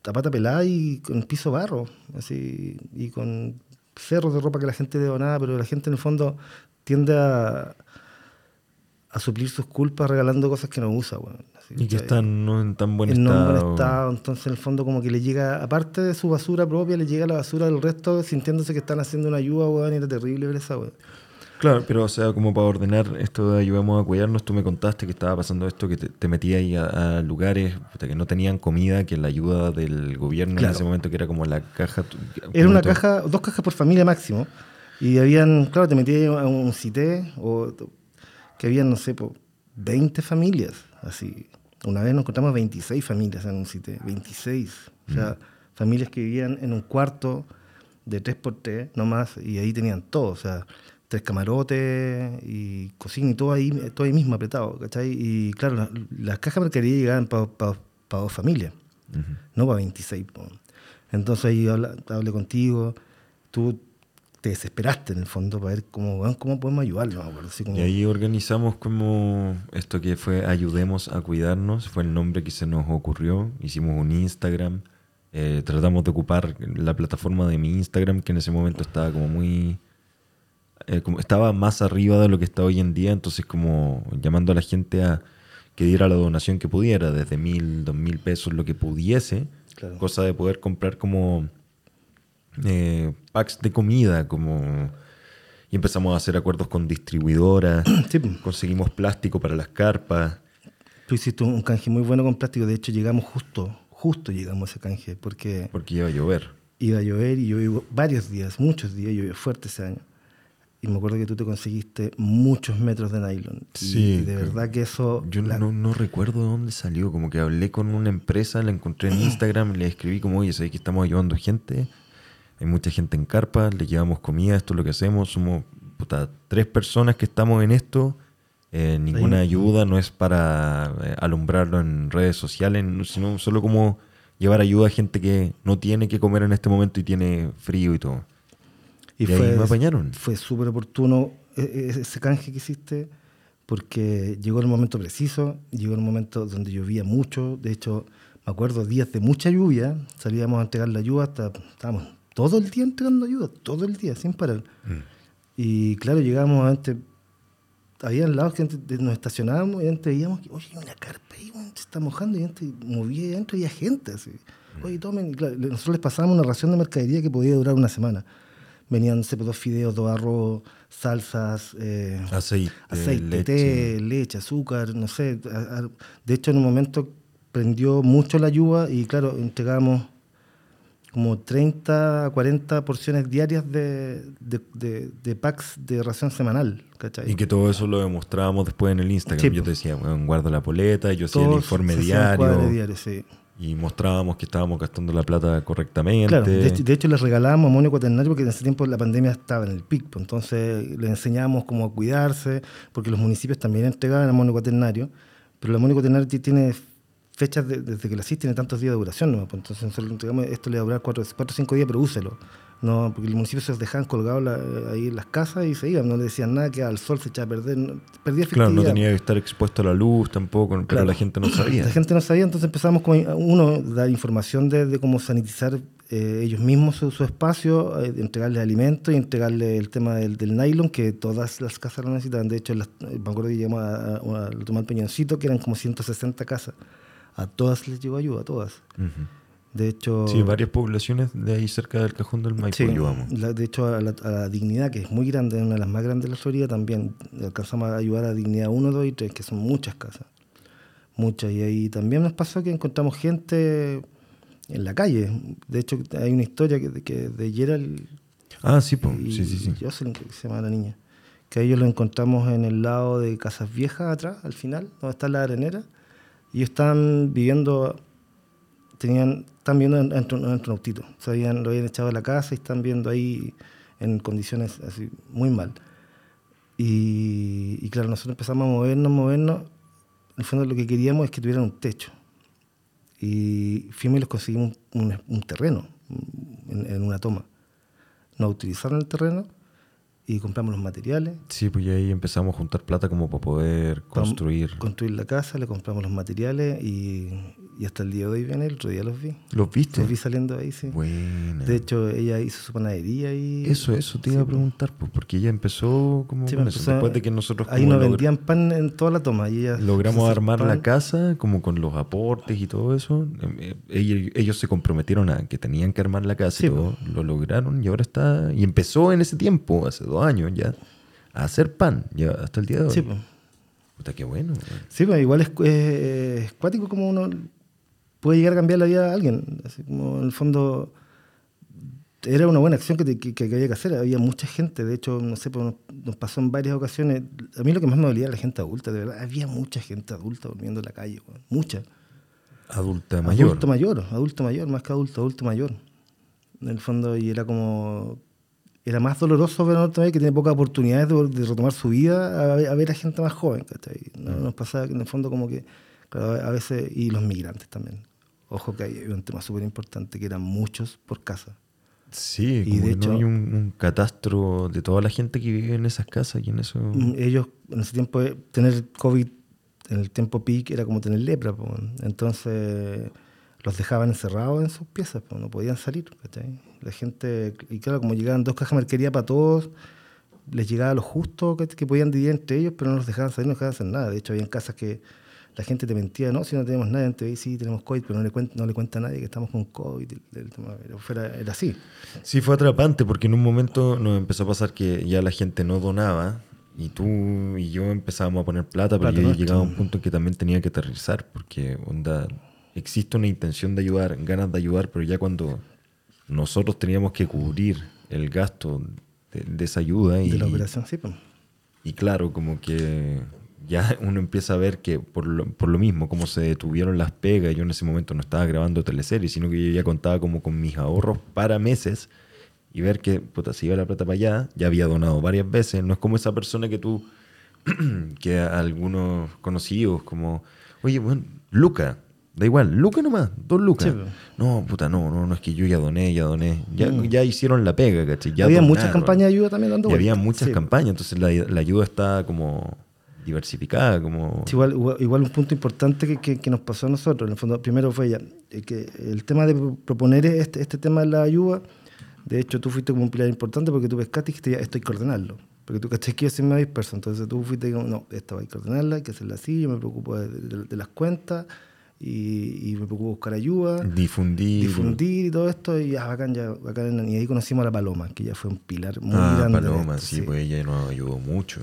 a pata pelada y con piso barro, así, y con cerros de ropa que la gente donaba, pero la gente en el fondo tiende a, a suplir sus culpas regalando cosas que no usa, weón. Y que están no en tan buen en no en estado. buen estado, entonces en el fondo como que le llega, aparte de su basura propia, le llega la basura del resto, sintiéndose que están haciendo una ayuda, weón, y era terrible ver esa, weón. Claro, pero o sea, como para ordenar esto de ayudamos a cuidarnos, tú me contaste que estaba pasando esto, que te, te metías ahí a, a lugares que no tenían comida, que la ayuda del gobierno en ese momento, que era como la caja... Era una caja, dos cajas por familia máximo. Y habían, claro, te metías a un cité, o que habían, no sé, po, 20 familias. Así. Una vez nos encontramos 26 familias en un cité, 26. O sea, familias que vivían en un cuarto, de 3x3 nomás, y ahí tenían todo, o sea, tres camarotes y cocina y todo ahí, todo ahí mismo apretado, ¿cachai? Y claro, la- las cajas de mercadería llegaban para dos familias, no para 26. po. Entonces ahí habla- hablé contigo, tú te desesperaste en el fondo para ver cómo, cómo podemos ayudarlo, así como- Y ahí organizamos como esto que fue Ayudemos a Cuidarnos, fue el nombre que se nos ocurrió. Hicimos un Instagram, eh, tratamos de ocupar la plataforma de mi Instagram, que en ese momento estaba como muy... eh, como estaba más arriba de lo que está hoy en día, entonces como llamando a la gente a que diera la donación que pudiera, desde mil, dos mil pesos, lo que pudiese, Claro. cosa de poder comprar como eh, packs de comida, como... Y empezamos a hacer acuerdos con distribuidoras, Sí, conseguimos plástico para las carpas. Tú hiciste un canje muy bueno con plástico, de hecho llegamos justo, justo llegamos a ese canje, porque Porque iba a llover. iba a llover y llovió varios días, muchos días, llovió fuerte ese año. Y me acuerdo que tú te conseguiste muchos metros de nylon. Y Sí, de que- verdad que eso... Yo la- no, no recuerdo de dónde salió. Como que hablé con una empresa, la encontré en Instagram, le escribí como, oye, sabes que estamos ayudando gente. Hay mucha gente en carpa, le llevamos comida, esto es lo que hacemos. Somos puta, tres personas que estamos en esto. Eh, ninguna ayuda no es para eh, alumbrarlo en redes sociales, no- sino solo como llevar ayuda a gente que no tiene que comer en este momento y tiene frío y todo. Y, Y ahí fue, me apañaron. Fue súper oportuno e- e- ese canje que hiciste, porque llegó el momento preciso, llegó el momento donde llovía mucho. De hecho, me acuerdo días de mucha lluvia, salíamos a entregar la ayuda, hasta, estábamos todo el día entregando ayuda, todo el día, sin parar. Y claro, llegábamos antes, había lados que antes nos estacionábamos y antes veíamos que, oye, hay una carpa ahí, se está mojando y antes movía y había gente así. Oye, tomen, y claro, le- nosotros les pasábamos una ración de mercadería que podía durar una semana. Venían, sé, pues, dos fideos, dos arroz, salsas, eh, Aceite, aceite, leche. té, leche, azúcar, no sé. De hecho, en un momento prendió mucho la lluvia y claro, entregábamos como 30 a 40 porciones diarias de, de, de- de packs de ración semanal, ¿cachai? Y que todo eso lo demostrábamos después en el Instagram. Sí, yo te decía, bueno, guarda la poleta, yo hacía el informe diario. sí. Y mostrábamos que estábamos gastando la plata correctamente. Claro, de hecho, de hecho les regalábamos amonio cuaternario porque en ese tiempo la pandemia estaba en el pic, pues, entonces les enseñábamos cómo a cuidarse, porque los municipios también entregaban amonio cuaternario, pero el amonio cuaternario ti- tiene fechas de- desde que lo hacís, tiene tantos días de duración, ¿no? Pues, entonces nosotros le entregamos, esto le va a durar cuatro o cinco días, pero úselo. No, porque los municipios se los dejaban colgados la- ahí en las casas y se iban, no le decían nada, que al sol se echaba a perder, no- perdía Claro, no tenía que estar expuesto a la luz tampoco, pero Claro. la gente no sabía. La gente no sabía, entonces empezamos con, uno, dar información de, de cómo sanitizar eh, ellos mismos su, su espacio, eh, entregarles alimentos y entregarles el tema del, del nylon, que todas las casas lo necesitaban. De hecho, las, me acuerdo que llegamos a, a, a tomar Peñoncito, que eran como 160 casas. A todas les llegó ayuda, a todas. Ujú. De hecho, Sí, varias poblaciones de ahí cerca del cajón del Maipo Sí, ayudamos. la- de hecho, a la, a la Dignidad, que es muy grande, una de las más grandes de la Florida, también alcanzamos a ayudar a Dignidad 1, 2 y 3, que son muchas casas. Muchas. Y ahí también nos pasó que encontramos gente en la calle. De hecho, hay una historia que, que de Gerald Ah, sí, y sí, sí, sí. Jocelyn, que se llama la niña. Que a ellos lo encontramos en el lado de Casas Viejas, atrás, al final, donde está la arenera. Y estaban viviendo, tenían, están viendo dentro de un autito. Se habían, lo habían echado de la casa y están viendo ahí en condiciones así muy mal. Y, y claro, nosotros empezamos a movernos, movernos. En el fondo lo que queríamos es que tuvieran un techo. Y fuimos y les conseguimos un, un terreno en, en una toma. Nos utilizaron el terreno y compramos los materiales. Sí, pues y ahí empezamos a juntar plata como para poder construir. Construir la casa, le compramos los materiales y, y hasta el día de hoy viene, el otro día los vi. ¿Los viste? Los vi saliendo ahí, sí. Buena. De hecho, ella hizo su panadería y... Eso, eso te Sí, iba a preguntar, pues, porque ella empezó como Sí, con pues, eso. Después de que nosotros Ahí nos vendían pan en toda la toma. Y ella logramos armar pan. la casa como con los aportes y todo eso. eh, eh, Ellos, ellos se comprometieron a que tenían que armar la casa Sí, y todo. Lo lograron y ahora está... Y empezó en ese tiempo, hace dos años ya, a hacer pan, ya hasta el día de hoy. Sí, pues. Puta, qué bueno. Sí, pues igual es, es, es cuático como uno puede llegar a cambiar la vida de alguien. Así como en el fondo era una buena acción que, te- que- que había que hacer. Había mucha gente, de hecho, no sé, pues, nos, nos pasó en varias ocasiones. A mí lo que más me dolía era la gente adulta, de verdad. Había mucha gente adulta durmiendo en la calle, mucha. Adulta mayor. Adulto mayor, adulto mayor, más que adulto, adulto mayor. en el fondo, y era como. Era más doloroso ver a Norteamérica que tiene pocas oportunidades de, de retomar su vida a, ver- a ver a gente más joven, ¿cachai? No, Nos pasaba que en el fondo, como que. claro, a veces. Y los migrantes también. Ojo que hay un tema súper importante que eran muchos por casa. Sí, Y como de hecho- no hay un, un catastro de toda la gente que vive en esas casas y en eso. Mm, Ellos, en ese tiempo, eh, tener COVID en el tiempo peak era como tener lepra. po. Entonces, los dejaban encerrados en sus piezas, po, no podían salir. ¿cachai? La gente, y claro, como llegaban dos cajas de mercadería para todos, les llegaba lo justo que, que podían dividir entre ellos, pero no los dejaban salir, no dejaban hacer nada. De hecho, había casas que la gente te mentía, no, si no tenemos nada, en TV sí tenemos COVID, pero no le cuenta, no le cuenta a nadie que estamos con COVID. era, era así. Sí, fue atrapante porque en un momento nos empezó a pasar que ya la gente no donaba y tú y yo empezábamos a poner plata, pero yo llegaba a un punto en que también tenía que aterrizar porque onda, existe una intención de ayudar, ganas de ayudar, pero ya cuando nosotros teníamos que cubrir el gasto de, de esa ayuda y, De la operación, sí. po. y claro, como que ya uno empieza a ver que por lo, por lo mismo, como se detuvieron las pegas, yo en ese momento no estaba grabando teleseries, sino que yo ya contaba como con mis ahorros para meses y ver que puta, se iba la plata para allá, ya había donado varias veces, no es como esa persona que tú, que a algunos conocidos, como, oye, bueno, Luca, da igual, Luca nomás, dos lucas. Sí, no, puta, no, no, no, es que yo ya doné, ya doné, ya, ya hicieron la pega, ¿cachai? Ya Mm. había muchas donaron. campañas de ayuda también dando Y había muchas Sí. campañas, entonces la, la ayuda está como diversificada, como... Sí, igual, igual, igual un punto importante que, que- que nos pasó a nosotros, en el fondo, primero fue ya, eh, que el tema de pro- proponer este, este tema de la ayuda, de hecho tú fuiste como un pilar importante porque tú pescaste y dijiste ya, esto hay que ordenarlo, porque tú cachai que yo soy más disperso, entonces tú fuiste como, no, esto hay que ordenarla, hay que hacerla así, yo me preocupo de, de- de las cuentas y, y me preocupo de buscar ayuda, difundir. difundir y todo esto, y ya, bacán, ya, bacán, y ahí conocimos a la Paloma, que ya fue un pilar muy Ah, grande. de Paloma, sí, pues ella nos ayudó mucho.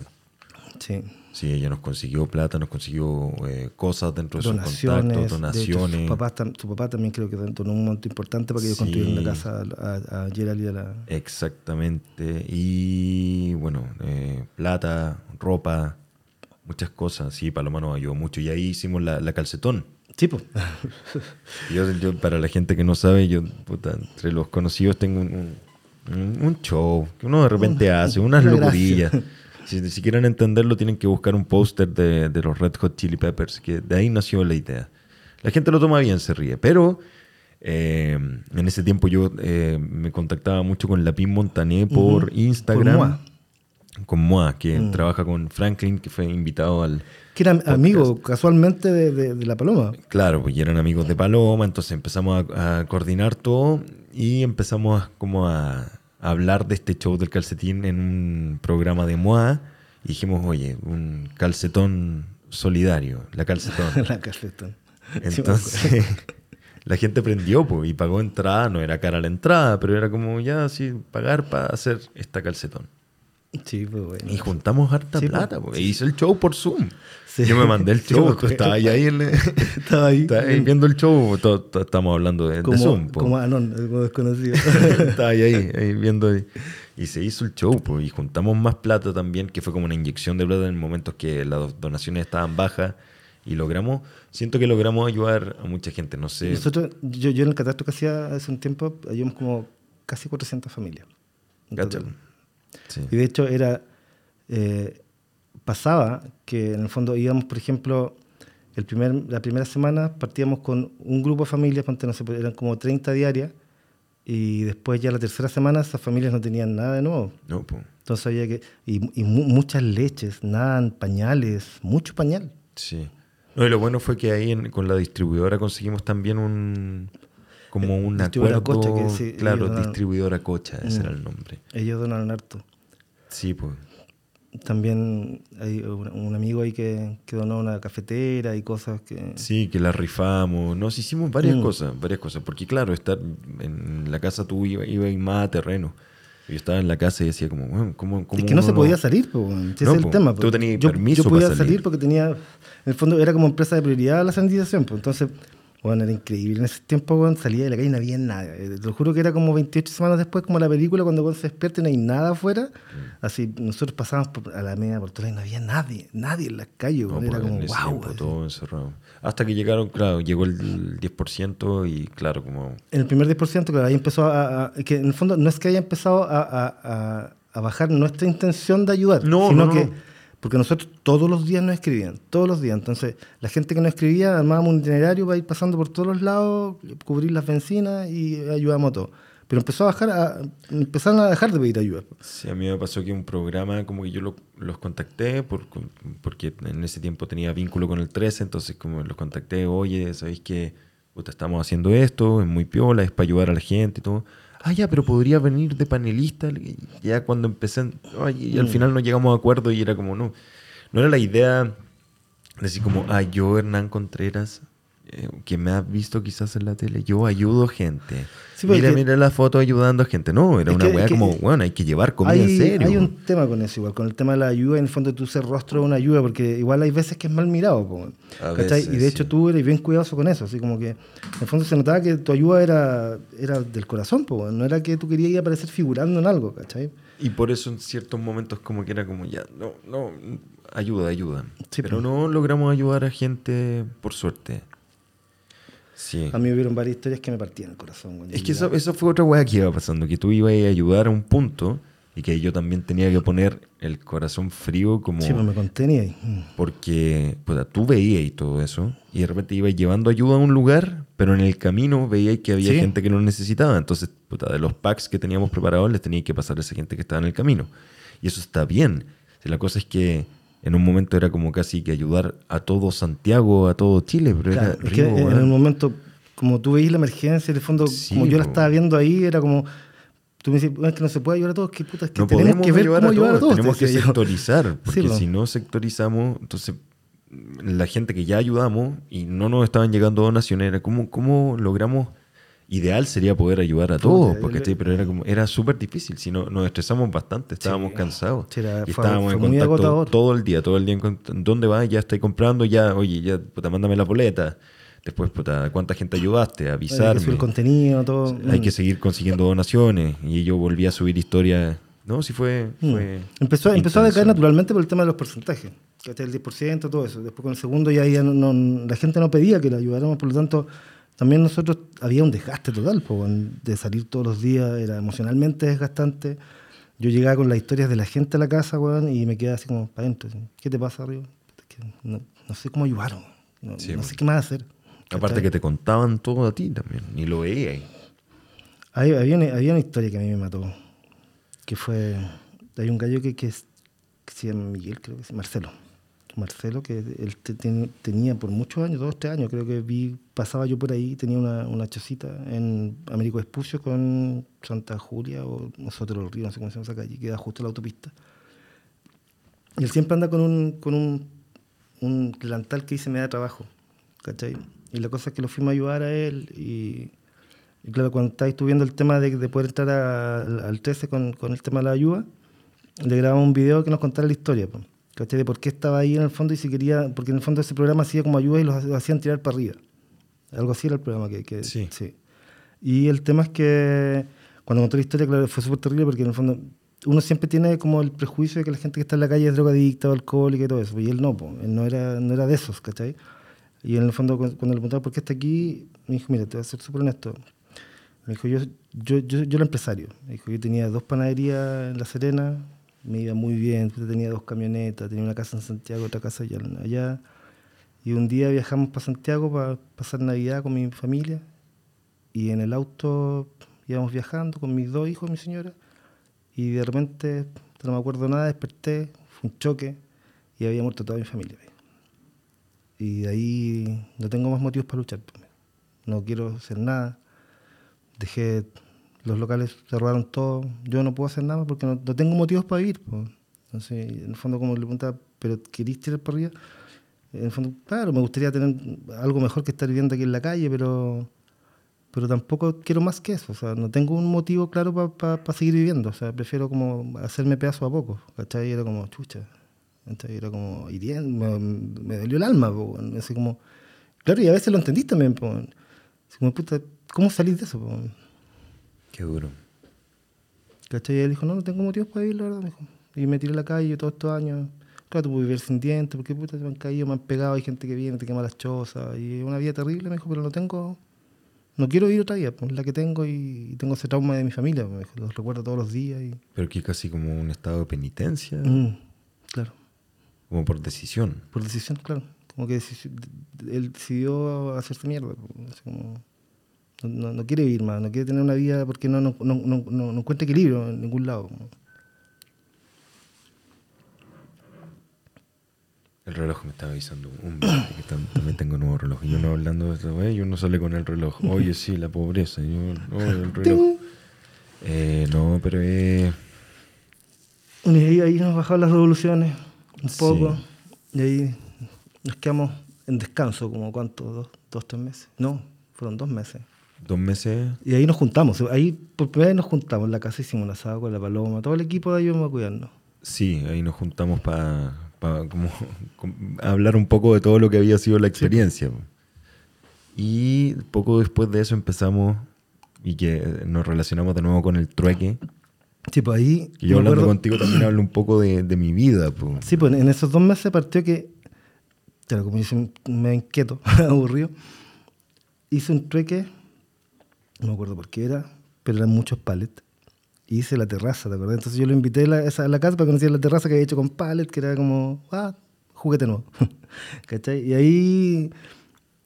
sí. Sí, ella nos consiguió plata, nos consiguió eh, cosas dentro de sus donaciones, contactos, de hecho, donaciones. su, papá, tam- su papá también creo que donó un monto importante para que ellos Sí. construyeran la casa a, a, a Gerald y a la... Exactamente. Y bueno, eh, plata, ropa, muchas cosas. Sí, Paloma nos ayudó mucho. Y ahí hicimos la, la calcetón. Sí, pues. Yo, yo, para la gente que no sabe, yo, puta, entre los conocidos tengo un, un- un- un show que uno de repente hace, unas una locurillas. Si, si quieren entenderlo, tienen que buscar un póster de, de los Red Hot Chili Peppers, que de ahí nació la idea. La gente lo toma bien, se ríe, pero eh, en ese tiempo yo eh, me contactaba mucho con Lapín Montané por Ujú. Instagram. Con Moa. Con Moa, que Mm. trabaja con Franklin, que fue invitado al, Que era amigo casualmente de, de- de la Paloma. Claro, pues y eran amigos de Paloma, entonces empezamos a, a coordinar todo y empezamos como a hablar de este show del calcetín en un programa de MOA y dijimos, oye, un calcetón solidario, la calcetón. la calcetón. Entonces la gente prendió pues, y pagó entrada, no era cara la entrada, pero era como ya así pagar para hacer esta calcetón. Sí, pues bueno. Y juntamos harta Sí, plata, pues, pues, hice el show por Zoom. Sí. Yo me mandé el Sí, show, me tú estabas acuerdo. ahí, ahí Estaba ahí. Estaba ahí viendo el show, to- to- estamos hablando de, Zoom. po. como Anon, como desconocido. Estaba ahí, ahí, ahí viendo. Y, y se hizo el show, y juntamos más plata también, que fue como una inyección de plata en momentos que las donaciones estaban bajas. Y logramos, siento que logramos ayudar a mucha gente, no sé. Nosotros, yo, yo en el catastro que hacía hace un tiempo, ayudamos como casi 400 familias. total. Sí. Y de hecho era eh, pasaba que en el fondo íbamos, por ejemplo, el primer, la primera semana partíamos con un grupo de familias, no sé, pues, eran como 30 diarias, y después ya la tercera semana esas familias no tenían nada de nuevo. No. Entonces había que... Y, y mu- muchas leches, nada, pañales, mucho pañal. Sí. No, y lo bueno fue que ahí en- con la distribuidora conseguimos también un como un Distribuidora acuerdo, Cocha, que sí, claro, donaron- distribuidora Cocha, ese Mm. era el nombre. Ellos donaron harto. Sí, pues. También hay un, amigo ahí que, que donó una cafetera y cosas que... Sí, que la rifamos, nos hicimos varias Mm. cosas, varias cosas, porque claro, estar en la casa tú iba, iba a ir más a terreno. Yo estaba en la casa y decía como, bueno, ¿cómo, cómo Es que no se podía salir, po, weón. Ese No, es el po. tema. Tú po. tenías yo, permiso Yo podía para salir. salir porque tenía, en el fondo era como empresa de prioridad la sanitización, pues entonces Bueno, era increíble. En ese tiempo, weón, salía de la calle y no había nada. Eh, Te lo juro que era como 28 semanas después, como la película, cuando weón se despierta y no hay nada afuera. Mm. Así, nosotros pasábamos por- a la media por todas y no había nadie, nadie en las calles, No. Era pues, como, wow. tiempo todo encerrado. Hasta que llegaron, claro, llegó el 10% y claro, como... En el primer 10%, claro, ahí empezó a, a- Que en el fondo no es que haya empezado a, a- a- a bajar nuestra intención de ayudar, No, sino no, que. Porque nosotros todos los días nos escribían, todos los días. Entonces, la gente que nos escribía, armábamos un itinerario para ir pasando por todos los lados, cubrir las bencinas y ayudábamos a todos. Pero empezó a bajar, a, empezaron a dejar de pedir ayuda. Sí, a mí me pasó que un programa, como que yo lo- los contacté por, porque en ese tiempo tenía vínculo con el 13, entonces como los contacté, oye, ¿sabéis que estamos haciendo esto? Es muy piola, es para ayudar a la gente y todo. Ah, ya, pero podría venir de panelista. Y Ya cuando empecé, y al final no llegamos a acuerdo y era como, no, no era la idea de decir como, ah, yo, Hernán Contreras, eh, que me has visto quizás en la tele, yo ayudo gente. Sí, mira, mira la foto ayudando a gente. No, era una que- weá que- como, bueno, hay que llevar comida hay, en serio. hay un tema con eso igual, con el tema de la ayuda, en el fondo tú ser rostro de una ayuda, porque igual hay veces que es mal mirado. po, veces, y de hecho sí. tú eres bien cuidadoso con eso, así como que en el fondo se notaba que tu ayuda era, era del corazón, po, no era que tú querías ir a aparecer figurando en algo, ¿cachai? Y por eso en ciertos momentos como que era como ya, no, no, ayuda, ayuda. Sí, Pero pues. no logramos ayudar a gente por suerte. Sí. A mí hubieron varias historias que me partían el corazón. güey. Es que eso, eso fue otra weá que iba pasando, que tú ibas a ayudar a un punto y que yo también tenía que poner el corazón frío como... Sí, pues me contenía ahí. Porque puta, tú veías y todo eso, y de repente ibas llevando ayuda a un lugar, pero en el camino veías que había Sí. gente que no necesitaba. Entonces, puta, de los packs que teníamos preparados, les tenía que pasar a esa gente que estaba en el camino. Y eso está bien. Si la cosa es que en un momento era como casi que ayudar a todo Santiago, a todo Chile, pero Claro, era es que en el momento, como tú veías la emergencia, en el fondo, Sí, como yo la estaba viendo ahí, era como. Tú me dices, "Bueno, es que no se puede ayudar a todos, que puta, es que no tenemos que ver ayudar, cómo a ayudar a todos, tenemos te que yo. sectorizar, porque po. si no sectorizamos, entonces la gente que ya ayudamos y no nos estaban llegando donaciones, era como, ¿cómo logramos? Ideal sería poder ayudar a todos, el- porque, ¿cachai? pero era como era súper difícil, si no, nos estresamos bastante, estábamos Sí. cansados. Sí, era- y fue- estábamos fue en muy contacto todo el día, todo el día en ¿Dónde vas? Ya estoy comprando, ya, oye, ya, puta, mándame la boleta. Después, puta, ¿cuánta gente ayudaste? Hay que Avisarme. subir contenido, todo. Hay que seguir consiguiendo donaciones. Y yo volví a subir historias. No, sí fue. Mm. fue Empezó, empezó a decaer naturalmente por el tema de los porcentajes. ¿cachai? El 10%, todo eso. Después con el segundo ya, ya no, no- la gente no pedía que le ayudáramos, por lo tanto, también nosotros había un desgaste total po, de salir todos los días, era emocionalmente desgastante. Yo llegaba con las historias de la gente a la casa, weón, y me quedaba así como para adentro. ¿Qué te pasa, arriba? No, no sé cómo ayudaron. No, Sí, no sé qué más hacer. Aparte ¿cachai? que te contaban todo a ti también. Ni lo veía ahí. Hay- había, una, había una historia que a mí me mató. Que fue. Hay un gallo que, que, es- que se llama Miguel, creo que es Marcelo. Marcelo, que él te- ten- tenía por muchos años, dos, tres años, creo que vi, pasaba yo por ahí, tenía una, una chocita en Américo Vespucio con Santa Julia o nosotros los ríos, no sé cómo se llama esa calle, queda justo la autopista. Y él siempre anda con un, con un, un delantal que dice me da trabajo, ¿cachai? Y la cosa es que lo fuimos a ayudar a él y, y claro, cuando estáis viendo el tema de, de poder entrar a- al, al 13 con, con el tema de la ayuda, le grabamos un video que nos contara la historia, po, ¿cachai? De por qué estaba ahí en el fondo y si quería, porque en el fondo ese programa hacía como ayuda y los, hacían tirar para arriba. Algo así era el programa que... que Sí. Y el tema es que cuando contó la historia, claro, fue súper terrible porque en el fondo uno siempre tiene como el prejuicio de que la gente que está en la calle es drogadicta o alcohólica y todo eso. Y él no, po, él no era, no era de esos, ¿cachai? Y en el fondo, cu- cuando le preguntaba por qué está aquí, me dijo, mira, te voy a ser súper honesto. Me dijo, yo, yo, yo, yo era empresario. Me dijo, yo tenía dos panaderías en La Serena, me iba muy bien, tenía dos camionetas, tenía una casa en Santiago, otra casa allá. Y un día viajamos para Santiago para pasar Navidad con mi familia. Y en el auto íbamos viajando con mis dos hijos mi señora. Y de repente, no me acuerdo nada, desperté, fue un choque y había muerto toda mi familia. Y de ahí no tengo más motivos para luchar. pues. No quiero hacer nada. Dejé, los locales cerraron todo. Yo no puedo hacer nada porque no, tengo motivos para vivir. pues. Entonces, en el fondo, como le preguntaba, ¿pero querís tirar para arriba? En el fondo, claro, me gustaría tener algo mejor que estar viviendo aquí en la calle, pero pero tampoco quiero más que eso. O sea, no tengo un motivo claro para seguir viviendo. O sea, prefiero como hacerme pedazo a poco. ¿Cachai? Era como chucha. ¿cachai? Era como hiriendo, me, me dolió el alma. po. Así como, Claro, y a veces lo entendís también. po. Así como, puta, ¿Cómo salís de eso? po? Qué duro. ¿Cachai? Y él dijo, no, no tengo motivos para vivir, la verdad. Me dijo. Y me tiré a la calle todos estos años. Claro, tú puedes vivir sin dientes, porque puta, me han caído, me han pegado, hay gente que viene, te quema las chozas. Y es una vida terrible, me dijo, pero no tengo. No quiero vivir otra vida, pues la que tengo y, tengo ese trauma de mi familia, me dijo, los recuerdo todos los días. Y, Pero que casi como un estado de penitencia, Mm, claro, como por decisión. por decisión, claro. Como que él decidió hacerse mierda. pues, así como, no, no- quiere vivir más, no quiere tener una vida porque no, no, no, no, no- no encuentra equilibrio en ningún lado. El reloj me estaba avisando un que tam- también tengo nuevo reloj. Y uno hablando de esto, "Güey, y uno sale con el reloj. Oye, sí, la pobreza. Yo, "Oh, el reloj. Eh, no, pero eh, Y ahí, ahí nos bajaron las revoluciones un Sí. poco. Y ahí nos quedamos en descanso, como cuánto, dos, dos, tres meses. No, fueron dos meses. Dos meses. Y ahí nos juntamos. Ahí por primera vez nos juntamos en la casa, hicimos un asado con la paloma. Todo el equipo de ayuda a cuidarnos. Sí, ahí nos juntamos para como, com- hablar un poco de todo lo que había sido la experiencia. Y poco después de eso empezamos y que nos relacionamos de nuevo con el trueque. Sí, pues ahí. Y yo me hablando acuerdo- contigo también hablo un poco de, de mi vida. po. Sí, pues en esos dos meses partió que, claro, como soy medio inquieto, aburrido, hice un trueque, no me acuerdo por qué era, pero eran muchos pallets. Y hice la terraza, ¿te acuerdas? Entonces yo lo invité a la, a la casa para que conociera la terraza que había hecho con pallet, que era como, ah, juguete nuevo. ¿Cachai? Y ahí,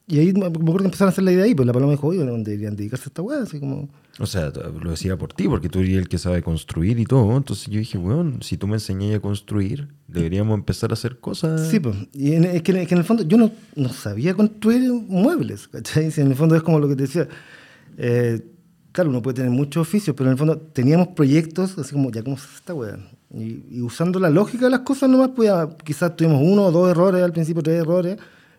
y ahí me acuerdo que empezaron a hacer la idea ahí, pues la paloma dijo, oye, ¿dónde deberían dedicarse a esta weá? Así como, O sea, lo decía por ti, porque tú eres el que sabe construir y todo. Entonces yo dije, bueno, si tú me enseñas a construir, deberíamos empezar a hacer cosas. Sí, pues. Y en- es, que, es que en el fondo yo no, no sabía construir muebles, ¿cachai? Si en el fondo es como lo que te decía. Eh, claro, uno puede tener muchos oficios, pero en el fondo teníamos proyectos, así como, ya, ¿cómo se hace esta? Y, y usando la lógica de las cosas nomás, pues ya, quizás tuvimos uno o dos errores al principio, tres errores,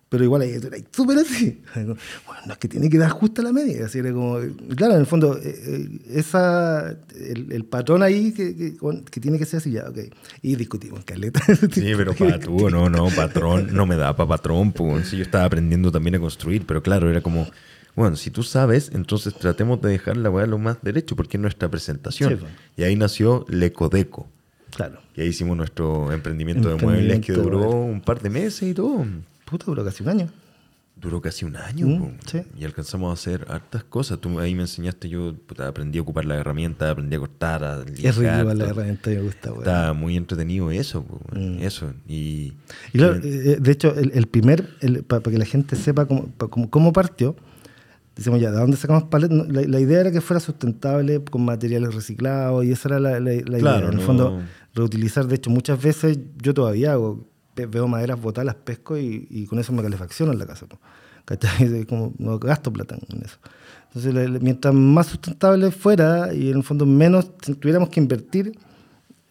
pero igual ahí era súper así. Bueno, no es que tiene que dar justa la media. Así era como, claro, en el fondo, eh, eh, esa, el, el patrón ahí que, que, que tiene que ser así, ya, ok. Y discutimos, caleta. Sí, pero para tú, no, no, patrón, no me da para patrón. Pues. Sí, yo estaba aprendiendo también a construir, pero claro, era como, bueno, si tú sabes, entonces tratemos de dejar la weá lo más derecho, porque es nuestra presentación. Sí, pues. Y ahí nació Lecodeco. Claro. Y ahí hicimos nuestro emprendimiento, de muebles que Emprendimiento, duró un par de meses y todo. Puta, duró casi un año. Duró casi un año. Mm, sí. Y alcanzamos a hacer hartas cosas. Tú ahí me enseñaste, yo puta, aprendí a ocupar la herramienta, aprendí a cortar, a Es lijar, rico igual la herramienta, me gusta, weón. Está muy entretenido eso, po, Mm. eso. Y, Y claro, eh, de hecho, el, el primer, para que la gente sepa cómo, cómo, cómo partió, decimos ya, ¿de dónde sacamos palet? No, La, la idea era que fuera sustentable con materiales reciclados y esa era la, la- la Claro, idea. En el no- fondo, reutilizar. De hecho, muchas veces yo todavía hago, veo maderas botadas, las pesco y, y con eso me calefacciono en la casa. ¿Cachai? Como, no gasto plata en eso. Entonces, mientras más sustentable fuera y en el fondo menos tuviéramos que invertir,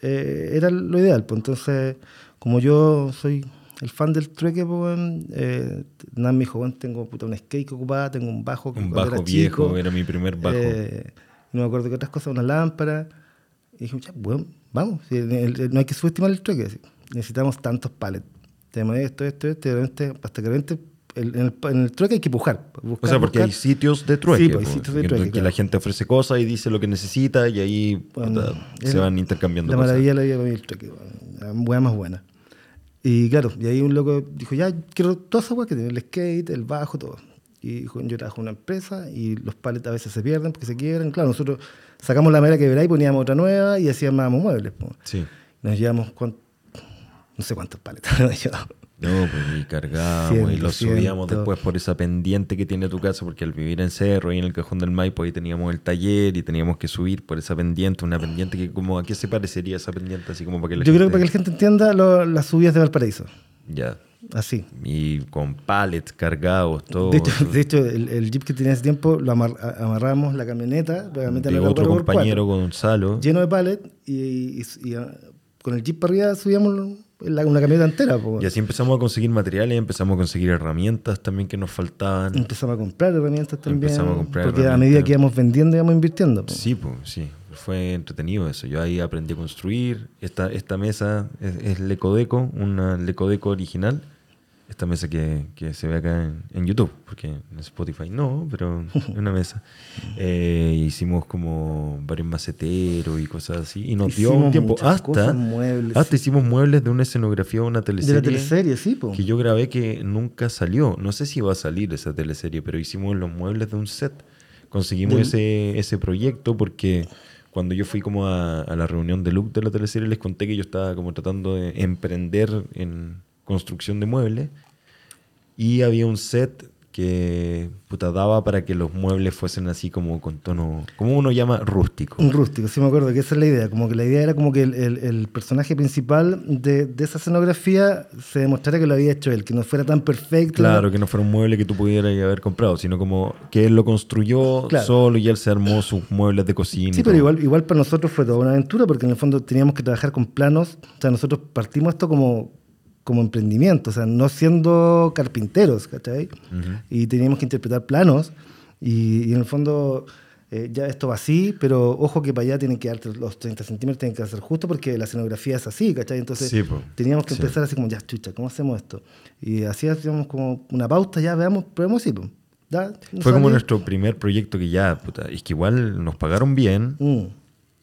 eh, era lo ideal. Pues entonces, como yo soy el fan del trueque, pues, eh, nada, me dijo, weón, tengo puta, un skate ocupada, tengo un bajo. que un bajo era viejo, chico, era mi primer bajo. eh, no me acuerdo qué otras cosas, una lámpara. Y dije, ya, bueno, vamos, no hay que subestimar el trueque. Necesitamos tantos pallets. Tenemos esto, esto, esto, repente, hasta que el- en, el, en el trueque hay que pujar. o buscar, sea, porque buscar. hay sitios de trueque. Sí, pues, hay po, sitios de que- trueque, que claro. la gente ofrece cosas y dice lo que necesita y ahí Bueno, puta, se van intercambiando La cosas. maravilla la vida para mí el trueque, hueá más buena. Y claro, y ahí un loco dijo, ya, quiero toda esa hueá que tiene, el skate, el bajo, todo. Y dijo, yo trabajo en una empresa y los pallets a veces se pierden porque se quiebran. Claro, nosotros sacamos la madera que verá y poníamos otra nueva y así armábamos muebles. po. Sí. Nos llevamos, no sé cuántos pallets nos llevamos. No, pues y cargábamos y 100, lo subíamos 200. después por esa pendiente que tiene tu casa, porque al vivir en Cerro y en el Cajón del Maipo ahí teníamos el taller y teníamos que subir por esa pendiente, una pendiente que como a qué se parecería esa pendiente, así como para que la Yo creo que gente- para que la gente entienda lo- las subidas de Valparaíso. Ya. Así. Y con pallets cargados, todo. De hecho, de hecho el, el jeep que tenía ese tiempo lo amar- amarramos la camioneta, la camioneta de otro 4x4, compañero Gonzalo. lleno de pallet y, y- y, ah, con el jeep para arriba subíamos la- una camioneta entera. po. Y así empezamos a conseguir materiales, empezamos a conseguir herramientas también que nos faltaban. Empezamos a comprar herramientas también. Empezamos a comprar porque a medida que íbamos vendiendo, íbamos invirtiendo. po. Sí, pues, sí. Fue entretenido eso. Yo ahí aprendí a construir. Esta, esta mesa es, es Lecodeco, una Lecodeco original. Esta mesa que, que se ve acá en, en YouTube, porque en Spotify no, pero en una mesa. Eh, hicimos como varios maceteros y cosas así. Y nos dio un tiempo hasta, cosas, muebles, hasta sí. hicimos muebles de una escenografía o una De teleserie. la teleserie, sí, po. Que yo grabé que nunca salió. No sé si va a salir esa teleserie, pero hicimos los muebles de un set. Conseguimos ese, ese proyecto porque cuando yo fui como a, a la reunión de look de la teleserie les conté que yo estaba como tratando de emprender en construcción de muebles y había un set que puta daba para que los muebles fuesen así como con tono, como uno llama rústico. Un rústico, sí me acuerdo que esa es la idea. Como que la idea era como que el, el- el personaje principal de, de esa escenografía se demostrara que lo había hecho él, que no fuera tan perfecto. Claro, que no fuera un mueble que tú pudieras haber comprado, sino como que él lo construyó Claro. solo y él se armó sus muebles de cocina. Sí, pero igual, igual para nosotros fue toda una aventura porque en el fondo teníamos que trabajar con planos. O sea, nosotros partimos esto como, como emprendimiento, o sea, no siendo carpinteros, ¿cachai? Y teníamos que interpretar planos y, y en el fondo eh, ya esto va así, pero ojo que para allá tienen que darte los 30 centímetros, tienen que ser justo porque la escenografía es así, ¿cachai? Entonces Sí, teníamos que Sí. empezar así como, ya, chucha, ¿cómo hacemos esto? Y así hacíamos como una pauta, ya veamos, probemos sí, po. Ya, no Fue como salió. nuestro primer proyecto que ya, puta, es que igual nos pagaron bien, Mm.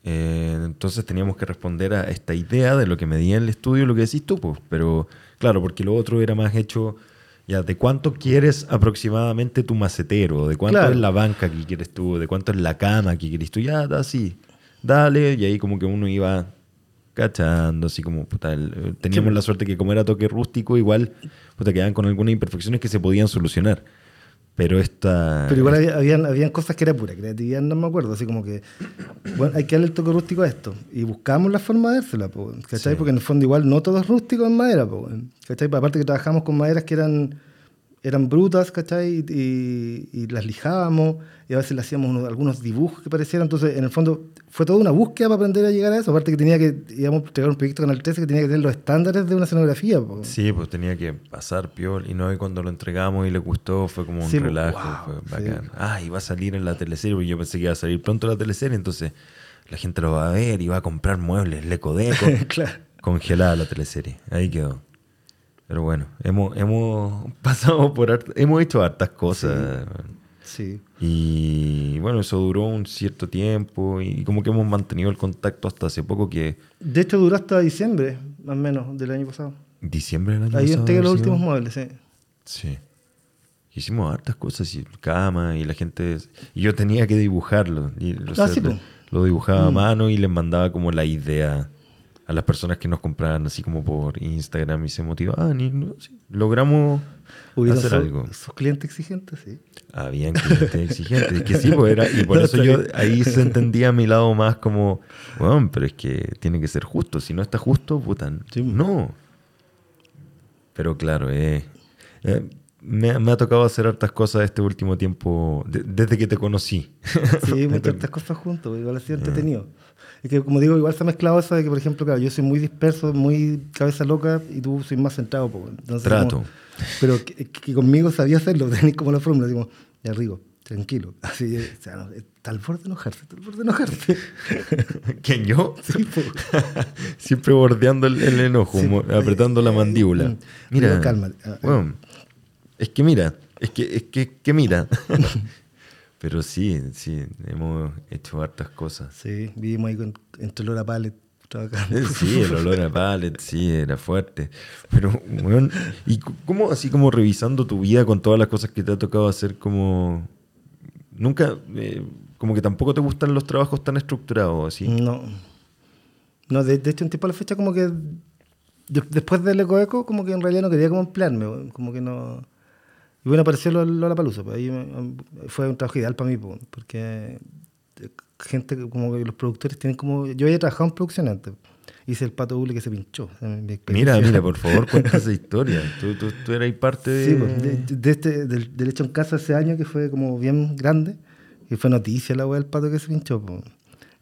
Eh, entonces teníamos que responder a esta idea de lo que medía el estudio, lo que decís tú, pues, pero claro, porque lo otro era más hecho, ya, de cuánto quieres aproximadamente tu macetero, de cuánto Claro. es la banca que quieres tú, de cuánto es la cama que quieres tú, ya, da así, dale, y ahí como que uno iba cachando, así como, puta, el- eh, teníamos Sí. la suerte que como era toque rústico, igual, puta, quedaban con algunas imperfecciones que se podían solucionar. Pero esta... Pero igual había, habían, habían cosas que era pura creatividad, no me acuerdo. Así como que, bueno, hay que darle el toque rústico a esto. Y buscamos la forma de dársela, po, ¿cachai? Sí. Porque en el fondo igual no todo es rústico en madera, po, ¿cachai? Aparte que trabajamos con maderas que eran, eran brutas, ¿cachai? Y, y las lijábamos y a veces le hacíamos unos- algunos dibujos que parecieran. Entonces, en el fondo, fue toda una búsqueda para aprender a llegar a eso. Aparte que tenía que, íbamos a entregar un proyecto con el 13 que tenía que tener los estándares de una escenografía, po. Sí, pues tenía que pasar piol y no y cuando lo entregamos y le gustó fue como un Sí, relajo, wow, fue sí. bacán. Ah, y va a salir en la teleserie, porque yo pensé que iba a salir pronto la teleserie, entonces la gente lo va a ver y va a comprar muebles, lecodeco, claro. congelada la teleserie. Ahí quedó. Pero bueno, hemos, hemos pasado por hart- hemos hecho hartas cosas. Sí. Y bueno, eso duró un cierto tiempo y como que hemos mantenido el contacto hasta hace poco que De hecho, duró hasta diciembre, más o menos, del año pasado. diciembre del año Ahí pasado entregué los últimos muebles, sí. Sí. Hicimos hartas cosas, y cama, y la gente... Y yo tenía que dibujarlo. Y, o sea, Ah, lo dibujaba a Mm. mano y les mandaba como la idea a las personas que nos compraban así como por Instagram y se motivaban. Y no, sí, logramos Hubieron hacer su- algo. sus clientes exigentes, sí. Habían clientes exigentes. Es que sí, pues era, y por No, eso yo bien. ahí se entendía a mi lado más como, bueno, pero es que tiene que ser justo. Si no está justo, puta, Sí. no. Pero claro, eh, eh, me, me ha tocado hacer hartas cosas este último tiempo, de- desde que te conocí. Sí, muchas cosas juntos, igual ha sido entretenido. Es que, como digo, igual se ha mezclado eso de que, por ejemplo, claro, yo soy muy disperso, muy cabeza loca y tú soy más centrado. po, entonces, Trato. como- pero que, que conmigo sabía hacerlo, tenéis como la fórmula, decimos, ya Rigo, tranquilo. Así, o sea, no, está al borde de enojarse, está al borde de enojarse. ¿Quién yo? Sí. Siempre bordeando el, el enojo, Sí. apretando la mandíbula. Mm. Mira, Digo, cálmate. Ah, bueno, es que mira, es que, es que, que mira. Pero sí, sí, hemos hecho hartas cosas. Sí, vivimos ahí con, entre olor a pallet, trabajando. Eh, Sí, el olor a pallet, sí, era fuerte. Pero, weón, ¿y cómo, así como revisando tu vida con todas las cosas que te ha tocado hacer, como. Nunca, eh, como que tampoco te gustan los trabajos tan estructurados, así? No. No, de, de hecho, un tiempo a la fecha, como que de- después del Eco Eco, como que en realidad no quería como emplearme, como que no. Y bueno, apareció lo, lo la palusa, pues ahí me- fue un trabajo ideal para mí, pues, porque eh, gente como que los productores tienen como. Yo había trabajado en producción antes, hice el pato hule que se pinchó. Mira, mira, por favor, cuenta esa historia. Tú, tú, tú eras parte de... Sí, pues, de, de este, del, del hecho en casa ese año que fue como bien grande, y fue noticia la weá del pato que se pinchó. pues.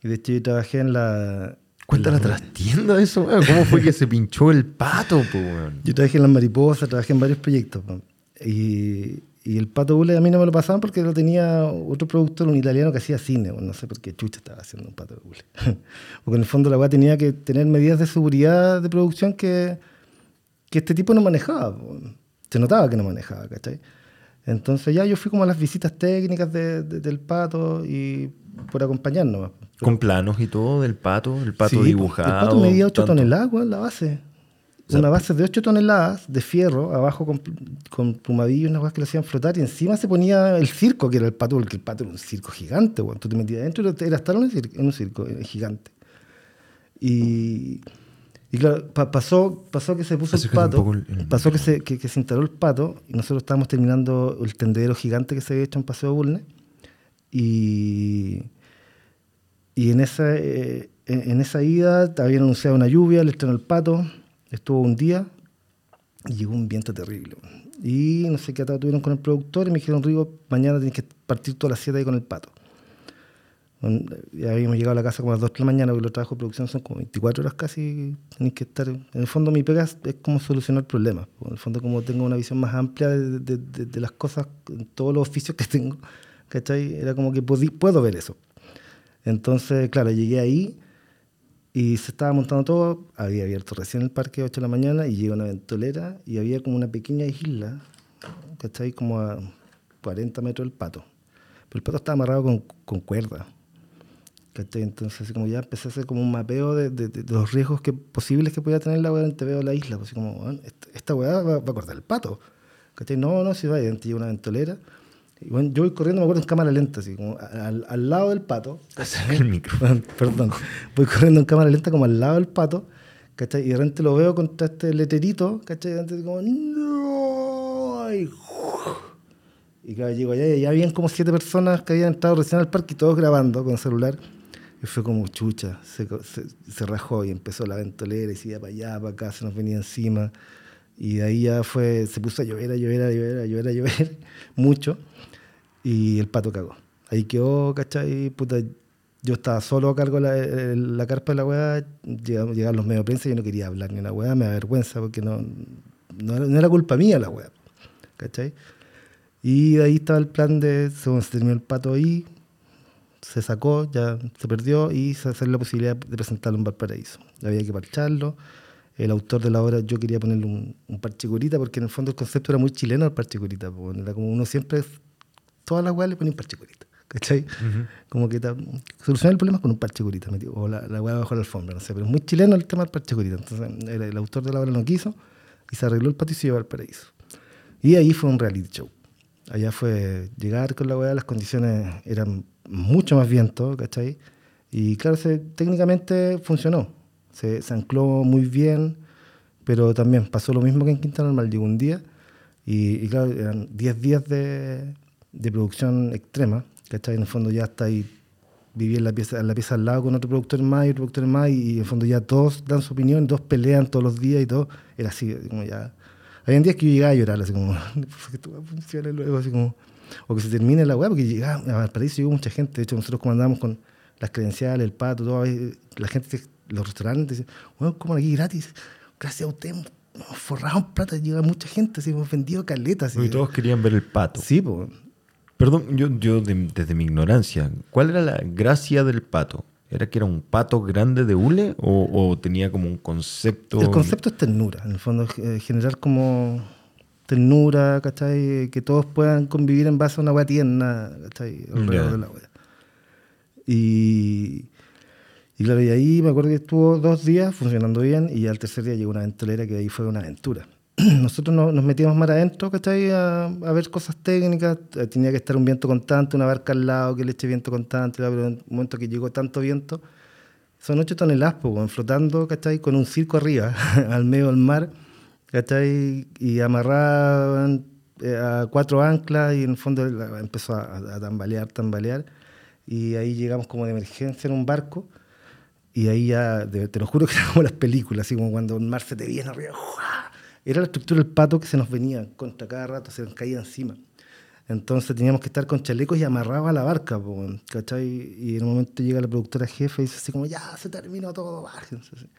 Y de hecho yo trabajé en la. Cuenta la trastienda de eso, weón. ¿Cómo fue que se pinchó el pato, po, weón? Yo trabajé en las mariposas, trabajé en varios proyectos. po. Y, y el pato hule a mí no me lo pasaban porque lo tenía otro productor, un italiano que hacía cine. No sé por qué chucha estaba haciendo un pato hule. porque en el fondo la weá tenía que tener medidas de seguridad de producción que, que este tipo no manejaba. se notaba que no manejaba, ¿cachai? Entonces ya yo fui como a las visitas técnicas de- de- del pato y por acompañarnos. Con planos y todo del pato, el pato Sí, dibujado. El pato medía 8 tanto. toneladas, la base. O sea, una base de 8 toneladas de fierro, abajo con, con plumadillo y unas cosas que lo hacían flotar, y encima se ponía el circo, que era el pato, porque el pato era un circo gigante, weón. Tú te metías adentro y era estar en un circo, en un circo eh, gigante. Y, y claro, pa- pasó, pasó que se puso el Acércate un pato, el- el pasó que se, que, que se instaló el pato, y nosotros estábamos terminando el tendedero gigante que se había hecho en Paseo Bulnes, y, y en esa, eh, en, en esa ida habían anunciado una lluvia, le echaron el pato, estuvo un día y llegó un viento terrible. Y no sé qué atado tuvieron con el productor y me dijeron, Rigo, mañana tienes que partir todas las 7 ahí con el pato. Ya habíamos llegado a la casa como a las 2 de la mañana, porque los trabajos de producción son como 24 horas casi, tenéis que estar... En el fondo mi pega es, es como solucionar problemas. En el fondo como tengo una visión más amplia de, de- de- de las cosas, en todos los oficios que tengo, ¿cachai? Era como que podí- puedo ver eso. Entonces, claro, llegué ahí y se estaba montando todo. Había abierto recién el parque a 8 de la mañana y llega una ventolera y había como una pequeña isla, ¿cachai? Como a 40 metros del pato. Pero el pato estaba amarrado con, con cuerda. ¿cachai? Entonces, así como ya empecé a hacer como un mapeo de, de- de los riesgos que, posibles que podía tener la weá te veo la isla. Pues, así como, "Weón, esta, esta weá va, va a cortar el pato. ¿cachai? No, no, si va, y llega una ventolera. Bueno, yo voy corriendo, me acuerdo, en cámara lenta, así como al, al lado del pato. El micro. Perdón. Voy corriendo en cámara lenta como al lado del pato, ¿cachai? Y de repente lo veo contra este letrerito, ¿cachai? Y antes como, ¡No! Y, y claro, llego allá y ya habían como siete personas que habían entrado recién al parque y todos grabando con celular. Y fue como chucha, se, se, se rajó y empezó la ventolera y se iba para allá, para acá, se nos venía encima. Y de ahí ya fue, se puso a llover, a llover, a llover, a llover, a llover, mucho. Y el pato cagó. Ahí quedó, ¿cachai? Puta, yo estaba solo a cargo de la, la carpa de la weá, llegaron, llegaron los medios de prensa y yo no quería hablar ni una weá, me da vergüenza porque no, no, no era culpa mía la weá, ¿cachai? Y ahí estaba el plan de, según se terminó el pato ahí, se sacó, ya se perdió y se hacer la posibilidad de presentarlo en Valparaíso. Había que parcharlo. El autor de la obra, yo quería ponerle un, un parche curita porque en el fondo el concepto era muy chileno el parche curita. Era como uno siempre, todas las weas le ponía un parche curita. ¿Cachai? Como que solucionar el problema con un parche curita, metido, o la, la wea bajo la alfombra, no sé. Pero es muy chileno el tema del parche curita. Entonces el, el autor de la obra no quiso y se arregló el patio y se llevó al paraíso. Y ahí fue un reality show. Allá fue llegar con la weá, las condiciones eran mucho más viento, ¿cachai? Y claro, se, técnicamente funcionó. Se, se ancló muy bien, pero también pasó lo mismo que en Quinta Normal. Llegó un día y, y claro, eran 10 días de, de producción extrema, ¿cachai? En el fondo ya está ahí, viví en la pieza, en la pieza al lado con otro productor más y otro productor más y, en el fondo ya todos dan su opinión, todos pelean todos los días y todo. Era así, como ya... Había días que yo llegaba a llorar, así como, "Por que tú funcione luego, así como, o que se termine la weá, porque llegaba, a Valparaíso llegó mucha gente, de hecho nosotros como andábamos con las credenciales, el pato, todo, la gente, los restaurantes, decían, bueno, como aquí gratis, gracias a usted, nos forramos plata, llega mucha gente, así, hemos vendido caletas. Y todos querían ver el pato. Sí, pues. Perdón, yo, yo de- desde mi ignorancia, ¿cuál era la gracia del pato? ¿Era que era un pato grande de hule o, o tenía como un concepto? El concepto es ternura, en el fondo, eh, generar como ternura, ¿cachai? Que todos puedan convivir en base a una weá tierna, ¿cachai? Alrededor de la. Y, y claro, y ahí me acuerdo que estuvo dos días funcionando bien y al tercer día llegó una ventolera que ahí fue una aventura. Nosotros no- nos metíamos más adentro, ¿cachai? A, a ver cosas técnicas. Eh, Tenía que estar un viento constante, una barca al lado que le eche viento constante, pero en un momento que llegó tanto viento, son 8 toneladas, pues, flotando, ¿cachai? Con un circo arriba, al medio del mar, ¿cachai? Y amarraban eh, a cuatro anclas y en el fondo empezó a, a tambalear, tambalear. Y ahí llegamos como de emergencia en un barco. Y ahí ya, te lo juro que era como las películas, así como cuando el mar se te viene arriba. Era la estructura del pato que se nos venía contra cada rato, se nos caía encima. Entonces teníamos que estar con chalecos y amarrados a la barca, ¿cachai? Y en un momento llega la productora jefe y dice así como, ya, se terminó todo, bájense. así.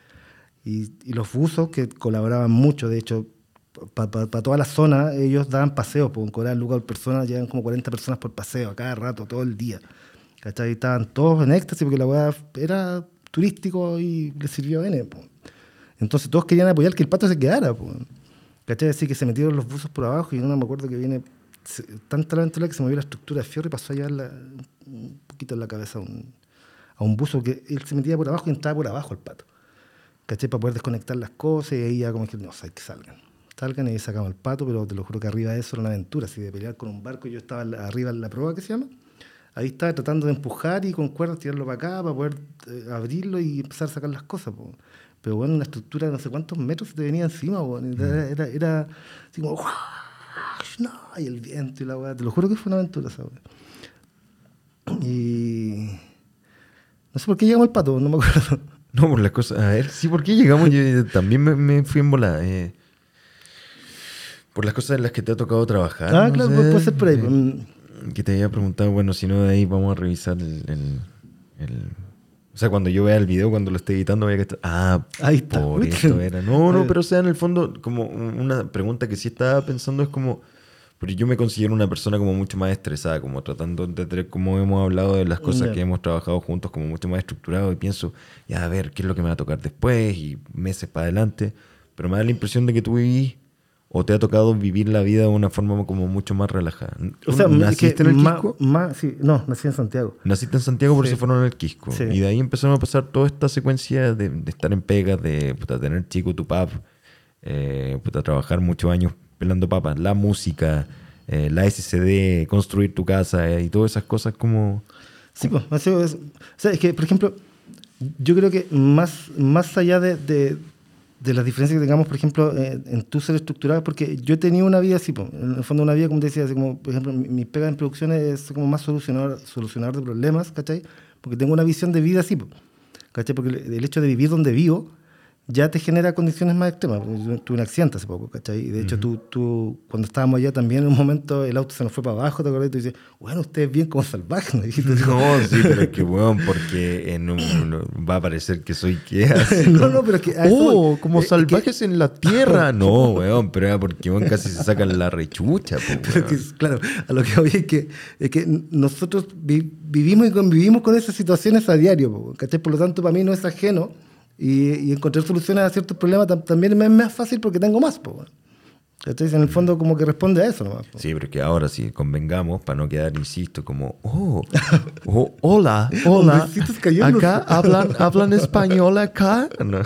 Y, y los buzos que colaboraban mucho, de hecho, para toda la zona, ellos daban paseos, pues cobraban lucas por persona, llegan como 40 personas por paseo a cada rato, todo el día. ¿Cachai? Estaban todos en éxtasis porque la weá era turístico y les sirvió bien. po. Entonces todos querían apoyar que el pato se quedara. po. ¿Cachai? Así que se metieron los buzos por abajo y no me acuerdo que viene se- tanta la aventura que se movió la estructura de fierro y pasó allá la- un poquito en la cabeza a un, a un buzo que él se metía por abajo y entraba por abajo el pato. ¿Cachai? Para poder desconectar las cosas y ahí ya como que no, hay que salgan. Salgan y sacamos el pato, pero te lo juro que arriba de eso era una aventura, así de pelear con un barco. Yo estaba arriba en la proa que se llama. Ahí estaba tratando de empujar y con cuerdas tirarlo para acá para poder eh, abrirlo y empezar a sacar las cosas. Pero bueno, una estructura de no sé cuántos metros se te venía encima. po. Era, era, era así como... No, y el viento y la weá. Te lo juro que fue una aventura esa weá. Y... No sé por qué llegamos al pato, no me acuerdo. No, por las cosas. A ver, sí, ¿por qué llegamos? Yo también me, me fui en volada. eh, por las cosas en las que te ha tocado trabajar. Ah, no claro, sé, puede- ser por ahí. eh, Mm, que te había preguntado, bueno, si no, de ahí vamos a revisar el. el- el- o sea, cuando yo vea el video, cuando lo esté editando, voy a que Ah, Ahí está, Por esto era. No, no, pero o sea, en el fondo, como una pregunta que sí estaba pensando es como. Porque yo me considero una persona como mucho más estresada, como tratando de tener, como hemos hablado de las cosas Ya. que hemos trabajado juntos, como mucho más estructurado y pienso, ya a ver, qué es lo que me va a tocar después y meses para adelante. Pero me da la impresión de que tú vivís o te ha tocado vivir la vida de una forma como mucho más relajada. O sea, ¿Tú es ¿Naciste que en el Quisco? más- sí, no, nací en Santiago. Naciste en Santiago, por Sí. eso fueron al Quisco. Sí. Y de ahí empezaron a pasar toda esta secuencia de, de estar en pegas, de puta, tener chico tu pap, eh, puta, trabajar muchos años pelando papas, la música, eh, la SCD, construir tu casa eh, y todas esas cosas como... Sí, pues. O sea, es que, por ejemplo, yo creo que más, más allá de, de, de las diferencias que tengamos, por ejemplo, eh, en tu ser estructurado, porque yo he tenido una vida así, en el fondo una vida, como te decía, así como, por ejemplo, mi, mi pega en producción es como más solucionador, solucionador de problemas, ¿cachai? Porque tengo una visión de vida así, ¿cachai? Porque el hecho de vivir donde vivo ya te genera condiciones más extremas. yo Tuve un accidente hace poco, ¿cachai? Y de hecho, tú, tú, cuando estábamos allá también, en un momento el auto se nos fue para abajo, ¿te acuerdas? Y tú dices, bueno, ustedes bien como salvajes, ¿no? Como, No, sí, pero es que, weón, porque en un- va a parecer que soy que así No, como, no, pero es que Oh, como Es que- salvajes en la tierra. No, weón, pero era porque weón, casi se sacan la rechucha. po, Pero que, claro, a lo que voy es que, es que nosotros vi- vivimos y convivimos con esas situaciones a diario, po, ¿cachai? Por lo tanto, para mí no es ajeno y, y encontrar soluciones a ciertos problemas tam- también me es más fácil porque tengo más, po, ¿cachai? En el fondo como que responde a eso nomás. po. Sí, pero que ahora sí, convengamos, para no quedar, insisto, como, oh, oh, hola, hola, acá hablan, hablan español acá. No,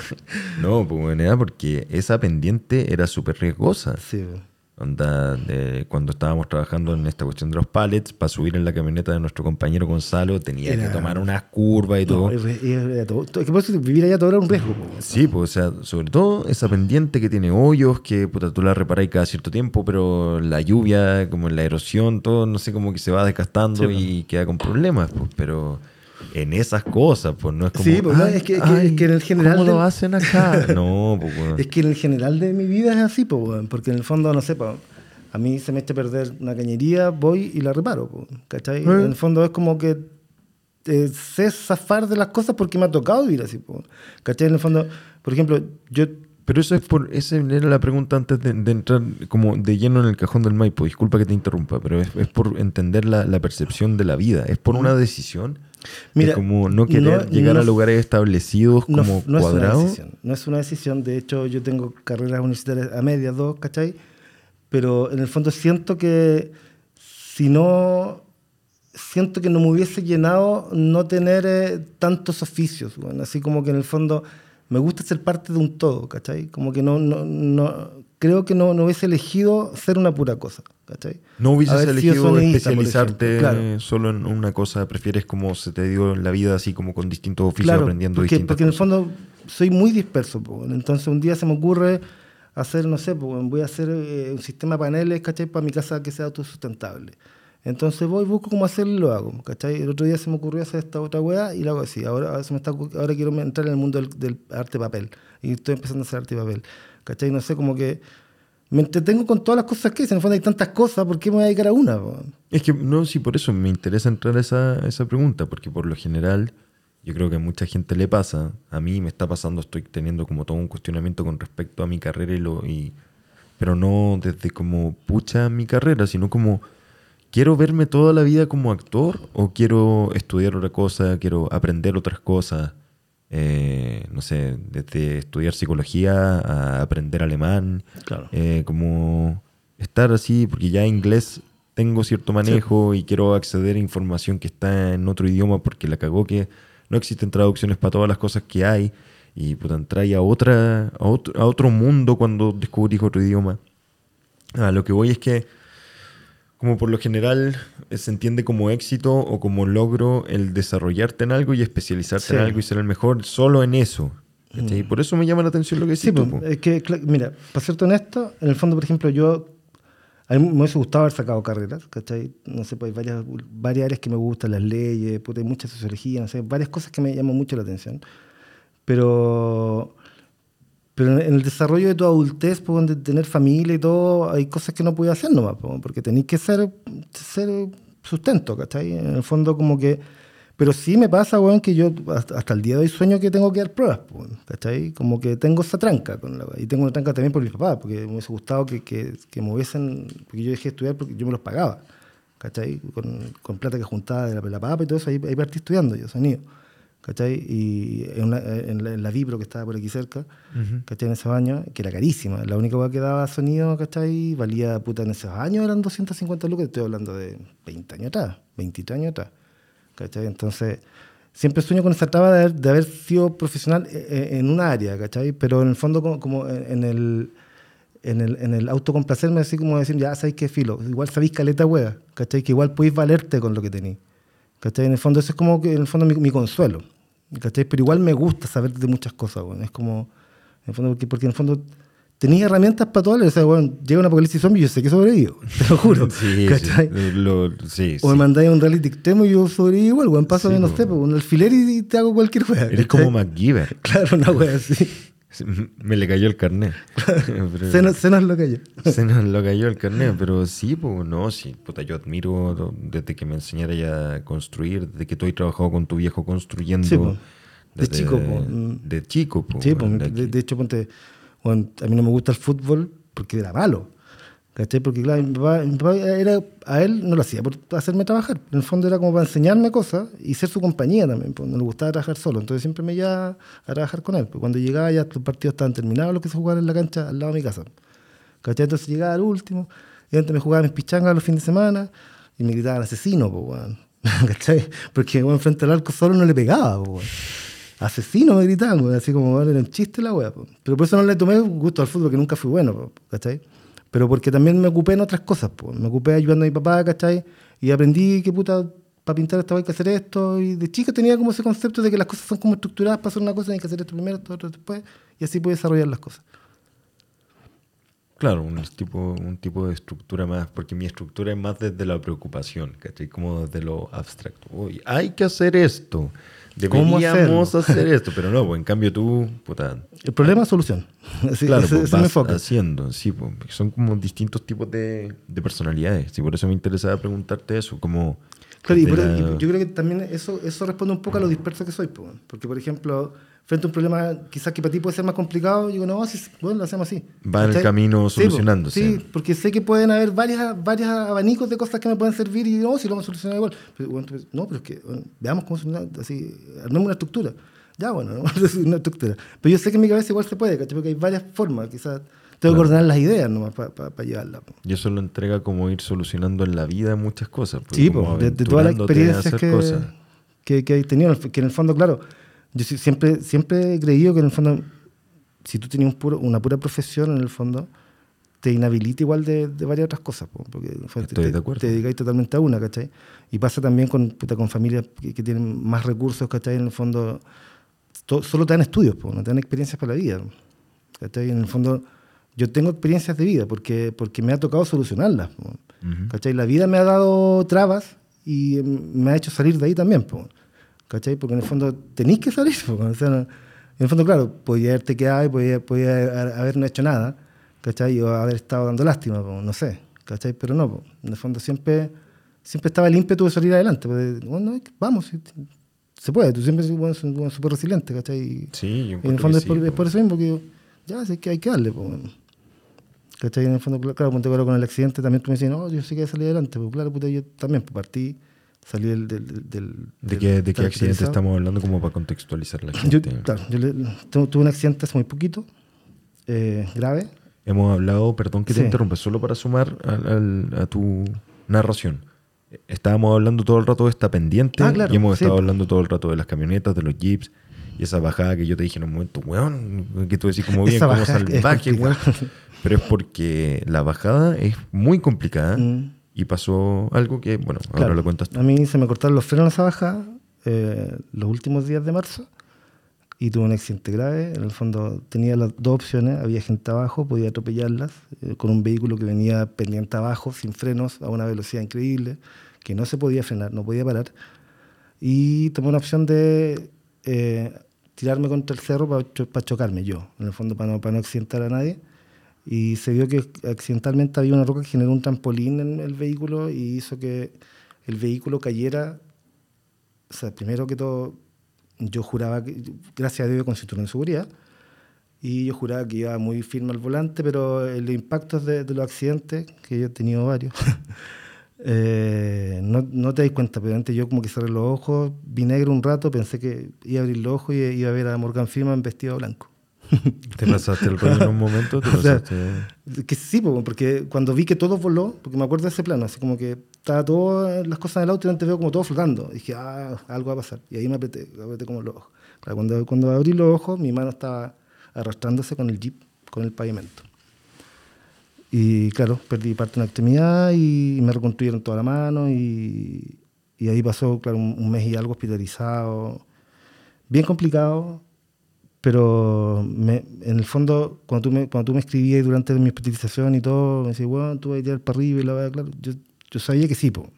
no pues porque esa pendiente era súper riesgosa. Sí, po. Onda, de cuando estábamos trabajando en esta cuestión de los pallets, para subir en la camioneta de nuestro compañero Gonzalo, tenía Era- que tomar unas curvas y todo. Que por eso vivir allá todo era un riesgo. Sí, pues, o sea, sobre todo esa pendiente que tiene hoyos, que puta, tú la reparáis cada cierto tiempo, pero la lluvia, como la erosión, todo, no sé, como que se va desgastando Sí, y queda con problemas, pues, pero en esas cosas, pues no es como. Sí, pues, no, "Ay, es que- ay, es que en el general ¿Cómo lo hacen acá? No, pues, weón. Es que en el general de mi vida es así, weón, porque en el fondo, no sé, po, a mí se me echa a perder una cañería, voy y la reparo, po, ¿cachai? Eh. En el fondo es como que eh, sé zafar de las cosas porque me ha tocado vivir así, po, ¿cachai? En el fondo, por ejemplo, yo... Pero eso es por. Esa era la pregunta antes de, de entrar como de lleno en el cajón del Maipo. Disculpa que te interrumpa, pero es, es por entender la, la percepción de la vida. Es por una decisión. Mira, de como no querer no- llegar no- a lugares establecidos como no es una cuadrados. decisión, no es una decisión, de hecho yo tengo carreras universitarias a medias, dos, ¿cachai? Pero en el fondo siento que si no siento que no me hubiese llenado no tener eh, tantos oficios, bueno, así como que en el fondo me gusta ser parte de un todo, ¿cachai? Como que no, no, no creo que no, no hubiese elegido ser una pura cosa, ¿cachai? No hubieses sido elegido especializarte claro. solo en una cosa, prefieres como se te dio en la vida, así como con distintos oficios, Claro, aprendiendo porque, distintas porque en el cosas. fondo soy muy disperso. po. Entonces un día se me ocurre hacer, no sé, po, voy a hacer eh, un sistema de paneles, ¿cachai? Para mi casa que sea autosustentable. Entonces voy, busco cómo hacerlo y lo hago, ¿cachai? El otro día se me ocurrió hacer esta otra weá y lo hago así. Ahora, ahora, se me está, ahora quiero entrar en el mundo del, del arte papel y estoy empezando a hacer arte papel, ¿cachai? No sé, como que me entretengo con todas las cosas que hice. En el fondo hay tantas cosas, ¿por qué me voy a dedicar a una? Es que no, sí, por eso me interesa entrar a esa, esa pregunta, porque por lo general yo creo que a mucha gente le pasa, a mí me está pasando, estoy teniendo como todo un cuestionamiento con respecto a mi carrera y lo y pero no desde como pucha mi carrera, sino como quiero verme toda la vida como actor o quiero estudiar otra cosa, quiero aprender otras cosas. Eh, no sé, desde estudiar psicología a aprender alemán, Claro. eh, como estar así, porque ya inglés tengo cierto manejo y quiero acceder a información que está en otro idioma porque la cagó que no existen traducciones para todas las cosas que hay y puta, entráis a, otra, a, otro, a otro mundo cuando descubrís otro idioma. A lo que voy es que, como por lo general eh, se entiende como éxito o como logro el desarrollarte en algo y especializarte Sí. Mm. en algo y ser el mejor solo en eso. ¿cachai? Por eso me llama la atención lo que Sí, tú, pues, es que, mira, para serte honesto, en el fondo, por ejemplo, yo. A mí me hubiese gustado haber sacado carreras, ¿cachai? No sé, pues hay varias, varias áreas que me gustan, las leyes, puta, hay mucha sociología, no sé, varias cosas que me llaman mucho la atención. Pero. Pero en el desarrollo de tu adultez, pues, de tener familia y todo, hay cosas que no puedes hacer nomás, pues, porque tenéis que ser, ser sustento, ¿cachai? En el fondo, como que. Pero sí me pasa, weón, que yo hasta, el día de hoy sueño que tengo que dar pruebas, pues, ¿cachai? Como que tengo esa tranca. Con la, y tengo una tranca también por mis papás, porque me hubiese gustado que, que, que me hubiesen. Porque yo dejé de estudiar porque yo me los pagaba, ¿cachai? Con, con plata que juntaba de la, la papa y todo eso, ahí, ahí partí estudiando yo, sonido. ¿Cachai? Y en, una- en la, en la Vibro que estaba por aquí cerca, ¿cachai? En esos años, que era carísima. La única que daba sonido, ¿cachai? Valía, puta, en esos años eran 250 lucas, estoy hablando de 20 años atrás, 23 años atrás, ¿cachai? Entonces, siempre sueño con esa traba de haber, de haber sido profesional eh, eh, en una área, ¿cachai? Pero en el fondo, como, como en en el en el, en el autocomplacerme, así como decir, ya sabéis qué filo, igual sabéis caleta hueá, ¿cachai? Que igual podéis valerte con lo que tenéis, ¿cachai? En el fondo, eso es como que, en el fondo, mi, mi consuelo, ¿cachai? Pero igual me gusta saber de muchas cosas, weón. Es como, en el fondo, porque, porque en el fondo tenéis herramientas para todo, o sea, weón, llega un apocalipsis zombie y yo sé que sobrevivo, te lo juro, Sí, ¿cachai? sí, lo- sí, O me mandáis un reality extremo y yo sobrevivo igual, weón, paso Sí, no sé, un alfiler y te hago cualquier weá. Eres como MacGyver. Claro, una weá así. Me le cayó el carnet. Pero- Se nos, se nos lo cayó. Se nos lo cayó el carnet, pero sí, pues no, sí, puta, yo admiro desde que me enseñara ya a construir, desde que tú has trabajado con tu viejo construyendo. Sí, po. De desde- chico, po. De chico, po, Sí, de, de de hecho, ponte, bueno, a mí no me gusta el fútbol porque era malo. ¿Cachai? Porque, claro, mi papá, mi papá era, a él no lo hacía por hacerme trabajar. En el fondo era como para enseñarme cosas y ser su compañía también. Pues, no le gustaba trabajar solo. Entonces siempre me llevaba a trabajar con él. Pues, cuando llegaba ya los partidos estaban terminados, los que se jugaban en la cancha al lado de mi casa. ¿Cachai? Entonces llegaba al último, y antes me jugaba mis pichangas los fines de semana y me gritaban asesino, pues, weón. ¿Cachai? Porque, bueno, frente al arco solo no le pegaba, pues, weón. Asesino me gritaban, así como, era un chiste la weá, pues. Pero por eso no le tomé gusto al fútbol, que nunca fui bueno, pues, ¿cachai? Pero porque también me ocupé en otras cosas, pues. Me ocupé ayudando a mi papá, ¿cachai? Y aprendí que, puta, para pintar esta hay que hacer esto. Y de chica tenía como ese concepto de que las cosas son como estructuradas para hacer una cosa, hay que hacer esto primero, esto otro después, y así puedes desarrollar las cosas. Claro, un tipo, un tipo de estructura más, porque mi estructura es más desde la preocupación, ¿cachai? Como desde lo abstracto. Uy, hay que hacer esto. ¿Cómo Deberíamos hacerlo? hacer esto, pero no, pues en cambio tú, puta, El problema es solución. Así, claro, ese, pues, ese vas enfoque. haciendo, sí, pues, son como distintos tipos de, de personalidades, y por eso me interesaba preguntarte eso, como... Claro, y por- la- y yo creo que también eso, eso responde un poco a lo disperso que soy. weón. Porque, por ejemplo, frente a un problema quizás que para ti puede ser más complicado, digo, no, sí, bueno, lo hacemos así. Va en el camino Sí, solucionándose. Sí, porque sé que pueden haber varias, varios abanicos de cosas que me pueden servir y no, si lo vamos a solucionar igual. Pero, bueno, no, pero es que bueno, veamos cómo solucionar, así, armemos una estructura. Ya, bueno, ¿no? una estructura. Pero yo sé que en mi cabeza igual se puede, ¿cachai? Porque hay varias formas, quizás. Tengo que ordenar las ideas nomás para llevarlas. po. Y eso lo entrega como ir solucionando en la vida muchas cosas. pues, Sí, de, de todas las experiencias que, que, que he tenido, que en el fondo, claro, yo siempre, siempre he creído que en el fondo, si tú tenías un puro- una pura profesión, en el fondo, te inhabilita igual de, de varias otras cosas, po, porque Estoy te, de acuerdo. te dedicáis totalmente a una, ¿cachai? Y pasa también con, puta, con familias que, que tienen más recursos, ¿cachai? En el fondo, to- solo te dan estudios, po, no te dan experiencias para la vida, ¿cachai? En el fondo, yo tengo experiencias de vida porque, porque me ha tocado solucionarlas, po. ¿Cachai? La vida me ha dado trabas y em, me ha hecho salir de ahí también, po, ¿cachai? Porque en el fondo tenéis que salir, po, o sea, en el fondo, claro, podía haberte quedado y podía, podía ha- haber no hecho nada, ¿cachai? O haber estado dando lástima, po, no sé, ¿cachai? Pero no, po, en el fondo siempre, siempre estaba el ímpetu de salir adelante, pues, bueno, vamos, se puede, tú siempre eres bueno, bueno, súper resiliente, ¿cachai? Y- Sí, yo y en el fondo que es, por, sí, es po. por eso mismo, porque yo, ya sé que hay que darle, po, ¿Cachai? En el fondo, claro, ponte ahora con el accidente también tú me decías, no, yo sí que voy a salir adelante. Pues claro, puta, yo también pues, partí Salí del... del, del- ¿De qué, de qué accidente estamos hablando como para contextualizar la Yo, gente? claro, yo le- tu- tuve un accidente hace muy poquito, eh, grave. Hemos hablado, perdón que te Sí. interrumpa, solo para sumar al- al- a tu narración. Estábamos hablando todo el rato de esta pendiente Ah, claro, y hemos sí, estado hablando todo el rato de las camionetas, de los jeeps y esa bajada que yo te dije en un momento, weón, que tú decís como bien, como salvaje, weón. Pero es porque la bajada es muy complicada Mm. Y pasó algo que, bueno, ahora Claro, lo cuentas tú. A mí se me cortaron los frenos en esa bajada eh, los últimos días de marzo y tuve un accidente grave. En el fondo tenía las dos opciones. Había gente abajo, podía atropellarlas eh, con un vehículo que venía pendiente abajo, sin frenos, a una velocidad increíble, que no se podía frenar, no podía parar. Y tomé una opción de eh, tirarme contra el cerro para, chocarme yo, en el fondo para no, para no accidentar a nadie. Y se vio que accidentalmente había una roca que generó un trampolín en el vehículo y hizo que el vehículo cayera. O sea, primero que todo, yo juraba que, gracias a Dios, con cinturón de seguridad, y yo juraba que iba muy firme al volante, pero el impacto de, los accidentes, que yo he tenido varios, eh, no, te das cuenta, pero antes yo como que cerré los ojos, vi negro un rato, pensé que iba a abrir los ojos y iba a ver a Morgan Freeman vestido blanco. ¿Te pasaste el rollo en un momento? ¿Te O sea, Que sí, po, porque cuando vi que todo voló, porque me acuerdo de ese plano, así como que estaba todas las cosas en el auto y antes veo como todo flotando. Y dije, ah, algo va a pasar. Y ahí me apreté, me apreté como los ojos. Claro, cuando, cuando abrí los ojos, mi mano estaba arrastrándose con el jeep, con el pavimento. Y claro, perdí parte de una extremidad y me reconstruyeron toda la mano y, y ahí pasó, claro, un, un mes y algo hospitalizado. Bien complicado, pero me- en el fondo, cuando tú me, cuando tú me escribías durante mi hospitalización y todo, me decías, bueno, tú vas a tirar para arriba y la verdad, claro, yo, yo sabía que sí, po.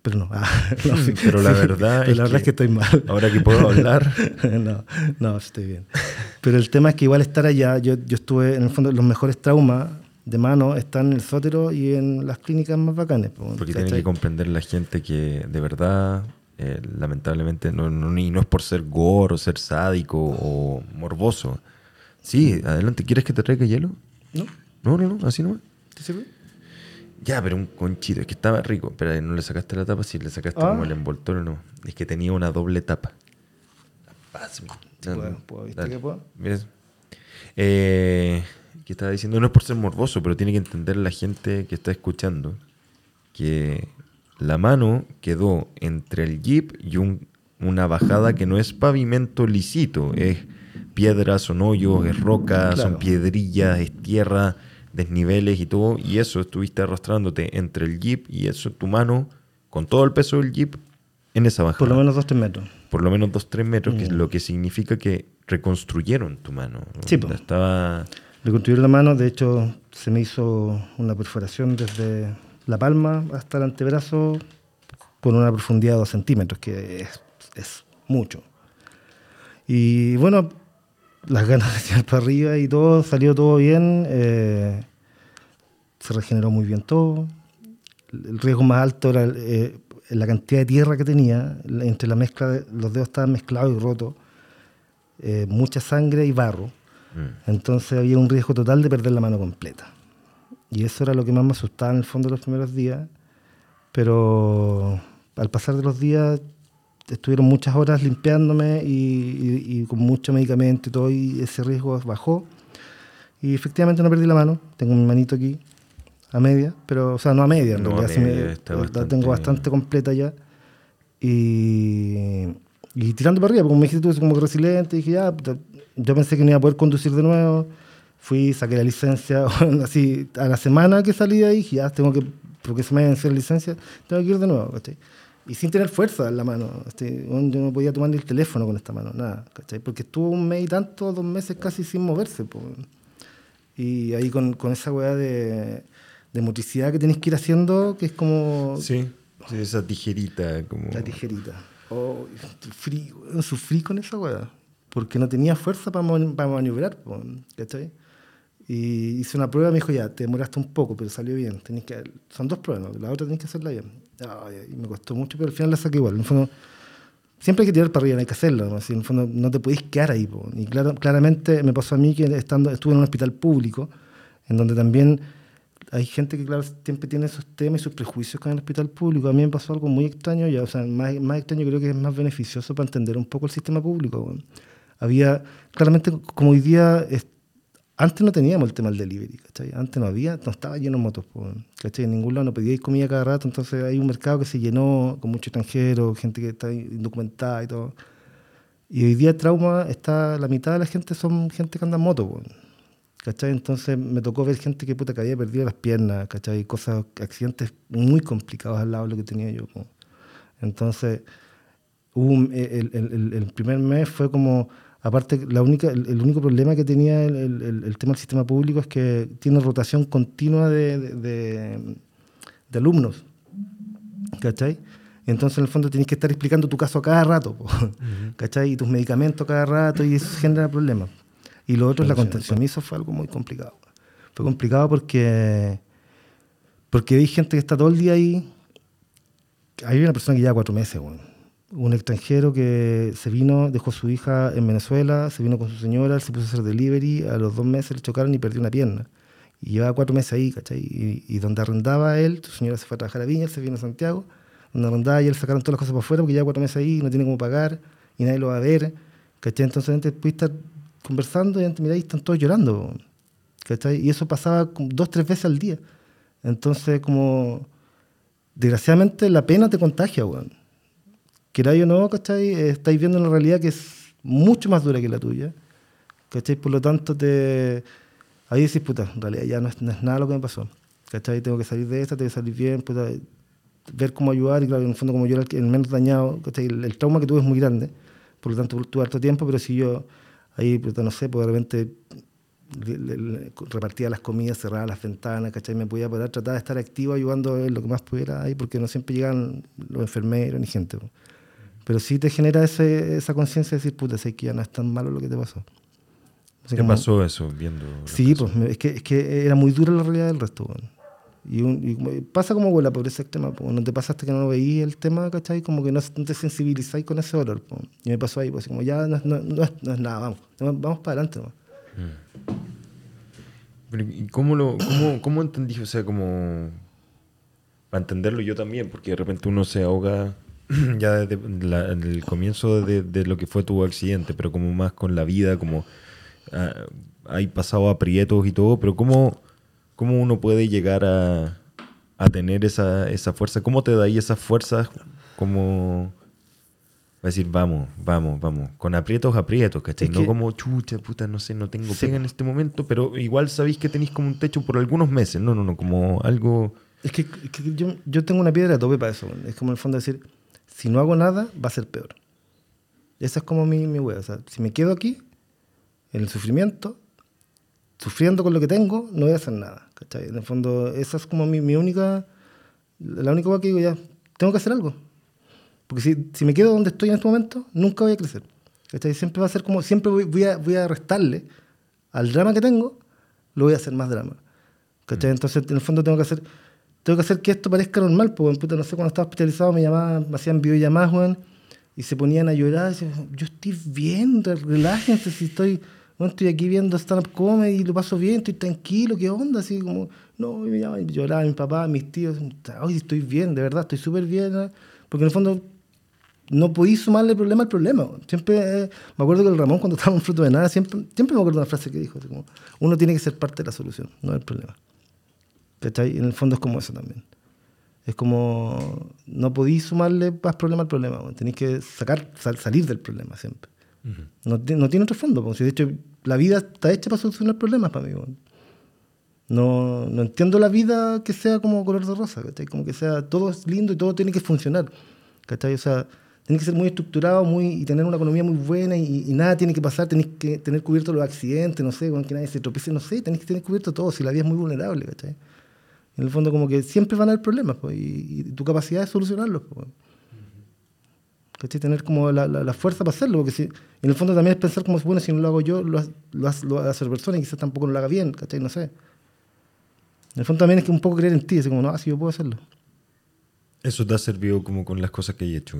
pero no. Ah, no, sí, Pero la verdad pero es la verdad es que que estoy mal. Ahora que puedo hablar, no, no, estoy bien. Pero el tema es que igual estar allá, yo, yo estuve, en el fondo, los mejores traumas de mano están en el sótero y en las clínicas más bacanes. po, Porque tiene que comprender la gente que de verdad, eh, lamentablemente, no, no, ni- no es por ser gore o ser sádico o morboso. Sí, adelante, ¿quieres que te traiga hielo? ¿No? No, no, no, así no. ¿Te sirve? Ya, pero un conchito, es que estaba rico. Pero no le sacaste la tapa, sí, le sacaste Ah. como el envoltorio, no. Es que tenía una doble tapa. Puedo, puedo, ¿viste que puedo? Eh, ¿Qué estaba diciendo? No es por ser morboso, pero tiene que entender la gente que está escuchando que la mano quedó entre el jeep y un- una bajada que no es pavimento lisito, es piedras, son hoyos, es roca, son piedrillas, es tierra, desniveles y todo, y eso estuviste arrastrándote entre el jeep y eso tu mano con todo el peso del jeep en esa bajada Por lo menos dos, tres metros. por lo menos 2-3 metros, que es Mm. lo que significa que reconstruyeron tu mano. Sí. Estaba. Le construyeron la mano, de hecho se me hizo una perforación desde la palma hasta el antebrazo con una profundidad de 2 centímetros, que es, es mucho. Y bueno, las ganas de tirar para arriba y todo, salió todo bien, eh, se regeneró muy bien todo. El riesgo más alto era eh, la cantidad de tierra que tenía, entre la mezcla, de- los dedos estaban mezclados y rotos, eh, mucha sangre y barro. Mm. Entonces había un riesgo total de perder la mano completa. Y eso era lo que más me asustaba en el fondo los primeros días. Pero al pasar de los días estuvieron muchas horas limpiándome y, y- y con mucho medicamento y todo, y ese riesgo bajó. Y efectivamente no perdí la mano. Tengo mi manito aquí a media, pero, o sea, no a media, en No, a realidad me- media, la bastante- tengo bastante completa ya. Y, y tirando para arriba, porque me dijiste tú, como resiliente, dije, ya, yo pensé que no iba a poder conducir de nuevo. Fui, saqué la licencia, así, a la semana que salí de ahí, ya, tengo que, porque se me va a vencer la licencia, tengo que ir de nuevo, ¿cachai? Y sin tener fuerza en la mano, ¿cachai? Yo no podía tomar ni el teléfono con esta mano, nada, ¿cachai? Porque estuvo un mes y tanto, dos meses casi sin moverse, po. Y ahí con, con esa weá de, de motricidad que tenéis que ir haciendo, que es como Sí, sí, esa tijerita. Como... la tijerita. Oh, sufrí, sufrí con esa weá. Porque no tenía fuerza para maniobrar, po, ¿cachai? Y hice una prueba me dijo, ya, te demoraste un poco, pero salió bien. Tenés que, son dos pruebas, ¿no? la otra tenés que hacerla bien. Ay, y me costó mucho, pero al final la saqué igual. En el fondo, siempre hay que tirar para arriba, hay que hacerlo. ¿no? En el fondo, no te podéis quedar ahí. po. Y claro, claramente me pasó a mí que estando, estuve en un hospital público, en donde también hay gente que, claro, siempre tiene esos temas y sus prejuicios con el hospital público. A mí me pasó algo muy extraño, ya, o sea, más, más extraño creo que es más beneficioso para entender un poco el sistema público. Había, claramente, como hoy día, antes no teníamos el tema del delivery, ¿cachai? Antes no había, no estaba lleno de motos, ¿cachai? En ningún lado no pedíais comida cada rato, entonces hay un mercado que se llenó con mucho extranjero, gente que está indocumentada y todo. Y hoy día trauma está, la mitad de la gente son gente que anda en moto. ¿cachai? Entonces me tocó ver gente que puta que había perdido las piernas, ¿cachai? Cosas, accidentes muy complicados al lado de lo que tenía yo. po. Entonces, hubo un- el, el- el- el primer mes fue como, aparte, la única, el, el único problema que tenía el, el- tema del sistema público es que tiene rotación continua de, de- de- de alumnos, ¿cachai? Entonces, en el fondo, tienes que estar explicando tu caso a cada rato, po, ¿cachai? Y tus medicamentos cada rato, y eso genera problemas. Y lo otro es la contención, y eso fue algo muy complicado. Fue complicado porque, porque hay gente que está todo el día ahí. Hay una persona que lleva cuatro meses, weón. Un extranjero que se vino, dejó a su hija en Venezuela, se vino con su señora, se puso a hacer delivery, a los dos meses le chocaron y perdió una pierna. Y llevaba cuatro meses ahí, ¿cachai? Y, y donde arrendaba él, su señora se fue a trabajar a Viña, él se vino a Santiago, donde arrendaba y él sacaron todas las cosas para afuera porque lleva cuatro meses ahí, no tiene cómo pagar y nadie lo va a ver, ¿cachai? Entonces antes pude estar conversando y antes miráis, están todos llorando. ¿cachai? Y eso pasaba dos, tres veces al día. Entonces, como, desgraciadamente la pena te contagia, weón. Queráis o no, ¿cachai? Eh, Estáis viendo una realidad que es mucho más dura que la tuya, ¿cachai? Por lo tanto, te... ahí decís, puta, en realidad ya no es, no es nada lo que me pasó, ¿cachai? Tengo que salir de esta, tengo que salir bien, puta, ver cómo ayudar, y claro, en el fondo como yo era el, menos dañado, ¿cachai? El, el trauma que tuve es muy grande, por lo tanto tuve harto tiempo, pero si yo ahí, puta, no sé, pues de repente le- le- le- repartía las comidas, cerraba las ventanas, ¿cachai? Me podía poder tratar de estar activo ayudando lo que más pudiera ahí, porque no siempre llegan los enfermeros ni gente. po. Pero sí te genera ese, esa conciencia de decir, puta, sé que ya no es tan malo lo que te pasó. ¿Qué como- pasó eso viendo? Sí, pues es que, es que era muy dura la realidad del resto. weón. Y, un- y pasa como con la pobreza extrema, pues, no te pasa hasta que no lo veí el tema, ¿cachai? Como que no, no te sensibilizáis con ese dolor. pues. Y me pasó ahí, pues como ya no, es- no- no no es nada, vamos, vamos para adelante. Pero, ¿Y cómo lo cómo, cómo entendí? O sea, como para entenderlo yo también, porque de repente uno se ahoga ya desde la- el comienzo de, de lo que fue tu accidente, pero como más con la vida, como ah, hay pasado aprietos y todo, pero cómo, cómo uno puede llegar a, a tener esa, esa fuerza, cómo te da ahí esas fuerzas como a decir, vamos, vamos, vamos, con aprietos, aprietos, ¿cachai? Es no que- como chucha, puta, no sé, no tengo Sí. pega en este momento, pero igual sabéis que tenéis como un techo por algunos meses, no, no, no, como algo... Es que, es que yo, yo tengo una piedra a tope para eso. Es como en el fondo decir, si no hago nada, va a ser peor. Esa es como mi, mi wea. O sea, si me quedo aquí, en el sufrimiento, sufriendo con lo que tengo, no voy a hacer nada. ¿cachai? En el fondo, esa es como mi, mi única, la única wea que digo, ya, tengo que hacer algo. Porque si, si me quedo donde estoy en este momento, nunca voy a crecer. ¿cachai? Siempre va a ser como, siempre voy, voy a, voy a restarle al drama que tengo, lo voy a hacer más drama. ¿cachai? Entonces, en el fondo tengo que hacer, tengo que hacer que esto parezca normal, pues, puta, no sé, cuando estaba hospitalizado me llamaban, me hacían videollamadas, y se ponían a llorar, y decían, yo estoy bien, re- relájense, si estoy, bueno, estoy aquí viendo stand-up comedy lo paso bien, estoy tranquilo, ¿qué onda? Así como, no, y me llamaban, lloraba mi papá, mis tíos, ay, estoy bien, de verdad, estoy súper bien, ¿no? porque en el fondo no podí sumarle problema al problema. Siempre, eh, me acuerdo que el Ramón cuando estaba en Fruto de Nada, siempre, siempre me acuerdo de una frase que dijo, como, uno tiene que ser parte de la solución, no del problema. ¿Cachai? En el fondo es como eso también. Es como, no podéis sumarle más problema al problema, weón. tenéis que sacar, sal- salir del problema siempre. no, ti- no tiene otro fondo, porque de hecho la vida está hecha para solucionar problemas para mí. weón. No, no entiendo la vida que sea como color de rosa, ¿cachai? Como que sea, todo es lindo y todo tiene que funcionar, ¿cachai? O sea, tiene que ser muy estructurado muy, y tener una economía muy buena y, y nada tiene que pasar, tenéis que tener cubiertos los accidentes, no sé, con que nadie se tropiece, no sé, tenéis que tener cubierto todo, si la vida es muy vulnerable, ¿cachai? En el fondo como que siempre van a haber problemas, pues, y, y tu capacidad es solucionarlos, pues. ¿cachai? Tener como la, la- la fuerza para hacerlo, porque si, en el fondo también es pensar como, bueno, si no lo hago yo, lo, lo, lo hace otra persona y quizás tampoco lo haga bien, ¿cachai? No sé. En el fondo también es que un poco creer en ti, así como, no, así yo puedo hacerlo. Eso te ha servido como con las cosas que he hecho.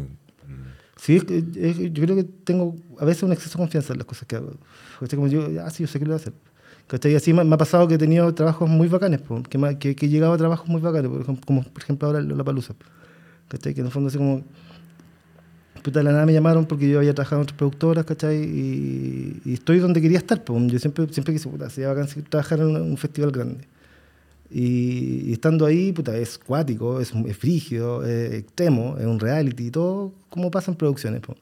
Sí, yo creo que tengo a veces un exceso de confianza en las cosas que hago. ¿Cachai? Como yo, ah, sí, yo sé que lo voy a hacer. ¿Cachai? Y así me, me ha pasado que he tenido trabajos muy bacanes, po, que, que, que he llegado a trabajos muy bacanes, por ejemplo, como por ejemplo ahora la Palusa. ¿Cachai? Que en el fondo así como... Puta, de la nada me llamaron porque yo había trabajado en otras productoras, ¿cachai? Y, y estoy donde quería estar, po. Yo siempre, siempre quise, puta, sería bacán trabajar en un, festival grande. Y, y estando ahí, puta, es cuático, es, es frígido, es extremo, es un reality, todo como pasa en producciones, po.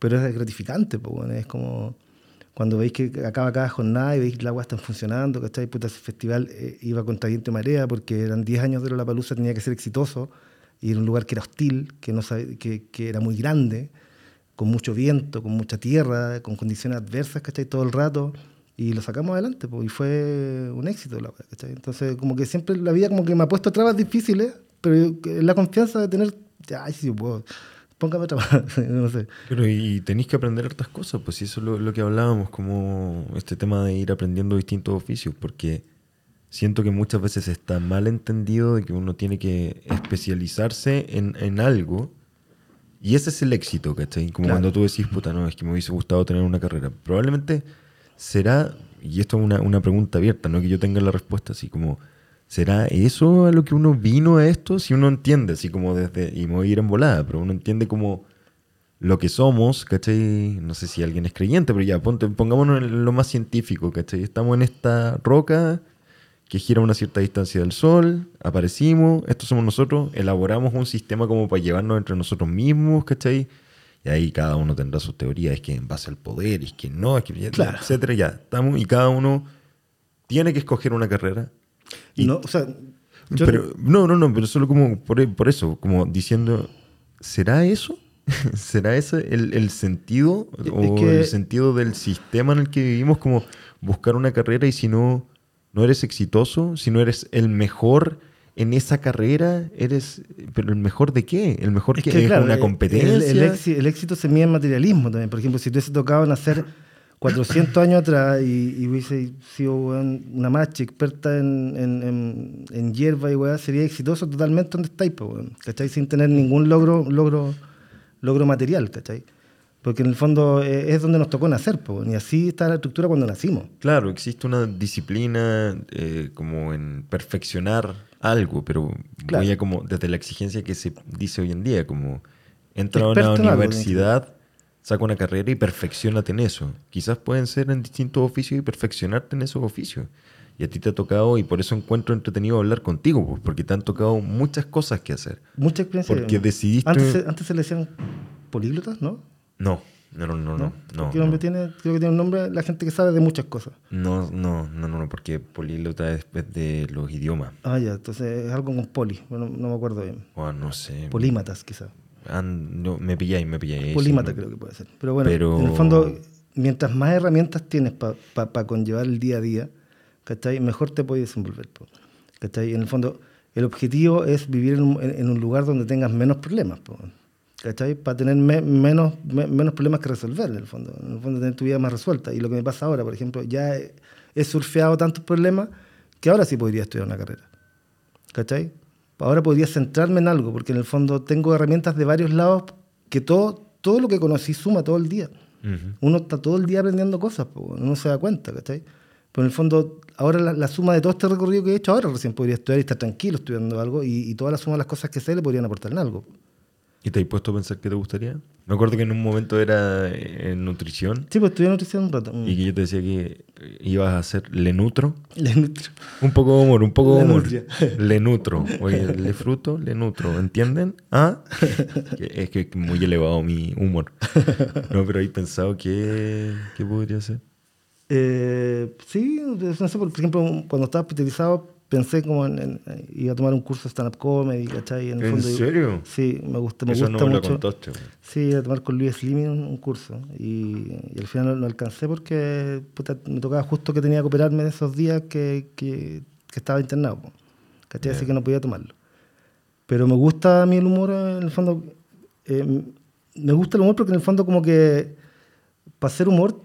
Pero es gratificante, po, es como cuando veis que acaba cada jornada y veis que las aguas están funcionando, ¿cachai? Puta, ese festival eh, iba contra viento marea porque eran 10 años de la palusa tenía que ser exitoso y era un lugar que era hostil, que, no sabe- que, que era muy grande, con mucho viento, con mucha tierra, con condiciones adversas, ¿cachai? Todo el rato. Y lo sacamos adelante, pues, y fue un éxito la wea, ¿cachai? Entonces, como que siempre la vida como que me ha puesto trabas difíciles, pero que la confianza de tener, ay, sí, puedo, póngame trabas, no sé. Pero y tenéis que aprender hartas cosas, pues eso es lo, lo que hablábamos, como este tema de ir aprendiendo distintos oficios, porque siento que muchas veces está mal entendido de que uno tiene que especializarse en, en algo, y ese es el éxito, ¿cachai? Como Claro. cuando tú decís, puta, no, es que me hubiese gustado tener una carrera. Probablemente será, y esto es una, una pregunta abierta, no que yo tenga la respuesta, así como, ¿será eso a lo que uno vino a esto? Si uno entiende, así como desde, y me voy a ir en volada, pero uno entiende como lo que somos, ¿cachai? No sé si alguien es creyente, pero ya, ponte, pongámonos en lo más científico, ¿cachai? Estamos en esta roca que gira a una cierta distancia del Sol, aparecimos, estos somos nosotros, elaboramos un sistema como para llevarnos entre nosotros mismos, ¿cachai? Y ahí cada uno tendrá sus teorías, es que en base al poder, es que no, es que Claro. etcétera, ya, estamos, y cada uno tiene que escoger una carrera. Y no, o sea, pero, no, no, no, pero solo como por, por eso, como diciendo, ¿será eso? ¿Será ese el, el sentido Es o que- el sentido del sistema en el que vivimos? Como buscar una carrera y si no, no eres exitoso, si no eres el mejor en esa carrera, eres, pero el mejor de qué? El mejor Es que, que, es claro, una competencia. El, el éxito, el éxito se mide en materialismo también. Por ejemplo, si te hubiese tocado nacer 400 años atrás y, y hubiese sido una macha experta en, en, en, en hierba y weá, sería exitoso totalmente donde estáis, weón, ¿cachai? Sin tener ningún logro, logro, logro material, ¿cachai? Porque en el fondo eh, es donde nos tocó nacer, weón, y así está la estructura cuando nacimos. Claro, existe una disciplina eh, como en perfeccionar algo, pero Claro. voy a como desde la exigencia que se dice hoy en día, como entra a una universidad, saca una carrera y perfeccionate en eso. Quizás pueden ser en distintos oficios y perfeccionarte en esos oficios. Y a ti te ha tocado, y por eso encuentro entretenido hablar contigo, pues, porque te han tocado muchas cosas que hacer. Mucha experiencia. Porque decidiste- Antes, se- antes se le decían políglotas, ¿no? No, no, no, no, no. no, ¿Qué nombre no. tiene? Creo que tiene un nombre la gente que sabe de muchas cosas. No, no, no, no, no, porque políglota es de los idiomas. Ah, ya, entonces es algo con poli, no me acuerdo bien. O no sé. Polímatas, quizás. An- no, me pilláis, me pilláis. Polímata sí, creo que puede ser. Pero bueno, Pero- en el fondo, mientras más herramientas tienes para conllevar el día a día, ¿cachai? Mejor te puedes desenvolver. ¿cachai? En el fondo, el objetivo es vivir en un, en- un lugar donde tengas menos problemas, ¿cachai? Para tener me- menos, me- menos problemas que resolver, en el fondo. En el fondo, tener tu vida más resuelta. Y lo que me pasa ahora, por ejemplo, ya he, he surfeado tantos problemas que ahora sí podría estudiar una carrera. ¿Cachai? Ahora podría centrarme en algo, porque en el fondo tengo herramientas de varios lados que todo, todo lo que conocí suma todo el día. Uno está todo el día aprendiendo cosas, no se da cuenta, ¿cachai? Pero en el fondo, ahora la, la suma de todo este recorrido que he hecho, ahora recién podría estudiar y estar tranquilo estudiando algo, y, y toda la suma de las cosas que sé le podrían aportar en algo. ¿Y te has puesto a pensar qué te gustaría? Me acuerdo que en un momento era eh, en nutrición Sí, pues estudié nutrición un rato. Mm. y que yo te decía que eh, ibas a hacer le nutro. Le nutro. Un poco de humor, un poco de humor. nutria. Le nutro. Oye, le fruto, le nutro. ¿Entienden? ¿Ah? Es que es muy elevado mi humor. No, pero he pensado que, ¿qué podría ser. Eh, sí, no sé, por ejemplo, cuando estaba hospitalizado pensé como en, en- iba a tomar un curso de stand-up comedy, ¿cachai? el ¿En fondo- serio? Sí, me gusta, me Eso gusta no me lo mucho. contaste. güey. Sí, iba a tomar con Luis Slimming un, curso y, y al final no, no alcancé porque puta, me tocaba justo que tenía que operarme en esos días que, que, que estaba internado, ¿cachai? Así Ya. que no podía tomarlo. Pero me gusta a mí el humor, en el fondo, eh, me gusta el humor porque en el fondo como que para hacer humor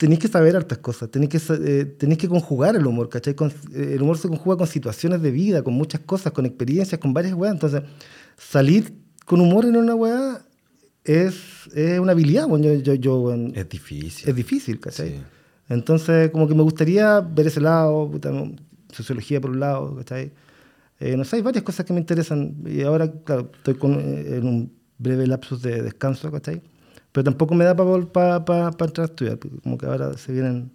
tenéis que saber hartas cosas, tenéis que, eh, que conjugar el humor, ¿cachai? Con- eh, el humor se conjuga con situaciones de vida, con muchas cosas, con experiencias, con varias weas. Entonces, salir con humor en una wea es, es una habilidad, weón. Yo, yo, yo, Es difícil. es difícil, ¿cachai? Sí. Entonces, como que me gustaría ver ese lado, puta, sociología por un lado, ¿cachai? Eh, no sé, hay varias cosas que me interesan. Y ahora, claro, estoy con, eh, en un breve lapsus de descanso, ¿cachai? Pero tampoco me da para pa, pa, entrar a estudiar, como que ahora se vienen...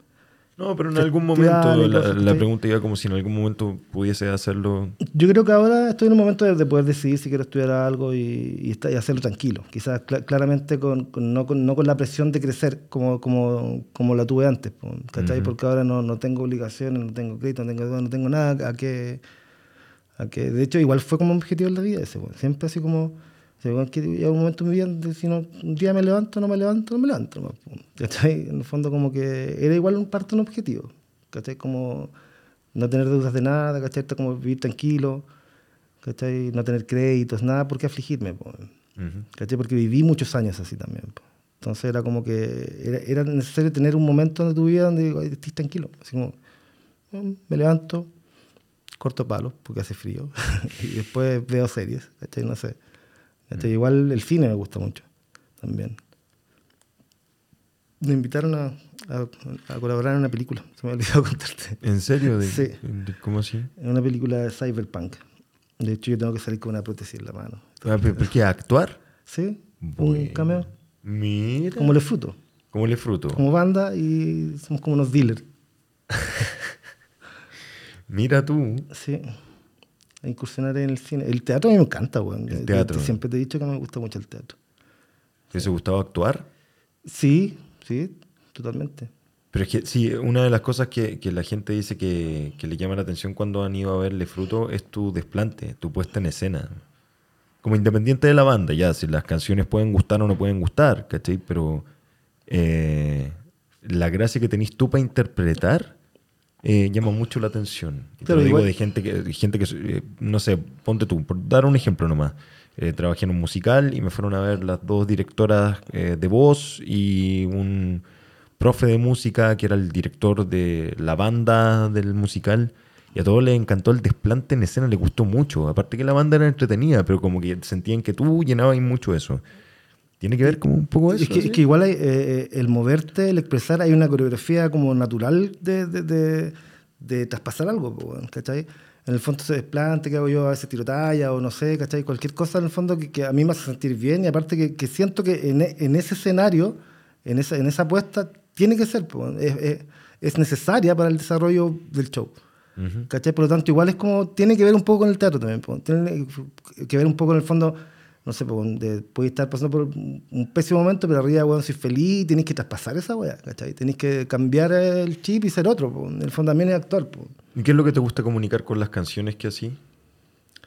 No, pero en algún momento, la, la pregunta iba como si en algún momento pudiese hacerlo. Yo creo que ahora estoy en un momento de, de poder decidir si quiero estudiar algo y, y, esta- y hacerlo tranquilo. Quizás cla- claramente con, con- no, con, no con la presión de crecer como, como, como la tuve antes, ¿cachai? Ujú. Porque ahora no, no tengo obligaciones, no tengo crédito, no tengo, no tengo nada a que, a que... De hecho, igual fue como un objetivo en la vida ese. Siempre así como... sea, igual que un momento en mi vida donde si no, un día me levanto, no me levanto, no me levanto. po, ¿cachai? En el fondo como que era igual un parte un objetivo. ¿Cachai? Como no tener deudas de nada, ¿cachai? Como vivir tranquilo, ¿cachai? No tener créditos, nada por qué afligirme, po. ¿cachai? Porque viví muchos años así también. po. Entonces era como que era, era necesario tener un momento de tu vida donde digo, "Ay, estés tranquilo. Así como, mm, me levanto, corto palos porque hace frío y después veo series, ¿cachai? No sé. Igual el cine me gusta mucho también. Me invitaron a, a- a colaborar en una película, se me olvidó contarte. ¿En serio? ¿De- Sí. de- ¿Cómo así? En una película de cyberpunk. De hecho, yo tengo que salir con una prótesis en la mano. Ah, ¿pero, pero qué? ¿Actuar? ¿Sí? Bueno. Un cameo. Mira. Como le fruto. ¿Cómo le fruto? Como banda y somos como unos dealers. Mira tú. Sí. A incursionar en el cine. El teatro a mí me encanta, weón. El teatro. siempre te he dicho que me gusta mucho el teatro. ¿Te hubiese gustado actuar? Sí, sí, totalmente. Pero es que sí, una de las cosas que, que la gente dice que, que le llama la atención cuando han ido a verle fruto es tu desplante, tu puesta en escena. Como independiente de la banda, ya, si las canciones pueden gustar o no pueden gustar, ¿cachai? Pero eh, la gracia que tenés tú para interpretar eh, llama mucho la atención. Y te lo digo igual- de gente que, de gente que eh, no sé, ponte tú, por dar un ejemplo nomás. Eh, trabajé en un musical y me fueron a ver las dos directoras eh, de voz y un profe de música que era el director de la banda del musical. Y a todos les encantó el desplante en escena, les gustó mucho. Aparte que la banda era entretenida, pero como que sentían que tú llenabas mucho eso. Tiene que ver como un poco eso. Es que, ¿sí? es que igual hay, eh, el moverte, el expresar, hay una coreografía como natural de, de, de- de traspasar algo, ¿cachai? En el fondo se desplante, que hago yo? A veces tiro talla o no sé, ¿cachai? Cualquier cosa en el fondo que, que a mí me hace sentir bien y aparte que, que siento que en, en ese escenario, en esa, en esa apuesta, tiene que ser, es, es- es necesaria para el desarrollo del show. ¿Cachai? Por lo tanto, igual es como, tiene que ver un poco con el teatro también. po. Tiene que ver un poco en el fondo, no sé, po, de, puedes estar pasando por un pésimo momento, pero arriba, weón, soy feliz y tenéis que traspasar esa weá, ¿cachai? Tenéis que cambiar el chip y ser otro, po. En el fondo también es actuar, po. ¿Y qué es lo que te gusta comunicar con las canciones que así?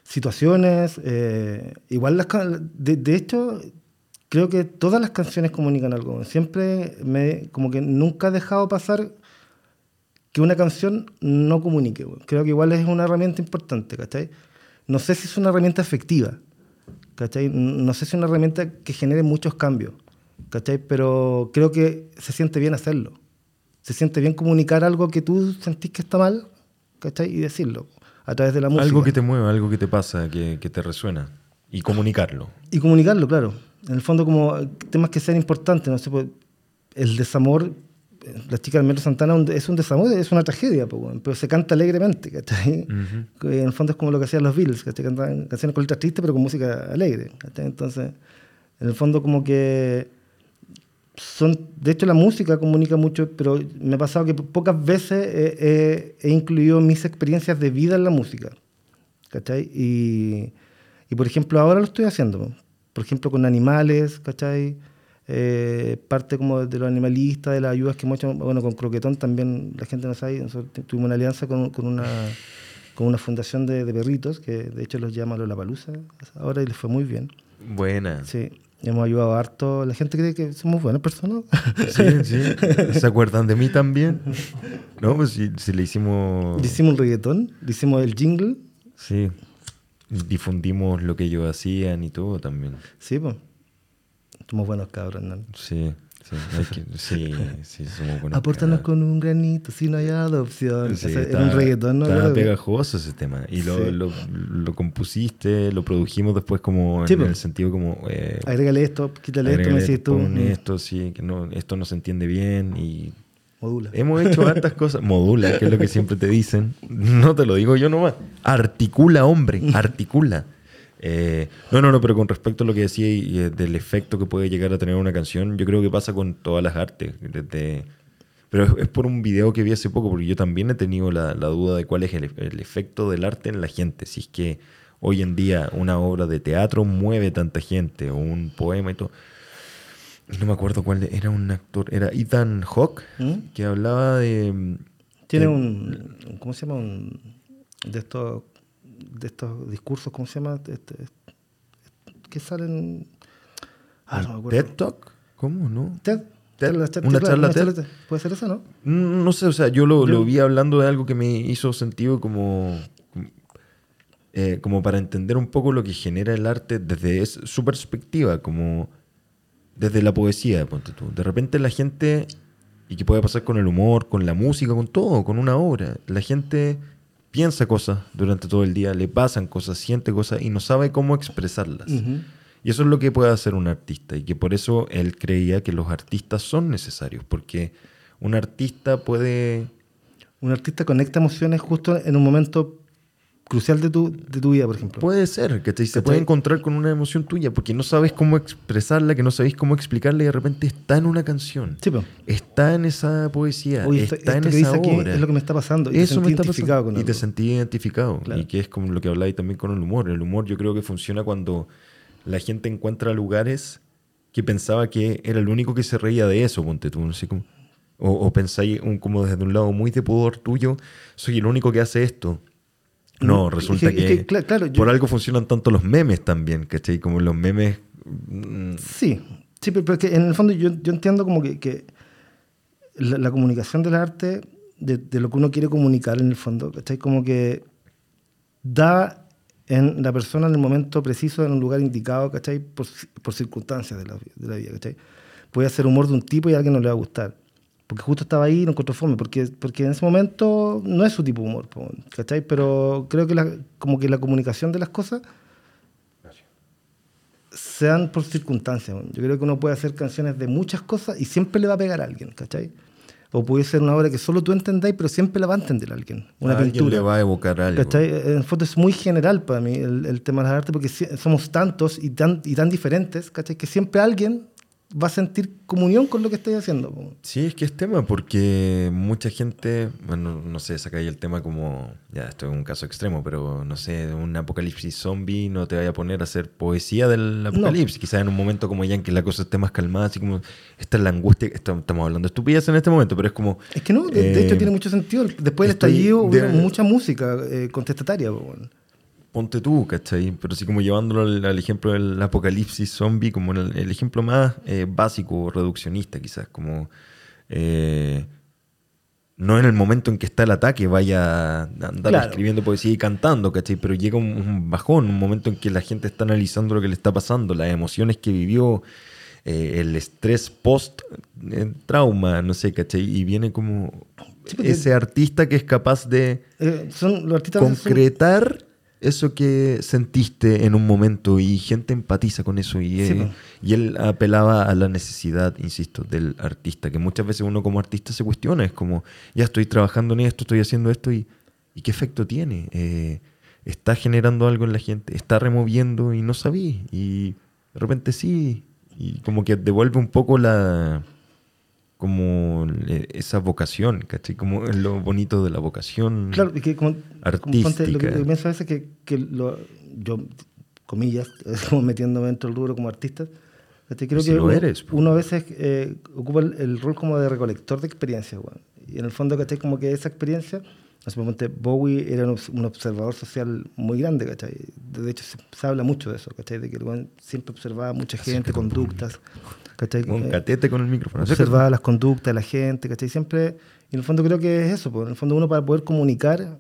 Situaciones, eh, igual las... De, de hecho, creo que todas las canciones comunican algo. Siempre me, como que nunca he dejado pasar que una canción no comunique. Creo que igual es una herramienta importante, ¿cachai? No sé si es una herramienta efectiva, ¿cachai? No sé si es una herramienta que genere muchos cambios, ¿cachai? Pero creo que se siente bien hacerlo. Se siente bien comunicar algo que tú sentís que está mal, ¿cachai? Y decirlo a través de la música. Algo que te mueve, algo que te pasa, que, que te resuena. Y comunicarlo. Y comunicarlo, claro. En el fondo, como temas que sean importantes, no sé, pues, el desamor, eh, la chica del Metro Santana es un desamor, es una tragedia, pero se canta alegremente, ¿cachai? Ujú. Que En el fondo es como lo que hacían los Beatles, ¿cachai? Cantaban canciones con letras tristes, pero con música alegre, ¿cachai? Entonces, en el fondo como que son, de hecho la música comunica mucho, pero me ha pasado que pocas veces he, he- he incluido mis experiencias de vida en la música, ¿cachai? Y, y, por ejemplo ahora lo estoy haciendo, por ejemplo con animales, ¿cachai? Eh, parte como de los animalistas, de las ayudas que hemos hecho, bueno, con Croquetón también, la gente no sabe, nosotros tu- tuvimos una alianza con, con una con una fundación de, de perritos, que de hecho los llama Lollapalooza ahora y les fue muy bien. Buena. Sí, hemos ayudado harto. La gente cree que somos buenas personas. Sí, sí. ¿Se acuerdan de mí también? No, pues si, si le hicimos. Le hicimos un reggaetón, le hicimos el jingle. Sí. Difundimos lo que ellos hacían y todo también. Sí, pues. Somos buenos cabros, ¿no? Sí, sí, que- sí, sí, somos buenos. Apórtanos con un granito, si no hay adopción. Sí, Ese era estaba- un reggaetón, ¿no? Estaba pegajoso ese tema. Y lo, Sí. lo, lo compusiste, lo produjimos después como en el sentido como... Eh, Agrégale esto, quítale esto, me decís tú. esto, sí, que no, esto no se entiende bien y Modula. Hemos hecho hartas cosas. Modula, que es lo que siempre te dicen. No te lo digo yo nomás. Articula, hombre, articula. Eh, no, no, no, pero con respecto a lo que decía y, eh, del efecto que puede llegar a tener una canción, yo creo que pasa con todas las artes. Desde, pero es, es por un video que vi hace poco, porque yo también he tenido la, la duda de cuál es el, el efecto del arte en la gente. Si es que hoy en día una obra de teatro mueve tanta gente, o un poema y todo. No me acuerdo cuál era un actor, era Ethan Hawke, ¿Mm? que hablaba de... Tiene de- un- ¿cómo se llama? Un, de estos de estos discursos, ¿cómo se llama? Este- que salen... Ah, no me acuerdo. TED Talk, ¿cómo no? TED. TED, Charla- charla- una charla una TED. charla ¿Puede ser eso, no? Mm, No sé, o sea, yo lo, Yo- lo vi hablando de algo que me hizo sentido como, eh, como para entender un poco lo que genera el arte desde es- su perspectiva, como desde la poesía, ponte tú. De repente la gente, y que puede pasar con el humor, con la música, con todo, con una obra, la gente piensa cosas durante todo el día, le pasan cosas, siente cosas y no sabe cómo expresarlas. Y eso es lo que puede hacer un artista y que por eso él creía que los artistas son necesarios, porque un artista puede... Un artista conecta emociones justo en un momento crucial de tu, de tu vida, por ejemplo. Puede ser, que se ¿Cachai? puede encontrar con una emoción tuya, porque no sabes cómo expresarla, que no sabéis cómo explicarla y de repente está en una canción. Sí, pues. Está en esa poesía, Oye, esto, está en que esa dice obra. es lo que me está pasando. Y te Eso me está pasando. con Y te sentí identificado. Claro. Y que es como lo que habláis también con el humor. El humor yo creo que funciona cuando la gente encuentra lugares que pensaba que era el único que se reía de eso, ponte tú, no sé cómo. O, o pensáis un, como desde un lado muy de pudor tuyo, soy el único que hace esto. No, resulta es que- que, que, cla- claro, yo- por algo funcionan tanto los memes también, ¿cachai? Como los memes... mm, Sí, sí, pero, pero es que en el fondo yo, yo entiendo como que, que la, la comunicación del arte, de, de lo que uno quiere comunicar en el fondo, ¿cachai? Como que da en la persona en el momento preciso, en un lugar indicado, ¿cachai? Por, por circunstancias de la, de la vida, ¿cachai? Puede hacer humor de un tipo y a alguien no le va a gustar. Porque justo estaba ahí y no encontró fome, porque, porque en ese momento no es su tipo de humor, ¿cachai? Pero creo que la, como que la comunicación de las cosas se dan por circunstancias. Yo creo que uno puede hacer canciones de muchas cosas y siempre le va a pegar a alguien, ¿cachai? O puede ser una obra que solo tú entendáis, pero siempre la va a entender alguien. Una a alguien pintura. le va a evocar algo. ¿Cachai? En fondo es muy general para mí el, el tema de las artes porque somos tantos y tan, y tan diferentes, ¿cachai? Que siempre alguien va a sentir comunión con lo que estáis haciendo. Sí, es que es tema, porque mucha gente, bueno, no sé, saca ahí el tema como, ya, esto es un caso extremo, pero no sé, un apocalipsis zombie no te vaya a poner a hacer poesía del apocalipsis, quizás en un momento como ya en que la cosa esté más calmada, así como, esta es la angustia, estamos hablando de estupidez en este momento, pero es como... Es que no, de, de eh, hecho tiene mucho sentido. Después del estallido de- hubo mucha música eh, contestataria. po. Ponte tú, ¿cachai? Pero sí como llevándolo al, al ejemplo del apocalipsis zombie, como el, el ejemplo más eh, básico, reduccionista quizás, como... eh, no en el momento en que está el ataque vaya a andar Claro. escribiendo poesía y cantando, ¿cachai? Pero llega un, un bajón, un momento en que la gente está analizando lo que le está pasando, las emociones que vivió, eh, el estrés post-trauma, no sé, ¿cachai? Y viene como Sí, ese artista que es capaz de son, los artistas son- concretar eso que sentiste en un momento y gente empatiza con eso y, Sí, eh, y él apelaba a la necesidad, insisto, del artista, que muchas veces uno como artista se cuestiona, es como, ya estoy trabajando en esto, estoy haciendo esto y, ¿y qué efecto tiene? Eh, está generando algo en la gente, está removiendo y no sabí y de repente sí, y como que devuelve un poco la como le- esa vocación, ¿cachai? Como lo bonito de la vocación. Claro, que como, como ponte, lo que, Artística. pienso a veces que, que lo- yo, comillas, como metiéndome dentro del rubro como artista, ¿cachai? creo Si que lo uno, eres, uno a veces eh, ocupa el, el rol como de recolector de experiencias, weón. Y en el fondo, ¿cachai? Como que esa experiencia, no sé, ponte, Bowie era un, un observador social muy grande, ¿cachai? De hecho, se, se habla mucho de eso, ¿cachai? De que el weón siempre observaba mucha gente, conductas, ¿cachai? Un Eh, catete con el micrófono. observaba las conductas de la gente, ¿cachai? Siempre, y en el fondo creo que es eso, pues, en el fondo uno para poder comunicar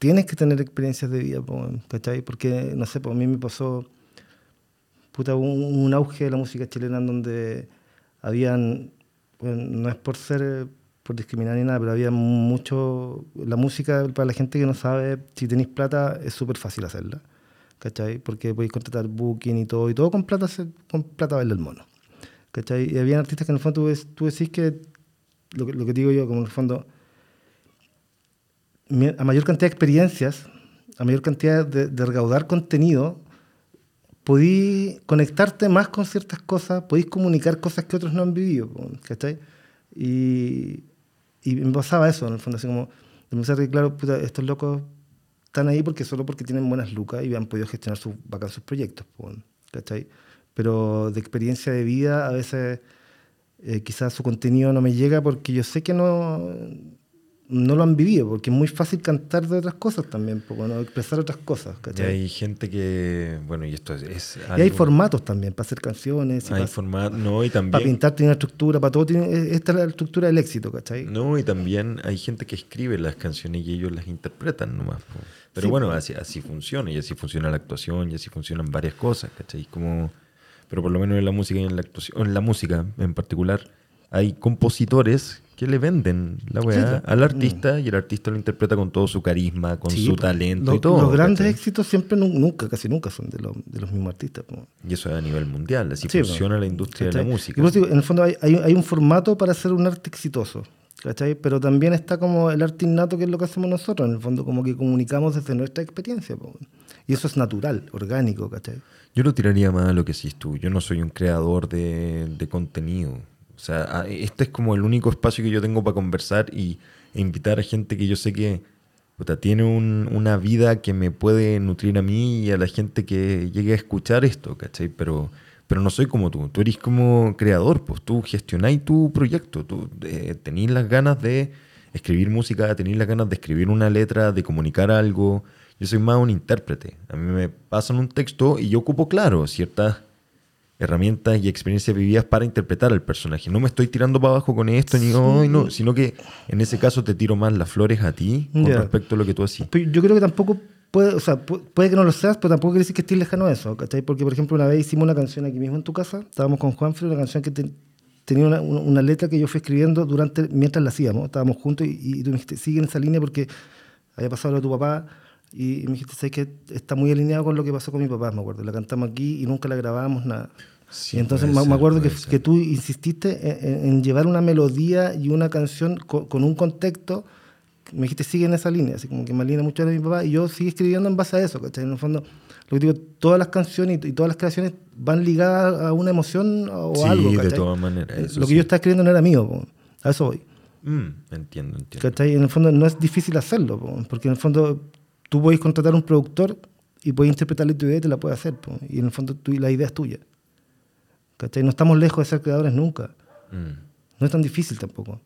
tienes que tener experiencias de vida, ¿cachai? Porque, no sé, pues a mí me pasó, puta, un, un auge de la música chilena en donde habían, bueno, no es por ser, por discriminar ni nada, pero había mucho, la música, para la gente que no sabe, si tenéis plata es súper fácil hacerla, ¿cachai? Porque podéis contratar booking y todo, y todo con plata, con plata baila el mono. ¿Cachai? Y había artistas que en el fondo tú, ves- tú decís que lo, lo que digo yo, como en el fondo, a mayor cantidad de experiencias, a mayor cantidad de, de recaudar contenido, podí conectarte más con ciertas cosas, podéis comunicar cosas que otros no han vivido, ¿cachai? Y, y me pasaba eso, en el fondo, así como, de pensar que, claro, puta, estos locos están ahí porque solo porque tienen buenas lucas y han podido gestionar sus, bacán sus proyectos, ¿cachai? Pero de experiencia de vida, a veces eh, quizás su contenido no me llega porque yo sé que no, no lo han vivido, porque es muy fácil cantar de otras cosas también, po, ¿no? expresar otras cosas, Y ¿cachai? hay gente que, bueno, y esto es... es Y hay formatos también para hacer canciones, y Hay para, formato, no, y también... para pintar tiene una estructura, para todo tiene, esta es la estructura del éxito, ¿cachai? No, y también hay gente que escribe las canciones y ellos las interpretan nomás. Pero Sí, bueno, así, así funciona, y así funciona la actuación, y así funcionan varias cosas, ¿cachai? Como, pero por lo menos en la música y en la actuación, en la música en particular, hay compositores que le venden la weá al artista y el artista lo interpreta con todo su carisma, con Sí, su po. talento y todo. Los grandes ¿cachai? éxitos siempre, nu- nunca, casi nunca son de, los- de los mismos artistas. po. Y eso es a nivel mundial, así Sí, po. funciona la industria de la música. Digo, en el fondo hay, hay- hay un formato para hacer un arte exitoso, ¿cachai? Pero también está como el arte innato, que es lo que hacemos nosotros, en el fondo como que comunicamos desde nuestra experiencia. po. Y eso es natural, orgánico, ¿cachai? Yo lo tiraría más a lo que decís tú. Yo no soy un creador de, de contenido. O sea, este es como el único espacio que yo tengo para conversar y, e invitar a gente que yo sé que puta, tiene un- una vida que me puede nutrir a mí y a la gente que llegue a escuchar esto, ¿cachai? Pero, pero no soy como tú. Tú eres como creador, pues tú gestionáis tu proyecto. Tú eh, tenés las ganas de escribir música, tenés las ganas de escribir una letra, de comunicar algo. Yo soy más un intérprete. A mí me pasan un texto y yo ocupo, claro, ciertas herramientas y experiencias vividas para interpretar al personaje. No me estoy tirando para abajo con esto, ni "Ay, no, sino que en ese caso te tiro más las flores a ti con respecto a lo que tú hacías. Pero yo creo que tampoco puede, o sea, pu- puede que no lo seas, pero tampoco quiere decir que estés lejano a eso, ¿cachai? Porque, por ejemplo, una vez hicimos una canción aquí mismo en tu casa, estábamos con Juanfred, una canción que te- tenía una, una- una letra que yo fui escribiendo durante mientras la hacíamos, estábamos juntos y, y tú me dijiste, sigue en esa línea porque había pasado lo de tu papá y, y me dijiste, ¿sabes que Está muy alineado con lo que pasó con mi papá, me acuerdo. La cantamos aquí y nunca la grabamos, nada. Sí, y entonces me, me ser, acuerdo que, que tú insististe en, en- llevar una melodía y una canción co- con, un contexto. Me dijiste, sigue en esa línea, así como que me alinea mucho a mi papá. Y yo sigo escribiendo en base a eso, ¿cachai? En el fondo, lo que digo, todas las canciones y, y todas las creaciones van ligadas a una emoción o Sí, algo, de ¿cachai? todas maneras, Lo que sí. yo estaba escribiendo no era mío, po. a eso voy. Mm, entiendo, entiendo. ¿cachai? En el fondo no es difícil hacerlo, po, porque en el fondo tú puedes contratar un productor y puedes interpretarle tu idea y te la puede hacer. po, y en el fondo tú- la idea es tuya. ¿cachai? No estamos lejos de ser creadores nunca. Mm. No es tan difícil tampoco.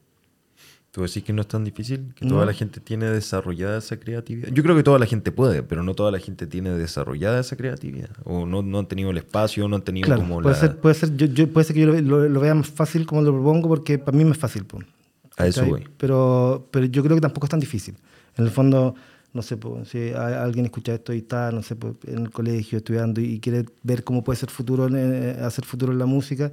¿Tú decís que no es tan difícil? ¿Que No. toda la gente tiene desarrollada esa creatividad? Yo creo que toda la gente puede, pero no toda la gente tiene desarrollada esa creatividad. O no, no han tenido el espacio, no han tenido Claro, como puede, la... ser, puede, ser, yo, yo- puede ser que yo lo, lo- lo vea más fácil como lo propongo porque para mí me es fácil. po, A eso voy. Pero, pero yo creo que tampoco es tan difícil. En el fondo, no sé, si alguien escucha esto y está, no sé, en el colegio estudiando y quiere ver cómo puede ser futuro, en- eh, hacer futuro en la música,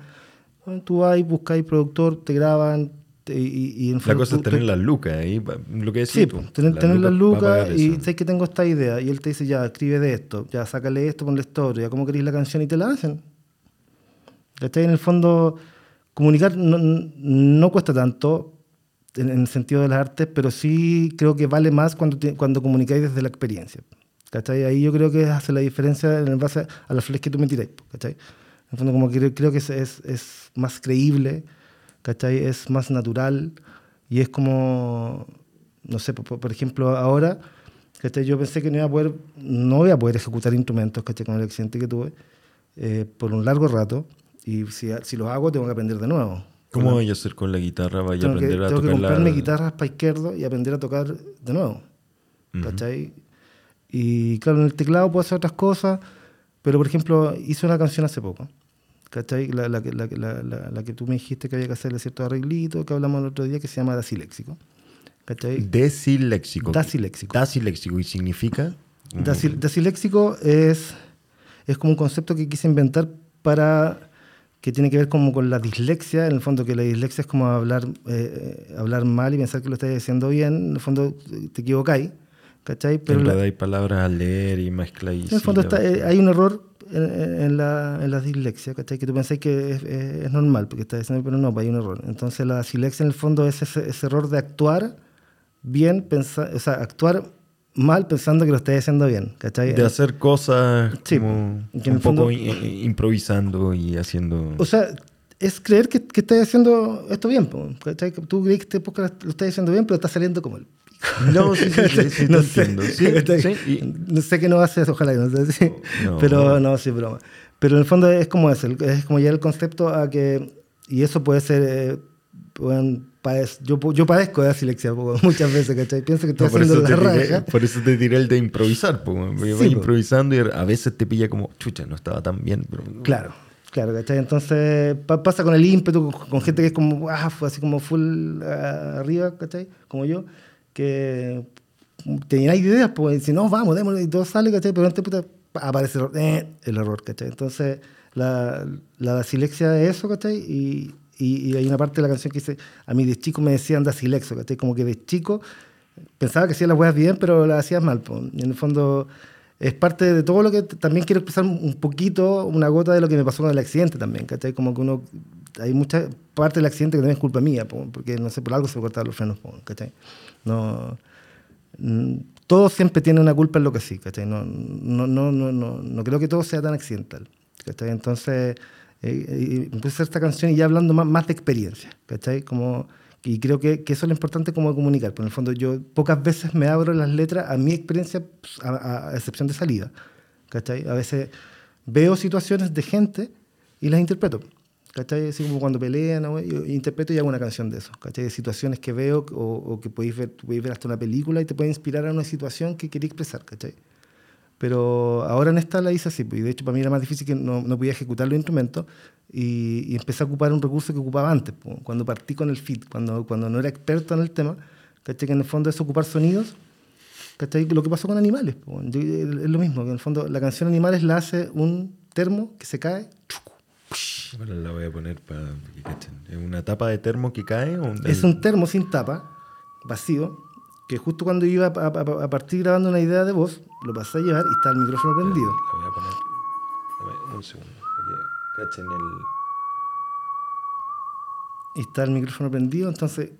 tú vas, buscas productor, te graban te- y, y en La fondo cosa es tener las lucas ahí, lo que decís Sí, tú, tener, tener las lucas y sé que tengo esta idea. Y él te dice, ya, escribe de esto, ya, sácale esto, ponle historia, ¿cómo queréis la canción? Y te la hacen. ¿Cachai? En el fondo, comunicar no, no cuesta tanto en, el sentido de las artes, pero sí creo que vale más cuando, cuando comunicáis desde la experiencia. ¿Cachai? Ahí yo creo que hace la diferencia en base a las flores que tú me tiráis. ¿Cachai? En el fondo, como que creo que es, es, es más creíble, ¿cachai? Es más natural y es como, no sé, por, por ejemplo, ahora, ¿cachai? Yo pensé que no iba a poder, no voy a poder ejecutar instrumentos, ¿cachai? Con el accidente que tuve eh, por un largo rato y si, si los hago tengo que aprender de nuevo. ¿Cómo la- voy a hacer con la guitarra? ¿Vaya a tengo que, aprender a tengo que tocar la... comprarme guitarras para izquierdo y aprender a tocar de nuevo. Ujú. ¿Cachai? Y claro, en el teclado puedo hacer otras cosas, pero por ejemplo, hice una canción hace poco. ¿Cachai? La, la, que- la, que- la, la- la que tú me dijiste que había que hacerle cierto arreglito, que hablamos el otro día, que se llama Dasiléxico. ¿Cachai? Desiléxico. Dasiléxico. Dasiléxico. ¿Y significa? Dasil- Dasiléxico es, es como un concepto que quise inventar para que tiene que ver como con la dislexia, en el fondo que la dislexia es como hablar, eh, hablar mal y pensar que lo estás diciendo bien, en el fondo te equivocáis, ¿cachai? Pero la- hay palabras a leer y mezcláis. en el fondo está, eh, hay un error en, en- en la, en la dislexia, ¿cachai? Que tú pensáis que es, es- normal, porque estás diciendo, pero no, pues hay un error. Entonces la dislexia en el fondo es ese, ese error de actuar bien, pensa- o sea, actuar mal pensando que lo estás haciendo bien, ¿cachai? De hacer cosas Sí, como que un fondo- poco improvisando y haciendo... O sea, es creer que, que estás haciendo esto bien, ¿cachai? Tú crees que este podcast lo estás haciendo bien, pero está saliendo como el. No, sí, sí, sí, no sé, entiendo. Sí, ¿cachai? sí, y- No sé qué no haces, ojalá que no sé. No. Pero no, sí, broma. Pero en el fondo es como eso, es como ya el concepto a que, y eso puede ser, eh, bueno, padez- yo, yo padezco de dislexia po, muchas veces, ¿cachai? Pienso que estoy No, haciendo la te raja. por eso te tiré el de improvisar. vas Sí, improvisando y a veces te pilla como, chucha, no estaba tan bien. Pero... Claro, claro, ¿cachai? Entonces pa- pasa con el ímpetu, con, gente que es como, ah, así como full ah, arriba, ¿cachai? Como yo, que teníais ideas, pues, si no, vamos, démosle, y todo sale, ¿cachai? Pero antes puta, pa, aparece el error, eh, el error, ¿cachai? Entonces, la, la silexia es eso, ¿cachai? Y, y, y hay una parte de la canción que dice, a mí de chico me decían da silexo, ¿cachai? Como que de chico pensaba que hacía las weas bien, pero las hacías mal. po. En el fondo es parte de todo lo que también quiero expresar un poquito, una gota de lo que me pasó con el accidente también, ¿cachai? Como que uno, hay mucha parte del accidente que también es culpa mía, po, porque no sé, por algo se me cortaron los frenos, ¿cachai? No, mm, todo siempre tiene una culpa en lo que sí, ¿cachai? No, no, no, no, no, no creo que todo sea tan accidental, ¿cachai? Entonces, eh, eh, empecé a hacer esta canción y ya hablando más, más de experiencia, ¿cachai? Como, y creo que, que eso es lo importante como comunicar, porque en el fondo yo pocas veces me abro las letras a mi experiencia, pues, a, a- excepción de salida, ¿cachai? A veces veo situaciones de gente y las interpreto. ¿Cachai? Así como cuando pelean, ¿no? yo interpreto y hago una canción de eso. ¿Cachai? De situaciones que veo o, o que podéis ver, podéis ver hasta una película y te puede inspirar a una situación que quería expresar. ¿cachai? Pero ahora en esta la hice así, pues, y de hecho para mí era más difícil que no, no podía ejecutar los instrumentos y, y empecé a ocupar un recurso que ocupaba antes, cuando partí con el fit, cuando, cuando no era experto en el tema, ¿cachai? que en el fondo es ocupar sonidos, ¿cachai? lo que pasó con Animales, yo- es lo mismo, que en el fondo la canción Animales la hace un termo que se cae, Bueno, la voy a poner para que cachen. ¿Es una tapa de termo que cae? O Es un termo sin tapa, vacío, que justo cuando iba a, a- a partir grabando una idea de voz, lo pasé a llevar y está el micrófono prendido. La voy a poner. Dame un segundo. cachen el. Y está el micrófono prendido, entonces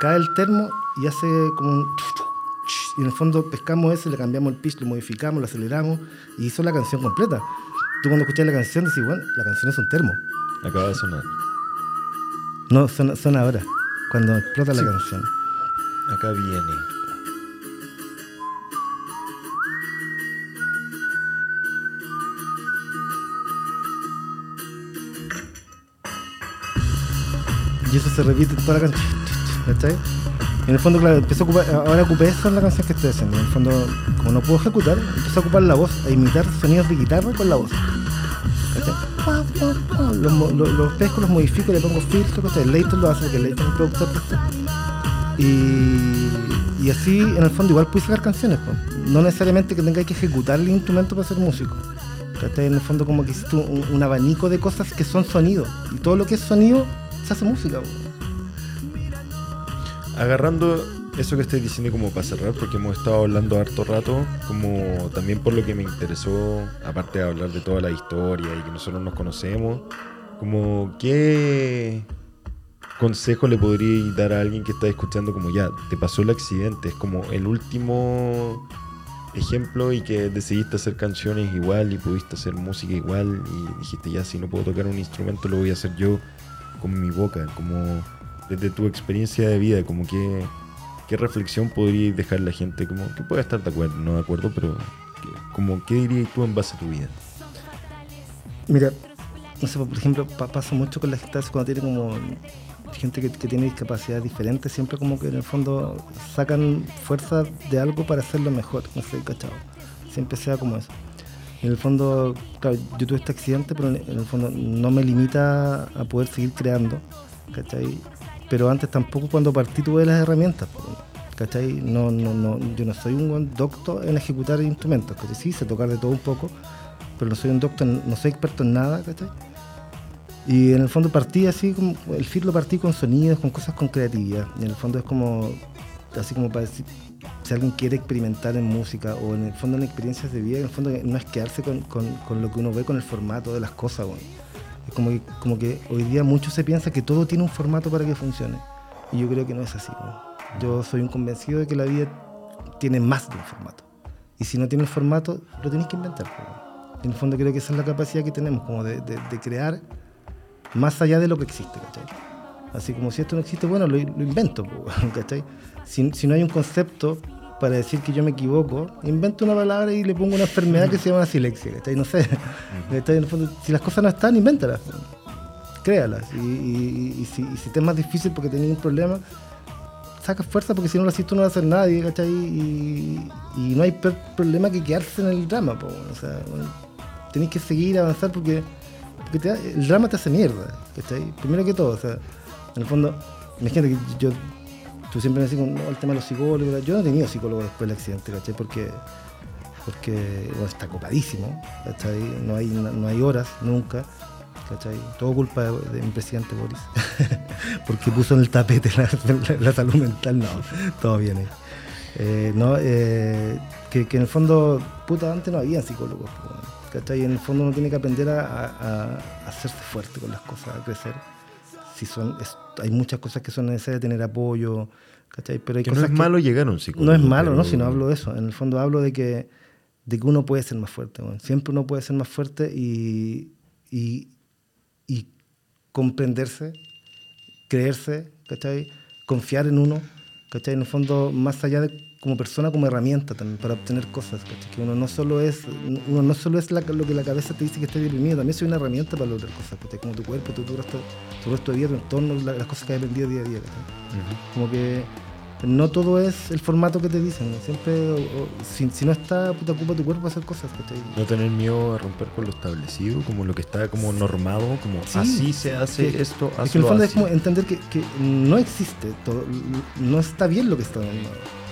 cae el termo y hace como un... Y en el fondo pescamos ese, le cambiamos el pitch, lo modificamos, lo aceleramos y hizo la canción completa. Tú cuando escuchas la canción decís, bueno, la canción es un termo. Acaba de sonar. No, suena, suena ahora, cuando explota Sí. la canción. Acá viene. Y eso se repite toda la canción. ¿Cachai? En el fondo, claro, empecé a ocupar, ahora ocupé en la canción que estoy haciendo. En el fondo, como no puedo ejecutar, empecé a ocupar la voz, a imitar sonidos de guitarra con la voz. ¿Cachai? Los, mo- lo- los pesco, los modifico, le pongo filtro, ¿cachai? Leighton lo hace porque Leighton es productor esto. Y, y así, en el fondo, igual pude sacar canciones. No necesariamente que tengáis que ejecutar el instrumento para ser músico. ¿Cachai? En el fondo, como que hiciste un, abanico de cosas que son sonidos. Y todo lo que es sonido se hace música. Agarrando eso que estoy diciendo como para cerrar, porque hemos estado hablando harto rato, como también por lo que me interesó, aparte de hablar de toda la historia y que nosotros nos conocemos, como qué consejo le podría dar a alguien que está escuchando como ya, te pasó el accidente, es como el último ejemplo y que decidiste hacer canciones igual y pudiste hacer música igual y dijiste ya, si no puedo tocar un instrumento lo voy a hacer yo con mi boca, como desde tu experiencia de vida, como que qué reflexión podrías dejar la gente, como que puede estar de acuerdo, no de acuerdo, pero que- como qué dirías tú en base a tu vida. Mira, no sé, por ejemplo, pa- pasa mucho con la gente cuando tiene como gente que, tiene discapacidades diferentes, siempre como que en el fondo sacan fuerza de algo para hacerlo mejor, no sé, cachado. Siempre sea como eso. En el fondo, claro, yo tuve este accidente, pero en el fondo no me limita a poder seguir creando, ¿cachai? Pero antes tampoco cuando partí tuve las herramientas, ¿cachai? No, no, no, yo no soy un buen doctor en ejecutar instrumentos, ¿cachai? Sí, sé tocar de todo un poco, pero no soy un doctor, no soy experto en nada, ¿cachai? Y en el fondo partí así, como, el fit lo partí con sonidos, con cosas con creatividad. Y en el fondo es como, así como para decir, si alguien quiere experimentar en música o en el fondo en experiencias de vida, en el fondo no es quedarse con, con- con lo que uno ve con el formato de las cosas, weón. Es como que, como que hoy día mucho se piensa que todo tiene un formato para que funcione. Y yo creo que no es así. Yo soy un convencido de que la vida tiene más de un formato. Y si no tiene el formato, lo tienes que inventar. En el fondo creo que esa es la capacidad que tenemos, como de, de- de crear más allá de lo que existe, ¿cachai? Así como si esto no existe, bueno, lo, lo invento, ¿cachai? Si, si no hay un concepto para decir que yo me equivoco, invento una palabra y le pongo una enfermedad que se llama silexia, ¿cachai? No sé, ¿cachai? En el fondo, si las cosas no están, invéntalas, créalas. Y, y- y si, y si te es más difícil porque tenés un problema, sacas fuerza porque si no lo haces tú no lo va a hacer nadie, ¿cachai? Y, y no hay problema que quedarse en el drama, po, o sea, bueno, tenés que seguir, avanzar porque el drama te hace mierda, ¿cachai? Primero que todo, o sea, en el fondo, imagínate que yo, tú siempre me decís, no, el tema de los psicólogos, yo no he tenido psicólogo después del accidente, ¿cachai? Porque, porque bueno, está copadísimo, ¿cachai? No hay, no hay horas, nunca. ¿cachai? Todo culpa de, de presidente Boris. Porque puso en el tapete la, salud mental. No, todo bien ahí. Eh, no, eh, que, en el fondo, puta, antes no había psicólogos. po, ¿cachai? En el fondo uno tiene que aprender a, a- a hacerse fuerte con las cosas, a crecer. Si son, es- hay muchas cosas que son necesarias tener apoyo, ¿cachai? Pero hay Que no cosas es malo llegar a un psicólogo. no es malo, pero- ¿no? Si no hablo de eso. En el fondo hablo de que, de que uno puede ser más fuerte. weón. Siempre uno puede ser más fuerte y, y, y comprenderse, creerse, ¿cachai? Confiar en uno, ¿cachai? En el fondo, más allá de como persona, como herramienta también para obtener cosas, ¿cachai? Que uno no solo es, uno no solo es la- lo que la cabeza te dice que estás deprimido, también soy una herramienta para lograr cosas, ¿cachai? Como tu cuerpo, tu, tu, resto, tu resto de vida, tu entorno, la- las cosas que has aprendido día a día, ¿cachai? Ujú. Como que no todo es el formato que te dicen. ¿no? Siempre, o- o- si, si no está, puta, ocupa tu cuerpo para hacer cosas. ¿cachai? No tener miedo a romper con lo establecido, como lo que está como normado, como Sí, así se hace que- esto, Es que en el fondo es así. como entender que, que no existe, todo, no está bien lo que está normado.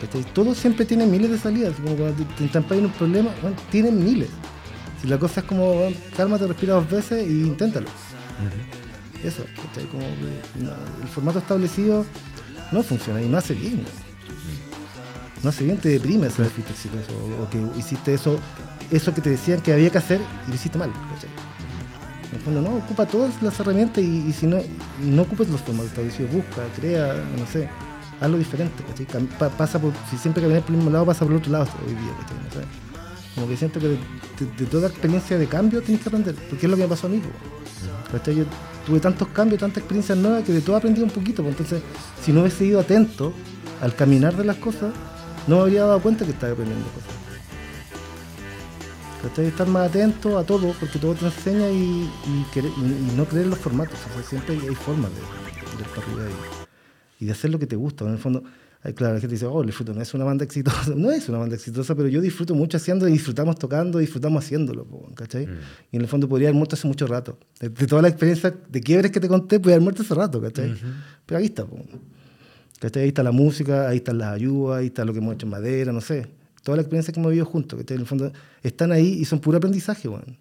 ¿Cachai? Todo siempre tiene miles de salidas. Como cuando te, entrampas en un problema, bueno, tienen miles. Si la cosa es como, bueno, cálmate, respira dos veces y inténtalo. Eso, ¿cachai? Como que, no, el formato establecido no funciona y no hace bien. No hace bien, te deprime fuiste exitoso o, o que hiciste eso, eso que te decían que había que hacer y lo hiciste mal. ¿cachai? En el fondo, no, ocupa todas las herramientas y, y si no, no ocupes los formatos establecidos, busca, crea, no sé, hazlo diferente. ¿cachai? Pasa por, si siempre caminas por el mismo lado, pasa por el otro lado hoy día. Como que siento que de, toda experiencia de cambio tienes que aprender, porque es lo que me pasó a mí. ¿Cachai? Yo tuve tantos cambios, tantas experiencias nuevas que de todo aprendí un poquito. pues, Entonces, si no hubiese ido atento al caminar de las cosas, no me habría dado cuenta que estaba aprendiendo cosas. ¿Cachai? Estar más atento a todo, porque todo te enseña y, no creer en los formatos. O sea, siempre hay, formas de, de arriba y, de hacer lo que te gusta. En el fondo, claro, la gente dice, oh, el fruto no es una banda exitosa. No es una banda exitosa, pero yo disfruto mucho haciendo, y disfrutamos tocando, disfrutamos haciéndolo, ¿cachai? Mm. Y en el fondo podría haber muerto hace mucho rato. De, de toda la experiencia de quiebres que te conté, podría haber muerto hace rato, ¿cachai? Pero ahí está, po. ¿cachai? Ahí está la música, ahí están las ayudas, ahí está lo que hemos hecho en madera, no sé. Toda la experiencia que hemos vivido juntos, ¿cachai? En el fondo están ahí y son puro aprendizaje, weón.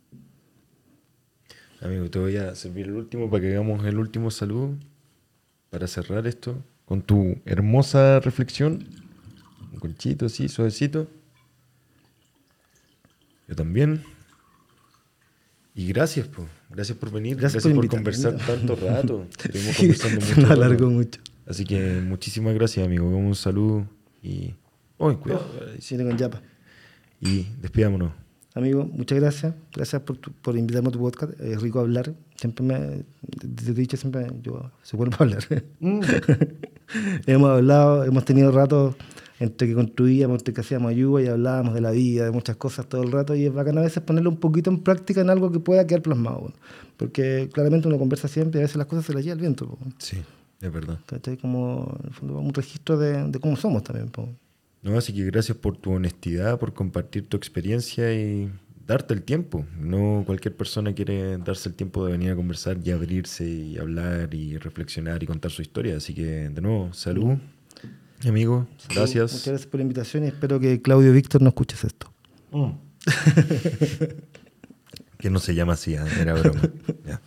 Amigo, te voy a servir el último para que hagamos el último saludo. Para cerrar esto con tu hermosa reflexión. Un conchito así, suavecito. Yo también. Y gracias, po. gracias por venir. Gracias Gracias, por conversar tanto rato. Estuvimos conversando mucho. alargó mucho. Así que muchísimas gracias, amigo. Un saludo y. ¡Uy, cuidado! Siete con Yapa. Y despidámonos. Amigo, muchas gracias. Gracias por, tu- por invitarme a tu podcast. Es rico hablar. Siempre me. Desde dicho, siempre yo se vuelvo a hablar. hemos hablado, hemos tenido ratos entre que construíamos, entre que hacíamos ayuda y hablábamos de la vida, de muchas cosas todo el rato. Y es bacán a veces ponerlo un poquito en práctica en algo que pueda quedar plasmado. bueno. Porque claramente uno conversa siempre y a veces las cosas se las lleva el viento. po. Sí, es verdad. ¿Cachai? Como en el fondo, un registro de, de cómo somos también. po. No, así que gracias por tu honestidad, por compartir tu experiencia y darte el tiempo. No cualquier persona quiere darse el tiempo de venir a conversar y abrirse y hablar y reflexionar y contar su historia. Así que, de nuevo, salud, amigo. Muchas Gracias. gracias por la invitación y espero que Claudio Víctor no escuches esto. Que no se llama así, ¿eh? era broma. Ya.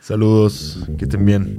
Saludos, que estén bien.